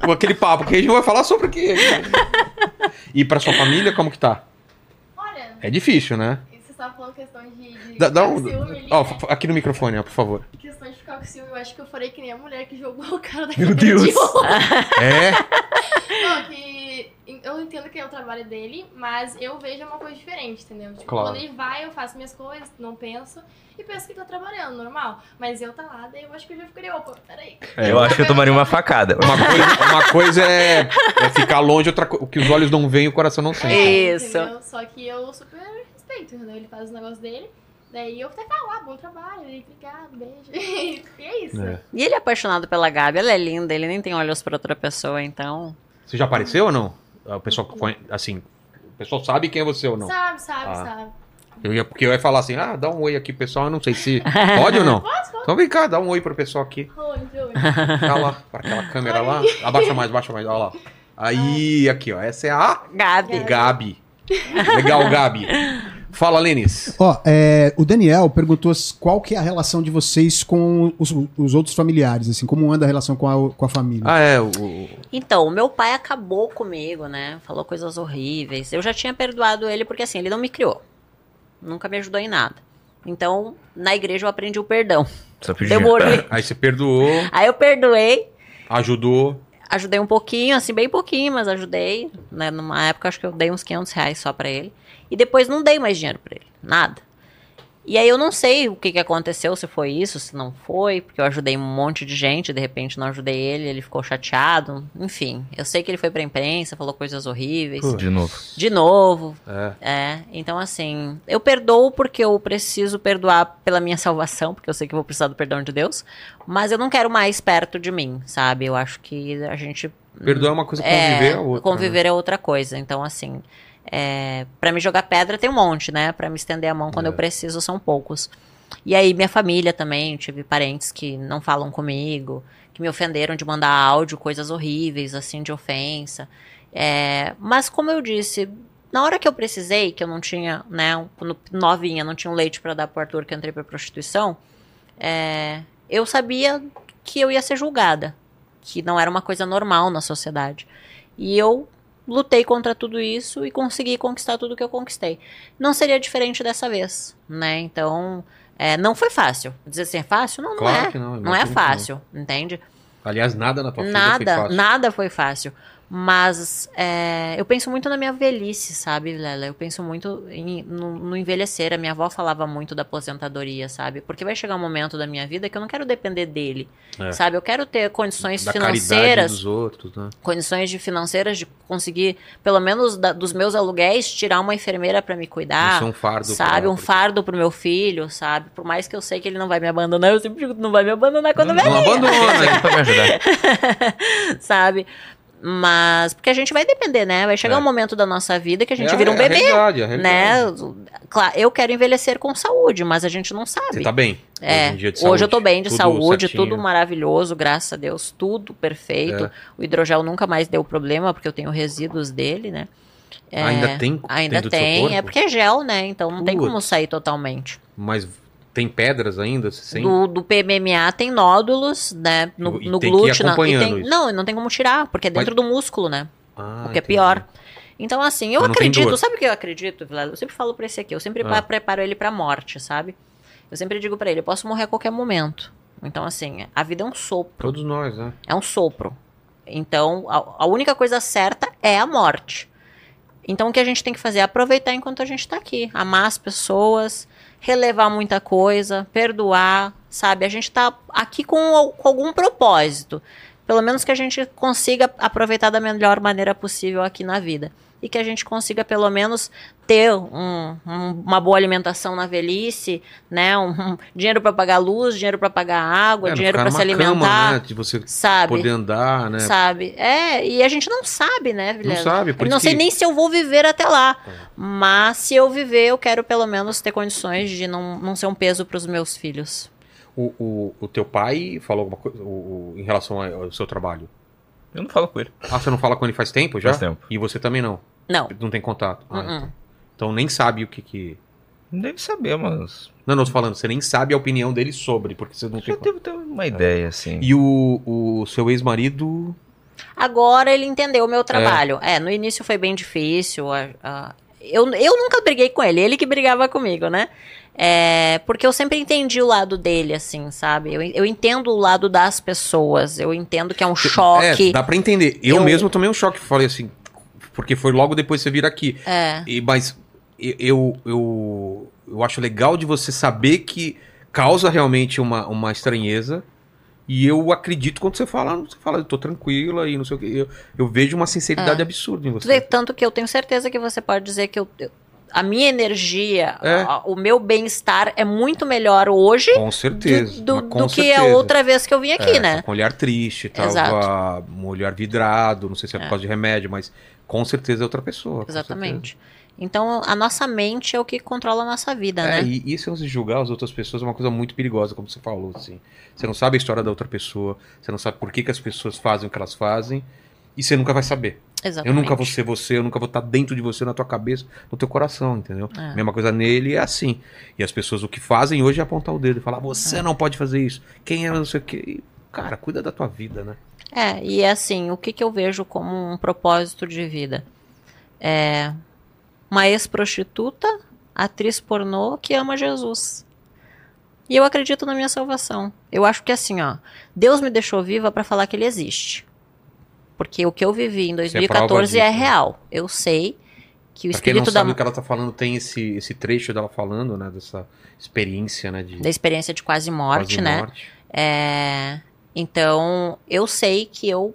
Com aquele papo que a gente vai falar sobre o quê? E pra sua família, como que tá? Olha, É difícil, né? Você estava falando questão de, de Dá, dá um. com ciúme ali, Ó, né? aqui no microfone, ó, por favor. Questão de ficar com ciúme, eu acho que eu falei que nem a mulher que jogou o cara da Meu Deus. de. É? Não, que eu entendo que é o trabalho dele, mas eu vejo uma coisa diferente, entendeu? Tipo, Claro. quando ele vai, eu faço minhas coisas, não penso, e penso que tá trabalhando, normal. Mas eu tá lá, daí eu acho que eu já ficaria, opa, peraí. É, eu acho que eu tomaria uma facada. Uma coisa, uma coisa é, é ficar longe, outra o que os olhos não veem, o coração não sente. É, Isso. entendeu? Só que eu super entendeu? Ele faz os negócios dele, daí eu até falo, ah, bom trabalho, ele, obrigado, beijo. e é isso. É. E ele é apaixonado pela Gabi, ela é linda, ele nem tem olhos pra outra pessoa, então. Você já apareceu ou não? O pessoal, assim, o pessoal sabe quem é você ou não? Sabe, sabe, Ah. sabe. Eu ia, porque eu ia falar assim, ah, dá um oi aqui, pessoal. Eu não sei se pode ou não. Posso, posso. Então vem cá, dá um oi pro pessoal aqui. Oi, oi. Tá lá, para aquela câmera lá. Abaixa mais, abaixa mais, olha lá. Aí, aqui, ó. Essa é a Gabi. Gabi. Legal, Gabi. Fala, Lênis. Ó, é, o Daniel perguntou qual que é a relação de vocês com os, os outros familiares, assim, como anda a relação com a, com a família. Ah, é. O, Então, o meu pai acabou comigo, né? Falou coisas horríveis. Eu já tinha perdoado ele porque assim, ele não me criou. Nunca me ajudou em nada. Então, na igreja eu aprendi o perdão. Pedi. Demorei. Aí você perdoou, Aí eu perdoei, ajudou. ajudei um pouquinho, assim, bem pouquinho, mas ajudei. Né? Numa época, acho que eu dei uns 500 reais só pra ele. E depois não dei mais dinheiro pra ele, nada. E aí eu não sei o que, que aconteceu, se foi isso, se não foi, porque eu ajudei um monte de gente, de repente não ajudei ele, ele ficou chateado. Enfim, eu sei que ele foi pra imprensa, falou coisas horríveis. De novo. De novo. É. É, então assim, eu perdoo porque eu preciso perdoar pela minha salvação, porque eu sei que eu vou precisar do perdão de Deus, mas eu não quero mais perto de mim, sabe? Eu acho que a gente Perdoar é uma coisa, é, conviver é outra. conviver é outra coisa. Então, assim, é, para me jogar pedra tem um monte, né? Pra me estender a mão quando É. eu preciso são poucos. E aí, minha família também, tive parentes que não falam comigo, que me ofenderam de mandar áudio, coisas horríveis, assim, de ofensa. É, mas, como eu disse, na hora que eu precisei, que eu não tinha, né, quando novinha, não tinha um leite pra dar pro Arthur, que eu entrei pra prostituição, é, eu sabia que eu ia ser julgada, que não era uma coisa normal na sociedade. E eu lutei contra tudo isso e consegui conquistar tudo que eu conquistei. Não seria diferente dessa vez, né? Então, é, não foi fácil. Dizer assim, é fácil? Não, não Claro é. que não, Não é fácil, entende? Aliás, nada na tua vida foi Nada, fácil. nada foi fácil. Mas é, eu penso muito na minha velhice, sabe, Lela? Eu penso muito em- no, no envelhecer. A minha avó falava muito da aposentadoria, sabe? Porque vai chegar um momento da minha vida que eu não quero depender dele, É. sabe? Eu quero ter condições Da financeiras dos outros, né? condições de financeiras de conseguir, pelo menos da- dos meus aluguéis, tirar uma enfermeira pra me cuidar. Isso é um fardo. Sabe, pra- um fardo pro meu filho, sabe? Por mais que eu sei que ele não vai me abandonar, eu sempre digo, não vai me abandonar quando Não, não abandona, aqui pra me ajudar. sabe? Mas, porque a gente vai depender, né? Vai chegar É. um momento da nossa vida que a gente É vira um é a bebê, realidade, é a né? realidade. Claro, eu quero envelhecer com saúde, mas a gente não sabe. Você tá bem? É, Hoje, hoje eu tô bem de Tudo saúde, certinho. tudo maravilhoso, graças a Deus, tudo perfeito. É. O hidrogel nunca mais deu problema, porque eu tenho resíduos dele, né? É, Ainda tem? Ainda tem, é porque é gel, né? Então não tem como Putz. sair totalmente. Mas tem pedras ainda? Sim. Do, do PMMA tem nódulos, né? No, E no tem glúteo. na- e tem- não, não tem como tirar, porque é Mas- dentro do músculo, né? Ah, o que é entendi. pior. Então, assim, eu Mas não acredito. Sabe o que eu acredito, Vilela? Eu sempre falo pra esse aqui. Eu sempre Ah. pa- preparo ele pra morte, sabe? Eu sempre digo pra ele: eu posso morrer a qualquer momento. Então, assim, a vida é um sopro. Todos nós, né? É um sopro. Então, a, a única coisa certa é a morte. Então, o que a gente tem que fazer é aproveitar enquanto a gente tá aqui. Amar as pessoas, relevar muita coisa, perdoar, sabe? A gente tá aqui com, com algum propósito. Pelo menos que a gente consiga aproveitar da melhor maneira possível aqui na vida. E que a gente consiga, pelo menos, ter um- um- uma boa alimentação na velhice, né? Um, um dinheiro para pagar luz, dinheiro para pagar água, É, não dinheiro para se numa cama, alimentar. né? De você Sabe? poder andar, né? Sabe? É, e a gente não sabe, né, Vilela? sabe, por Eu não sei que- nem se eu vou viver até lá. Mas se eu viver, eu quero pelo menos ter condições de não, não ser um peso para os meus filhos. O, o, o teu pai falou alguma coisa o- o- em relação ao ao seu trabalho? Eu não falo com ele. Ah, você não fala com ele faz tempo já? Faz tempo. E você também não? Não. Não tem contato? Ah, Uh-uh. então. Então nem sabe o que que... Deve saber, mas. Não, não, tô falando, você nem sabe a opinião dele sobre, porque você não tem... Já teve, teve uma ideia, assim. E o, o seu ex-marido... Agora ele entendeu o meu trabalho. É, no início foi bem difícil. a- a- eu, eu nunca briguei com ele, ele que brigava comigo, né? É, porque eu sempre entendi o lado dele, assim, sabe? Eu, eu entendo o lado das pessoas, eu entendo que é um choque. É, dá pra entender. Eu, Eu- mesmo tomei um choque, falei assim, porque foi logo depois que você vir aqui. É. E, mas eu, eu, eu, acho legal de você saber que causa realmente uma, uma estranheza. E eu acredito quando você fala, você fala, eu tô tranquila e não sei o que. Eu, eu vejo uma sinceridade É. absurda em você. Tanto que eu tenho certeza que você pode dizer que eu- eu- a minha energia, É. a- o meu bem-estar é muito melhor hoje Com certeza. do, do- com do que a certeza. outra vez que eu vim aqui, É, né? Com olhar triste, tava Exato. um olhar vidrado, não sei se é por É. causa de remédio, mas com certeza é outra pessoa. Exatamente. Então, a nossa mente é o que controla a nossa vida, É, né? e lance de julgar as outras pessoas é uma coisa muito perigosa, como você falou, assim. Você não sabe a história da outra pessoa, você não sabe por que, que as pessoas fazem o que elas fazem, e você nunca vai saber. Exatamente. Eu nunca vou ser você, eu nunca vou estar dentro de você, na tua cabeça, no teu coração, entendeu? É. Mesma coisa nele é assim. E as pessoas o que fazem hoje é apontar o dedo e falar, você É. não pode fazer isso. Quem é não sei o quê. Cara, cuida da tua vida, né? É, e é assim, o que, que eu vejo como um propósito de vida? É uma ex-prostituta, atriz pornô que ama Jesus. E eu acredito na minha salvação. Eu acho que assim, ó, Deus me deixou viva para falar que ele existe. Porque o que eu vivi em Você é 2014 prova é, disso, né? real. Eu sei que o Pra quem não espírito sabe da, o que ela tá falando, tem esse, esse trecho dela falando, né? Dessa experiência, né? De da experiência de quase morte, quase né? morte. É, então, eu sei que eu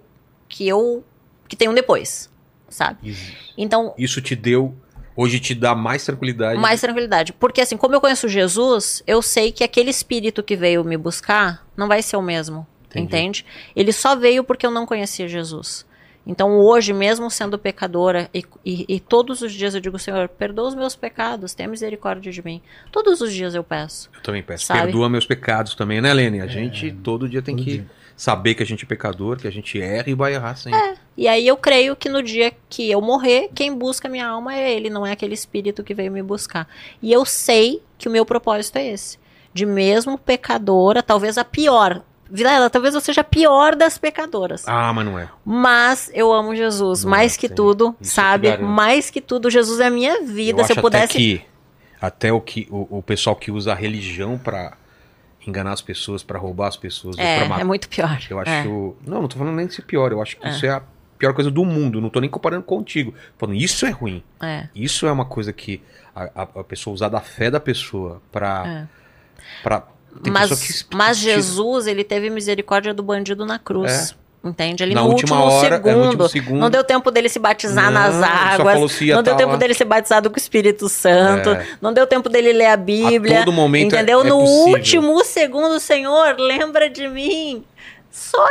que eu que tem um depois, sabe? Isso- Então, Isso te deu. Hoje te dá mais tranquilidade. mais tranquilidade, porque assim, como eu conheço Jesus, eu sei que aquele espírito que veio me buscar não vai ser o mesmo, Entendi. entende? Ele só veio porque eu não conhecia Jesus. Então hoje, mesmo sendo pecadora, e, e- e todos os dias eu digo, Senhor, perdoa os meus pecados, tenha misericórdia de mim. Todos os dias eu peço. Eu também peço. Sabe? Perdoa meus pecados também, né, Lene? A gente todo dia tem todo que dia. saber que a gente é pecador, que a gente erra e vai errar sempre. É. E aí eu creio que no dia que eu morrer, quem busca minha alma é ele, não é aquele espírito que veio me buscar. E eu sei que o meu propósito é esse. De mesmo pecadora, talvez a pior. Vilela, talvez eu seja a pior das pecadoras. Ah, mas não é. Mas eu amo Jesus, Não, mais que sim. tudo, Isso sabe? Mais que tudo, Jesus é a minha vida. eu Se eu pudesse. até que até o que o, o pessoal que usa a religião pra enganar as pessoas, pra roubar as pessoas, É, é muito pior. Eu acho. É. Não, não tô falando nem de ser pior. Eu acho que É. isso é a pior coisa do mundo. Não tô nem comparando contigo. Falando, isso é ruim. É, Isso é uma coisa que a, a- a pessoa usar da fé da pessoa pra. é. pra tem Mas, que- mas Jesus, ele teve misericórdia do bandido na cruz. Entende? Ele É. na no última último hora, é, segundo. no último segundo. Não deu tempo dele se batizar Não, nas águas. Não deu tá tempo lá. dele ser batizado com o Espírito Santo. É. Não deu tempo dele ler a Bíblia. A todo momento é- entendeu? é no possível. último segundo, Senhor, lembra de mim. Só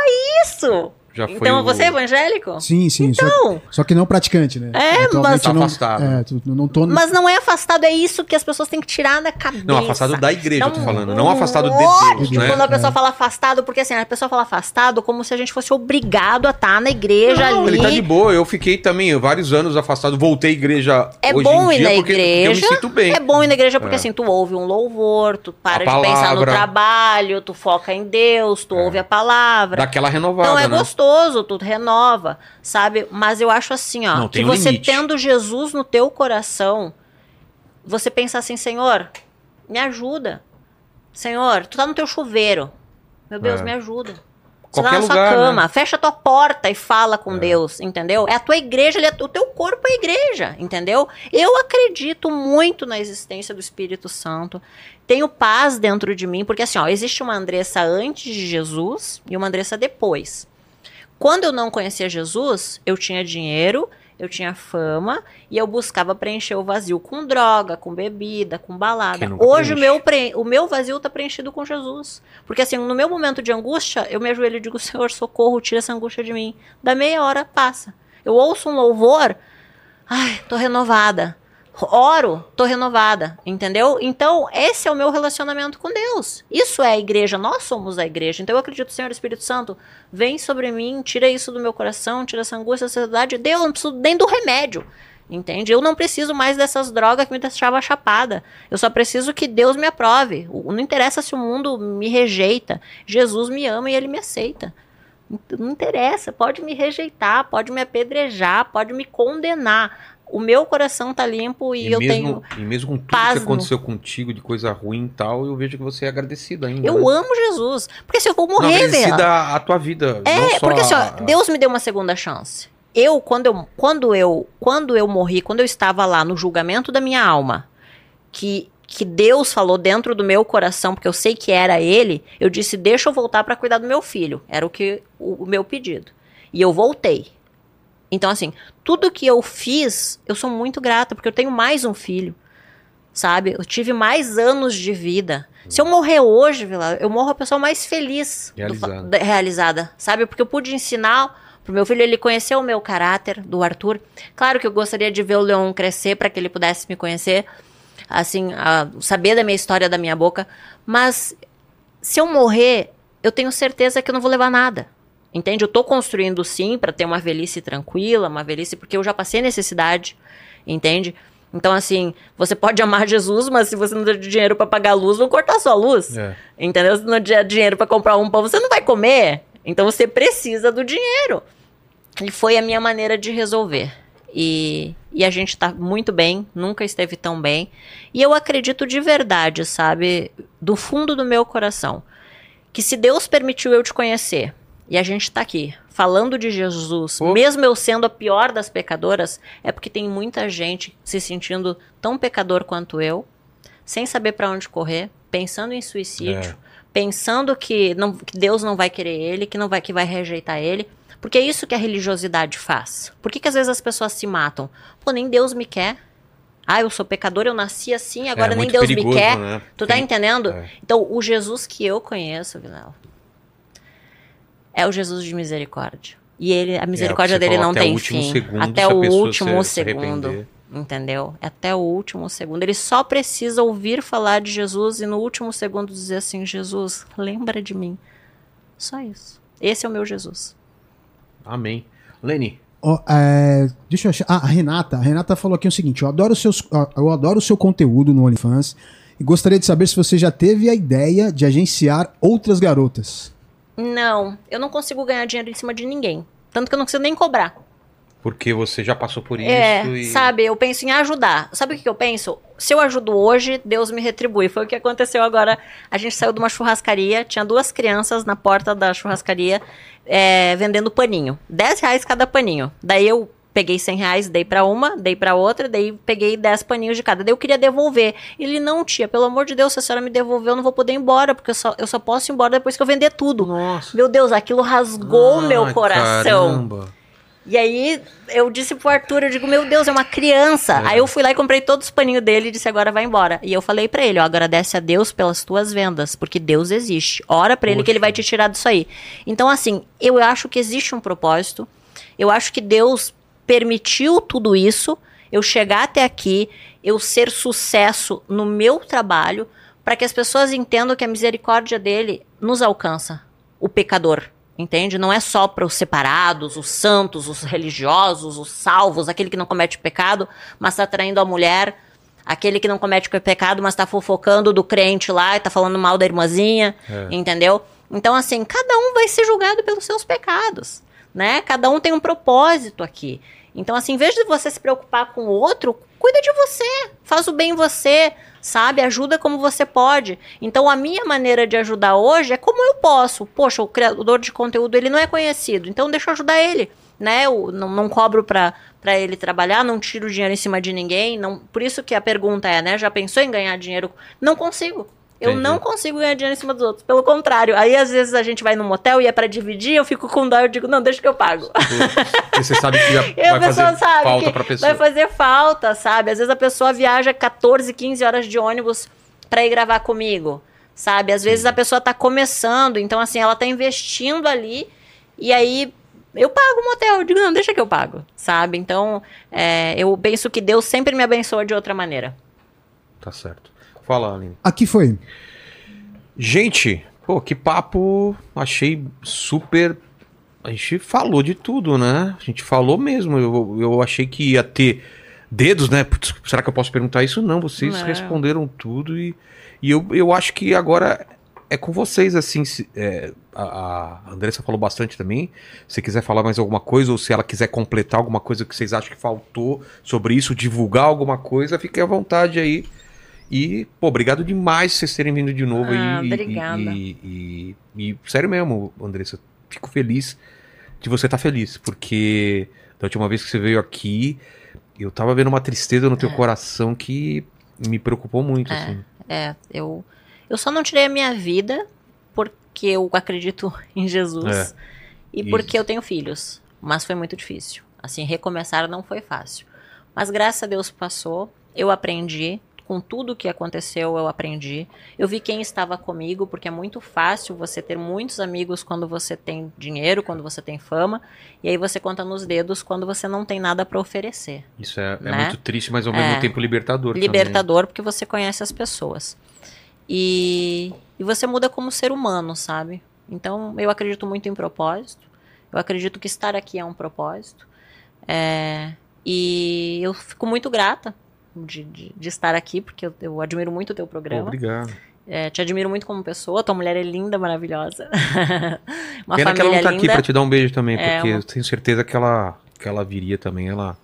isso. Já foi então, o- você é evangélico? Sim, sim. Só, Não. só que não praticante, né? É, Atualmente mas- Tá não, afastado. É, não tô. Mas não é afastado, é isso que as pessoas têm que tirar da cabeça. Não, afastado da igreja, eu tô um falando. Não afastado de Deus, né? Quando a pessoa fala afastado, porque assim, a pessoa fala afastado como se a gente fosse obrigado a estar na igreja Não, ali. ele tá de boa. Eu fiquei também vários anos afastado. Voltei à igreja É hoje bom em ir dia na porque, porque igreja. eu me sinto bem. É bom ir na igreja porque É. assim, tu ouve um louvor, tu para A de pensar no palavra. trabalho, tu foca em Deus, tu É. ouve a palavra. Dá aquela renovada, Então é né? gostoso, tu renova, sabe? Mas eu acho assim, ó, Não, que um você limite. tendo Jesus no teu coração, você pensa assim, Senhor, me ajuda. Senhor, tu tá no teu chuveiro. Meu Deus, É. me ajuda. Você tá na sua lugar, cama, né? fecha a tua porta e fala com Deus, entendeu? É a tua igreja, é- o teu corpo é a igreja, entendeu? Eu acredito muito na existência do Espírito Santo. Tenho paz dentro de mim, porque assim, ó, existe uma Andressa antes de Jesus e uma Andressa depois. Quando eu não conhecia Jesus, eu tinha dinheiro, eu tinha fama e eu buscava preencher o vazio com droga, com bebida, com balada. Hoje o meu, pre- o meu vazio tá preenchido com Jesus. Porque assim, no meu momento de angústia, eu me ajoelho e digo, Senhor, socorro, tira essa angústia de mim. Da meia hora passa. Eu ouço um louvor, ai, tô renovada. Oro, tô renovada, entendeu? Então, esse é o meu relacionamento com Deus. Isso é a igreja, nós somos a igreja. Então, eu acredito, Senhor Espírito Santo, vem sobre mim, tira isso do meu coração, tira essa angústia, essa ansiedade. Deus, eu não preciso nem do remédio. Entende? Eu não preciso mais dessas drogas que me deixava chapada. Eu só preciso que Deus me aprove. Não interessa se o mundo me rejeita. Jesus me ama e ele me aceita. Não interessa, pode me rejeitar, pode me apedrejar, pode me condenar. O meu coração tá limpo e, E, eu mesmo, tenho. e mesmo com tudo paz que aconteceu contigo de coisa ruim e tal, eu vejo que você é agradecido ainda. Eu né? amo Jesus. Porque se eu vou Não, morrer, agradecida velho. a, tua vida. não É, porque assim, a- Deus me deu uma segunda chance. Eu quando, eu, quando eu, quando eu morri, quando eu estava lá no julgamento da minha alma, que, que Deus falou dentro do meu coração, porque eu sei que era Ele, eu disse: deixa eu voltar para cuidar do meu filho. Era o que o, o meu pedido. E eu voltei. Então, assim, tudo que eu fiz, eu sou muito grata, porque eu tenho mais um filho. Sabe? Eu tive mais anos de vida. Se eu morrer hoje, Vila, eu morro a pessoa mais feliz do Realizada. da- realizada, sabe? Porque eu pude ensinar pro meu filho, ele conheceu o meu caráter, do Arthur. Claro que eu gostaria de ver o Leon crescer para que ele pudesse me conhecer, assim, a- saber da minha história, da minha boca. Mas se eu morrer, eu tenho certeza que eu não vou levar nada. Entende? Eu tô construindo sim para ter uma velhice tranquila, uma velhice porque eu já passei necessidade, entende? Então assim, você pode amar Jesus, mas se você não tem dinheiro para pagar a luz, vão cortar sua luz. É. Entendeu? Se não tiver dinheiro para comprar um pão, você não vai comer. Então você precisa do dinheiro. E foi a minha maneira de resolver. E, e a gente tá muito bem, nunca esteve tão bem. E eu acredito de verdade, sabe, do fundo do meu coração, que se Deus permitiu eu te conhecer, e a gente tá aqui falando de Jesus, mesmo eu sendo a pior das pecadoras, é porque tem muita gente se sentindo tão pecador quanto eu, sem saber pra onde correr, pensando em suicídio, pensando que, não, que Deus não vai querer ele, que não vai que vai rejeitar ele. Porque é isso que a religiosidade faz. Por que, que às vezes as pessoas se matam? Pô, nem Deus me quer. Ah, eu sou pecador, eu nasci assim, agora É nem Deus perigoso, me quer. né? Tu tá entendendo? É. Então, o Jesus que eu conheço, Vilela, é o Jesus de misericórdia. E ele, a misericórdia É, que você dele falou, não até o tem último fim. segundo, até se o último se- se segundo. arrepender. entendeu? Até o último segundo. Ele só precisa ouvir falar de Jesus e no último segundo dizer assim: Jesus, lembra de mim. Só isso. Esse é o meu Jesus. Amém. Leni, Ó, é, deixa eu achar. Ah, a Renata. A Renata falou aqui o seguinte: eu adoro, seus, eu adoro o seu conteúdo no OnlyFans e gostaria de saber se você já teve a ideia de agenciar outras garotas. Não, eu não consigo ganhar dinheiro em cima de ninguém. Tanto que eu não consigo nem cobrar. porque você já passou por isso É, e... sabe, eu penso em ajudar. Sabe o que que eu penso? Se eu ajudo hoje, Deus me retribui. Foi o que aconteceu agora. A gente saiu de uma churrascaria, tinha duas crianças na porta da churrascaria é, vendendo paninho. 10 reais cada paninho. Daí eu peguei 100 reais, dei pra uma, dei pra outra, daí peguei 10 paninhos de cada. Daí eu queria devolver. Ele não tinha. Pelo amor de Deus, se a senhora me devolver, eu não vou poder ir embora, porque eu só, eu só posso ir embora depois que eu vender tudo. Nossa. Meu Deus, aquilo rasgou o meu coração. caramba. E aí eu disse pro Arthur, eu digo, meu Deus, é uma criança. É. Aí eu fui lá e comprei todos os paninhos dele e disse, agora vai embora. E eu falei pra ele, ó, agradece a Deus pelas tuas vendas, porque Deus existe. Ora pra ele que ele vai te tirar disso aí. Então, assim, eu acho que existe um propósito. Eu acho que Deus permitiu tudo isso, eu chegar até aqui, eu ser sucesso no meu trabalho, para que as pessoas entendam que a misericórdia dele nos alcança, o pecador. Entende? Não é só para os separados, os santos, os religiosos, os salvos, aquele que não comete pecado, mas está traindo a mulher, aquele que não comete pecado, mas está fofocando do crente lá e está falando mal da irmãzinha, entendeu? Então, assim, cada um vai ser julgado pelos seus pecados, né? Cada um tem um propósito aqui. Então, assim, em vez de você se preocupar com o outro, cuida de você, faz o bem em você, sabe? Ajuda como você pode. Então, a minha maneira de ajudar hoje é como eu posso. Poxa, o criador de conteúdo, ele não é conhecido, então deixa eu ajudar ele, né? Eu não, não cobro pra, pra ele trabalhar, não tiro dinheiro em cima de ninguém, não, por isso que a pergunta é, né? Já pensou em ganhar dinheiro? Não consigo. Eu Entendi. não consigo ganhar dinheiro em cima dos outros. Pelo contrário, aí às vezes a gente vai no motel e é pra dividir, eu fico com dó, eu digo, não, deixa que eu pago. Porque você sabe que vai fazer sabe falta que pra pessoa. vai fazer falta, sabe? Às vezes a pessoa viaja 14, 15 horas de ônibus pra ir gravar comigo, sabe? Às vezes a pessoa tá começando, então assim, ela tá investindo ali e aí eu pago o motel. Eu digo, não, deixa que eu pago, sabe? Então, é, eu penso que Deus sempre me abençoa de outra maneira. Tá certo. Fala, Aline. Aqui foi. Gente, pô, que papo. Achei super. A gente falou de tudo, né? A gente falou mesmo. Eu, eu achei que ia ter dedos, né? Putz, será que eu posso perguntar isso? Não, vocês Não. responderam tudo e, e eu, eu acho que agora é com vocês, assim. se- é, a, a Andressa falou bastante também. Se quiser falar mais alguma coisa ou se ela quiser completar alguma coisa que vocês acham que faltou sobre isso, divulgar alguma coisa, fiquem à vontade aí. E, pô, obrigado demais por vocês terem vindo de novo Ah, aí. e- obrigada. E, e- e- sério mesmo, Andressa, fico feliz de você estar feliz, porque da última vez que você veio aqui, eu tava vendo uma tristeza no teu coração que me preocupou muito, É. assim. É, eu, eu só não tirei a minha vida porque eu acredito em Jesus e Isso. porque eu tenho filhos. Mas foi muito difícil. Assim, recomeçar não foi fácil. Mas graças a Deus passou, eu aprendi. Com tudo que aconteceu, eu aprendi. Eu vi quem estava comigo, porque é muito fácil você ter muitos amigos quando você tem dinheiro, quando você tem fama, e aí você conta nos dedos quando você não tem nada para oferecer Isso é, é Né? muito triste, mas ao mesmo É. tempo libertador. também. libertador porque você conhece as pessoas. E, e você muda como ser humano, sabe? Então, eu acredito muito em propósito. Eu acredito que estar aqui é um propósito. É, e eu fico muito grata de, de, de estar aqui, porque eu, eu admiro muito o teu programa. obrigado. É, te admiro muito como pessoa. Tua mulher é linda, maravilhosa. Uma Pena que ela não tá aqui linda. pra te dar um beijo também, É, porque uma- eu tenho certeza que ela, que ela viria também. Ela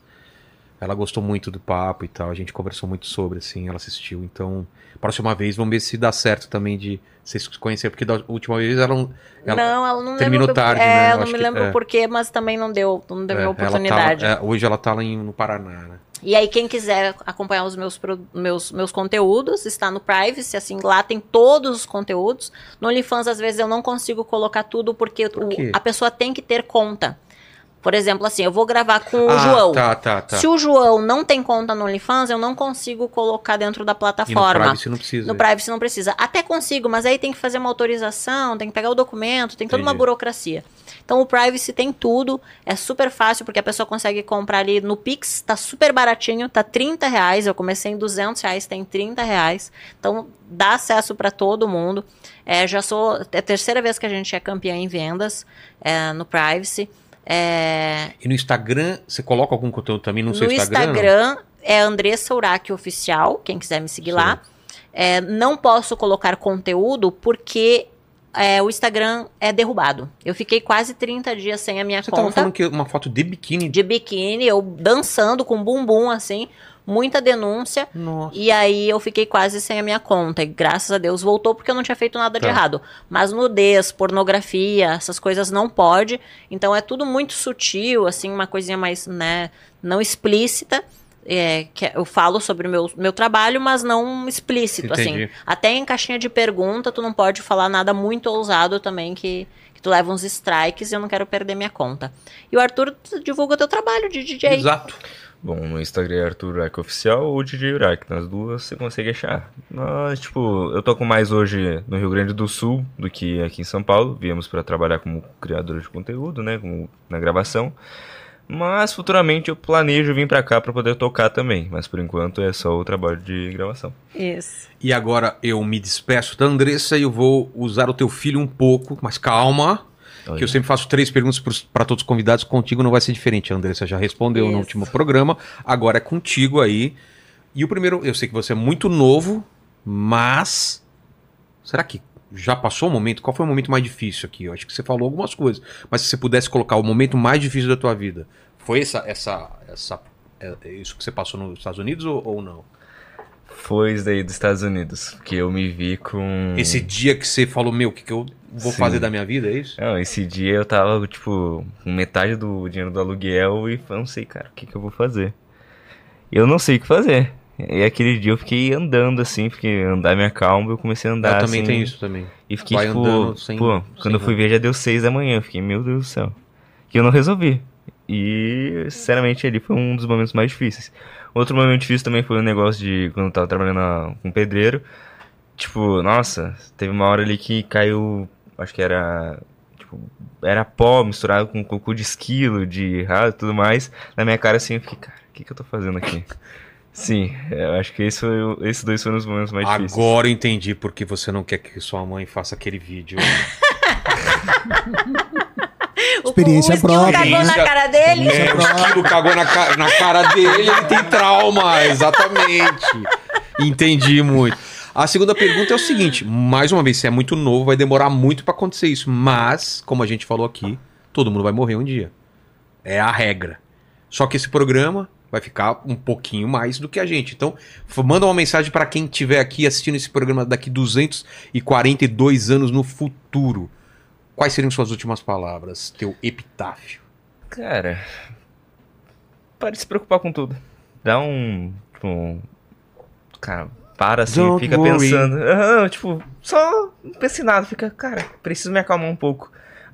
Ela gostou muito do papo e tal. A gente conversou muito sobre, assim, ela assistiu. Então, próxima vez, vamos ver se dá certo também de vocês se conhecerem. Porque da última vez ela não. Ela, não, ela não terminou lembro. tarde, é, né? Eu não me que- lembro é. porquê, mas também não deu, não deu é, minha ela tá- oportunidade. é, hoje ela tá lá em- no Paraná, né? E aí, quem quiser acompanhar os meus, meus, meus conteúdos, está no Privacy, assim, lá tem todos os conteúdos. No OnlyFans, às vezes, eu não consigo colocar tudo, porque o- quê? a pessoa tem que ter conta. Por exemplo, assim, eu vou gravar com o ah, João. Tá, tá, tá. Se o João não tem conta no OnlyFans, eu não consigo colocar dentro da E no plataforma. Privacy não precisa. No Privacy não precisa. Até consigo, mas aí tem que fazer uma autorização, tem que pegar o documento, tem toda uma Entendi. burocracia. Então o Privacy tem tudo, é super fácil, porque a pessoa consegue comprar ali no Pix, tá super baratinho, tá 30 reais. Eu comecei em 200 reais, tem 30 reais. Então dá acesso para todo mundo. É, já sou. É a terceira vez que a gente é campeã em vendas é, no Privacy. É, E no Instagram, você coloca algum conteúdo também no, seu no Instagram? não? Instagram é Andressa Urach Oficial, quem quiser me seguir lá. É, não posso colocar conteúdo porque é, o Instagram é derrubado. Eu fiquei quase 30 dias sem a minha Você tava conta falando que uma foto de biquíni. de biquíni, eu dançando com bumbum assim, muita denúncia. Nossa. E aí eu fiquei quase sem a minha conta. E graças a Deus voltou porque eu não tinha feito nada de Tá. errado. Mas nudez, pornografia, essas coisas não pode. Então é tudo muito sutil, assim, uma coisinha mais, né, não explícita. É, que eu falo sobre o meu, meu trabalho, mas não explícito, Entendi. assim. Até em caixinha de pergunta, tu não pode falar nada muito ousado também, que, que tu leva uns strikes e eu não quero perder minha conta. E o Arthur divulga o teu trabalho de DJ. Exato. Bom, no Instagram é Arthur Urac Oficial ou DJ Urac. Nas duas você consegue achar. Mas, tipo, eu toco mais hoje no Rio Grande do Sul do que aqui em São Paulo. Viemos para trabalhar como criador de conteúdo, né? Como na gravação. Mas futuramente eu planejo vir pra cá pra poder tocar também. Mas por enquanto é só o trabalho de gravação. Isso. E agora eu me despeço da Andressa e eu vou usar o teu filho um pouco, mas calma. Que eu sempre faço três perguntas para todos os convidados. Contigo não vai ser diferente. A Andressa já respondeu no Isso. último programa. Agora é contigo aí. E o primeiro, eu sei que você é muito novo, mas. Será que já passou o momento? Qual foi o momento mais difícil aqui? Eu acho que você falou algumas coisas. Mas se você pudesse colocar o momento mais difícil da tua vida, foi essa, essa, essa, é, é isso que você passou nos Estados Unidos ou, ou não? Foi isso daí dos Estados Unidos. Que eu me vi com. Esse dia que você falou, meu, o que, que eu vou Sim. fazer da minha vida, é isso? Não, esse dia eu tava, tipo, com metade do dinheiro do aluguel e eu não sei, cara, o que, que eu vou fazer. Eu não sei o que fazer. E aquele dia eu fiquei andando assim, fiquei andar minha calma, eu comecei a andar eu também assim, tenho isso também. E fiquei, Vai tipo, andando sem- pô, sem quando eu fui ver já deu seis da manhã, eu fiquei, meu Deus do céu. Que eu não resolvi. E, sinceramente, ali foi um dos momentos mais difíceis. Outro momento difícil também foi o negócio de quando eu tava trabalhando na- com pedreiro. Tipo, nossa, teve uma hora ali que caiu, acho que era, tipo, era pó misturado com cocô de esquilo, de rato e tudo mais. Na minha cara assim, eu fiquei, cara, o que, que eu tô fazendo aqui? Sim, eu acho que esse foi, esses dois foram os momentos mais difíceis. Agora eu entendi porque você não quer que sua mãe faça aquele vídeo. Experiência o própria. cagou na Experiência- cara dele. É, o esquilo cagou na, ca- na cara dele, ele tem trauma, exatamente. Entendi muito. A segunda pergunta é o seguinte: mais uma vez, você é muito novo, vai demorar muito pra acontecer isso. Mas, como a gente falou aqui, todo mundo vai morrer um dia. É a regra. Só que esse programa vai ficar um pouquinho mais do que a gente. Então, manda uma mensagem pra quem estiver aqui assistindo esse programa daqui 242 anos no futuro. Quais seriam suas últimas palavras? Teu epitáfio. Cara, para de se preocupar com tudo. Dá um. Tipo. um- Cara, para assim, Don't fica worry. pensando. Ah, tipo, só não pense em nada. Fica, cara, preciso me acalmar um pouco.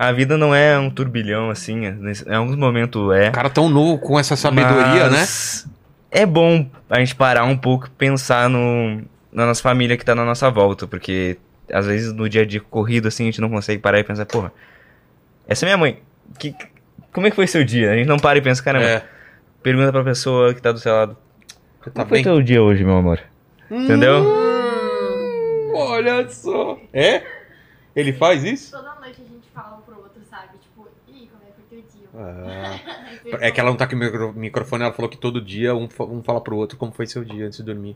A vida não é um turbilhão assim. é- Em alguns momentos é. Cara tão novo com essa sabedoria, né? mas É bom a gente parar um pouco e pensar no, na nossa família que tá na nossa volta. Porque às vezes no dia a dia corrido assim a gente não consegue parar e pensar, porra, essa é minha mãe. Que, como é que foi seu dia? A gente não para e pensa, caramba. É. Pergunta pra pessoa que tá do seu lado. Tá Como foi bem? teu dia hoje, meu amor? Entendeu? Olha só. É? Ele faz isso? Toda noite a gente fala um pro outro, sabe? Tipo, ih, como é que foi teu dia? Ah. É que ela não tá com o micro- microfone, ela falou que todo dia um, um fala pro outro como foi seu dia antes de dormir.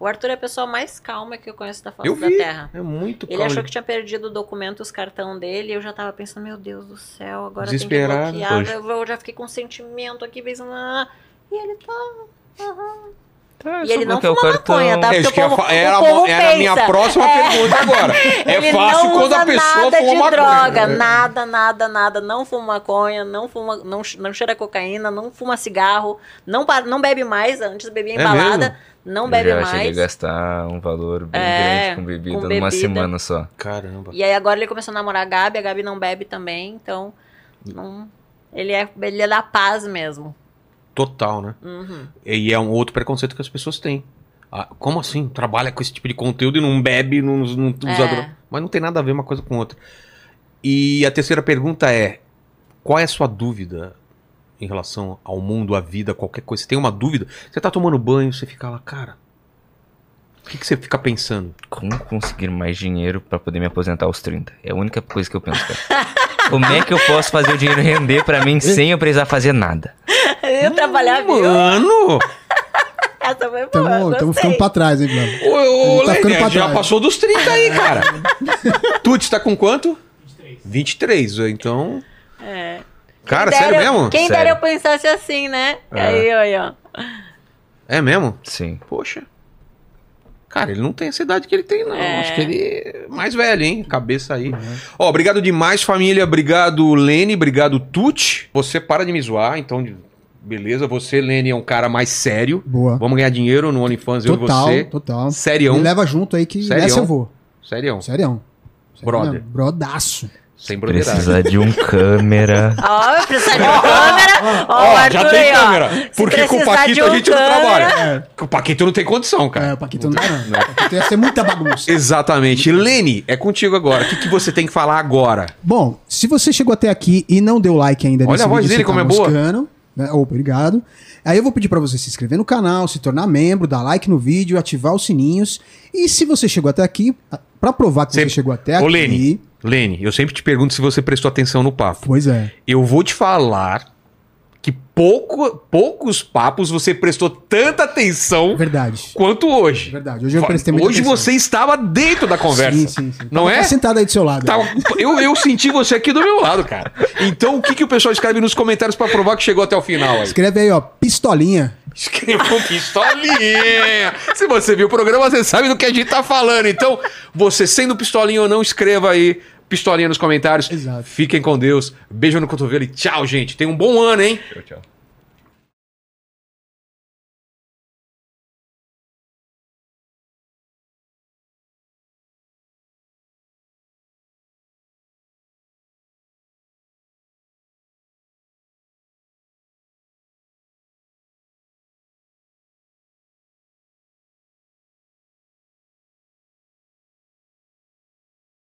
O Arthur é a pessoa mais calma que eu conheço da face Eu da vi. Terra. É muito Ele calmo. achou que tinha perdido o documento, os cartão dele, e eu já tava pensando, meu Deus do céu, agora tem que bloquear. Eu, eu já fiquei com um sentimento aqui, pensando, ah. E ele tá. aham. Tá, E ele não fuma maconha, tá? É porque que o eu ia povo- fa- era, o povo era a minha pensa. próxima pergunta agora. É ele fácil não quando a pessoa nada fuma de maconha. droga, É. nada, nada, nada. Não fuma maconha, não fuma, não, não cheira cocaína, não fuma cigarro, não, não bebe mais. Antes bebia É balada, mesmo? não Eu bebe já cheguei a mais. gastar um valor bem É, grande com bebida com numa bebida. semana só. Caramba. E aí agora ele começou a namorar a Gabi, a Gabi não bebe também, então não, ele é ele é da paz mesmo. Total, né? Uhum. E é um outro preconceito que as pessoas têm. Ah, como assim? Trabalha com esse tipo de conteúdo e não bebe, não, não usa É. droga. Mas não tem nada a ver uma coisa com outra. E a terceira pergunta é: qual é a sua dúvida em relação ao mundo, à vida, qualquer coisa? Você tem uma dúvida? Você tá tomando banho, você fica lá, cara. O que, que você fica pensando? Como conseguir mais dinheiro pra poder me aposentar aos 30? É a única coisa que eu penso, cara. Como é que eu posso fazer o dinheiro render pra mim sem eu precisar fazer nada? Eu trabalhar viu? Mano! Essa foi boa, Estamos ficando pra trás, hein, Flávio? Ô, ô, tá já trás. passou dos 30 aí, cara. tu tá com quanto? 23. Então. É. Cara, sério mesmo? Quem Sério. dera eu pensasse assim, né? É. Aí, olha, ó. É mesmo? Sim. Poxa. Cara, ele não tem essa idade que ele tem, não. É. Acho que ele é mais velho, hein? Cabeça aí. Ó, obrigado demais, família. Obrigado, Lene. Obrigado, Tuti. Você para de me zoar, então. Beleza, você, Lene, é um cara mais sério. Boa. Vamos ganhar dinheiro no OnlyFans, eu e Total, você. total. Serião. Me leva junto aí que Serião. nessa eu vou. Serião. Serião. Serião Brother. mesmo. Brodaço. Sem broderagem. Precisa de um câmera. Ó, precisa de uma câmera. Ó, Ó, o Arthur já tem aí, câmera. Porque com o Paquito de a um gente não câmera- trabalha. Com o Paquito não tem condição, É, cara. o Paquito não dá, não. O Paquito ia ser muita bagunça. Exatamente. Lene, é contigo agora. O que, que você tem que falar agora? Bom, se você chegou até aqui e não deu like ainda Olha nesse a voz vídeo, dele você como tá é boa. Né? Obrigado. Aí eu vou pedir pra você se inscrever no canal, se tornar membro, dar like no vídeo, ativar os sininhos. E se você chegou até aqui, pra provar que Sempre- você chegou até Ô, aqui... Lene. Lene, eu sempre te pergunto se você prestou atenção no papo. Pois é. Eu vou te falar que pouco, poucos papos você prestou tanta atenção Verdade. quanto hoje. Verdade. Hoje eu prestei muita Hoje atenção. você estava dentro da conversa. Sim, sim, sim. Não Tava é? sentado aí do seu lado. Tava- eu, eu senti você aqui do meu lado, cara. Então, o que, que o pessoal escreve nos comentários pra provar que chegou até o final aí? Escreve aí, ó, pistolinha. Escreva um pistolinha. Se você viu o programa, você sabe do que a gente tá falando. Então, você sendo pistolinha ou não, escreva aí pistolinha nos comentários. Exato. Fiquem com Deus. Beijo no cotovelo e tchau, gente. Tenha um bom ano, hein? Tchau, tchau.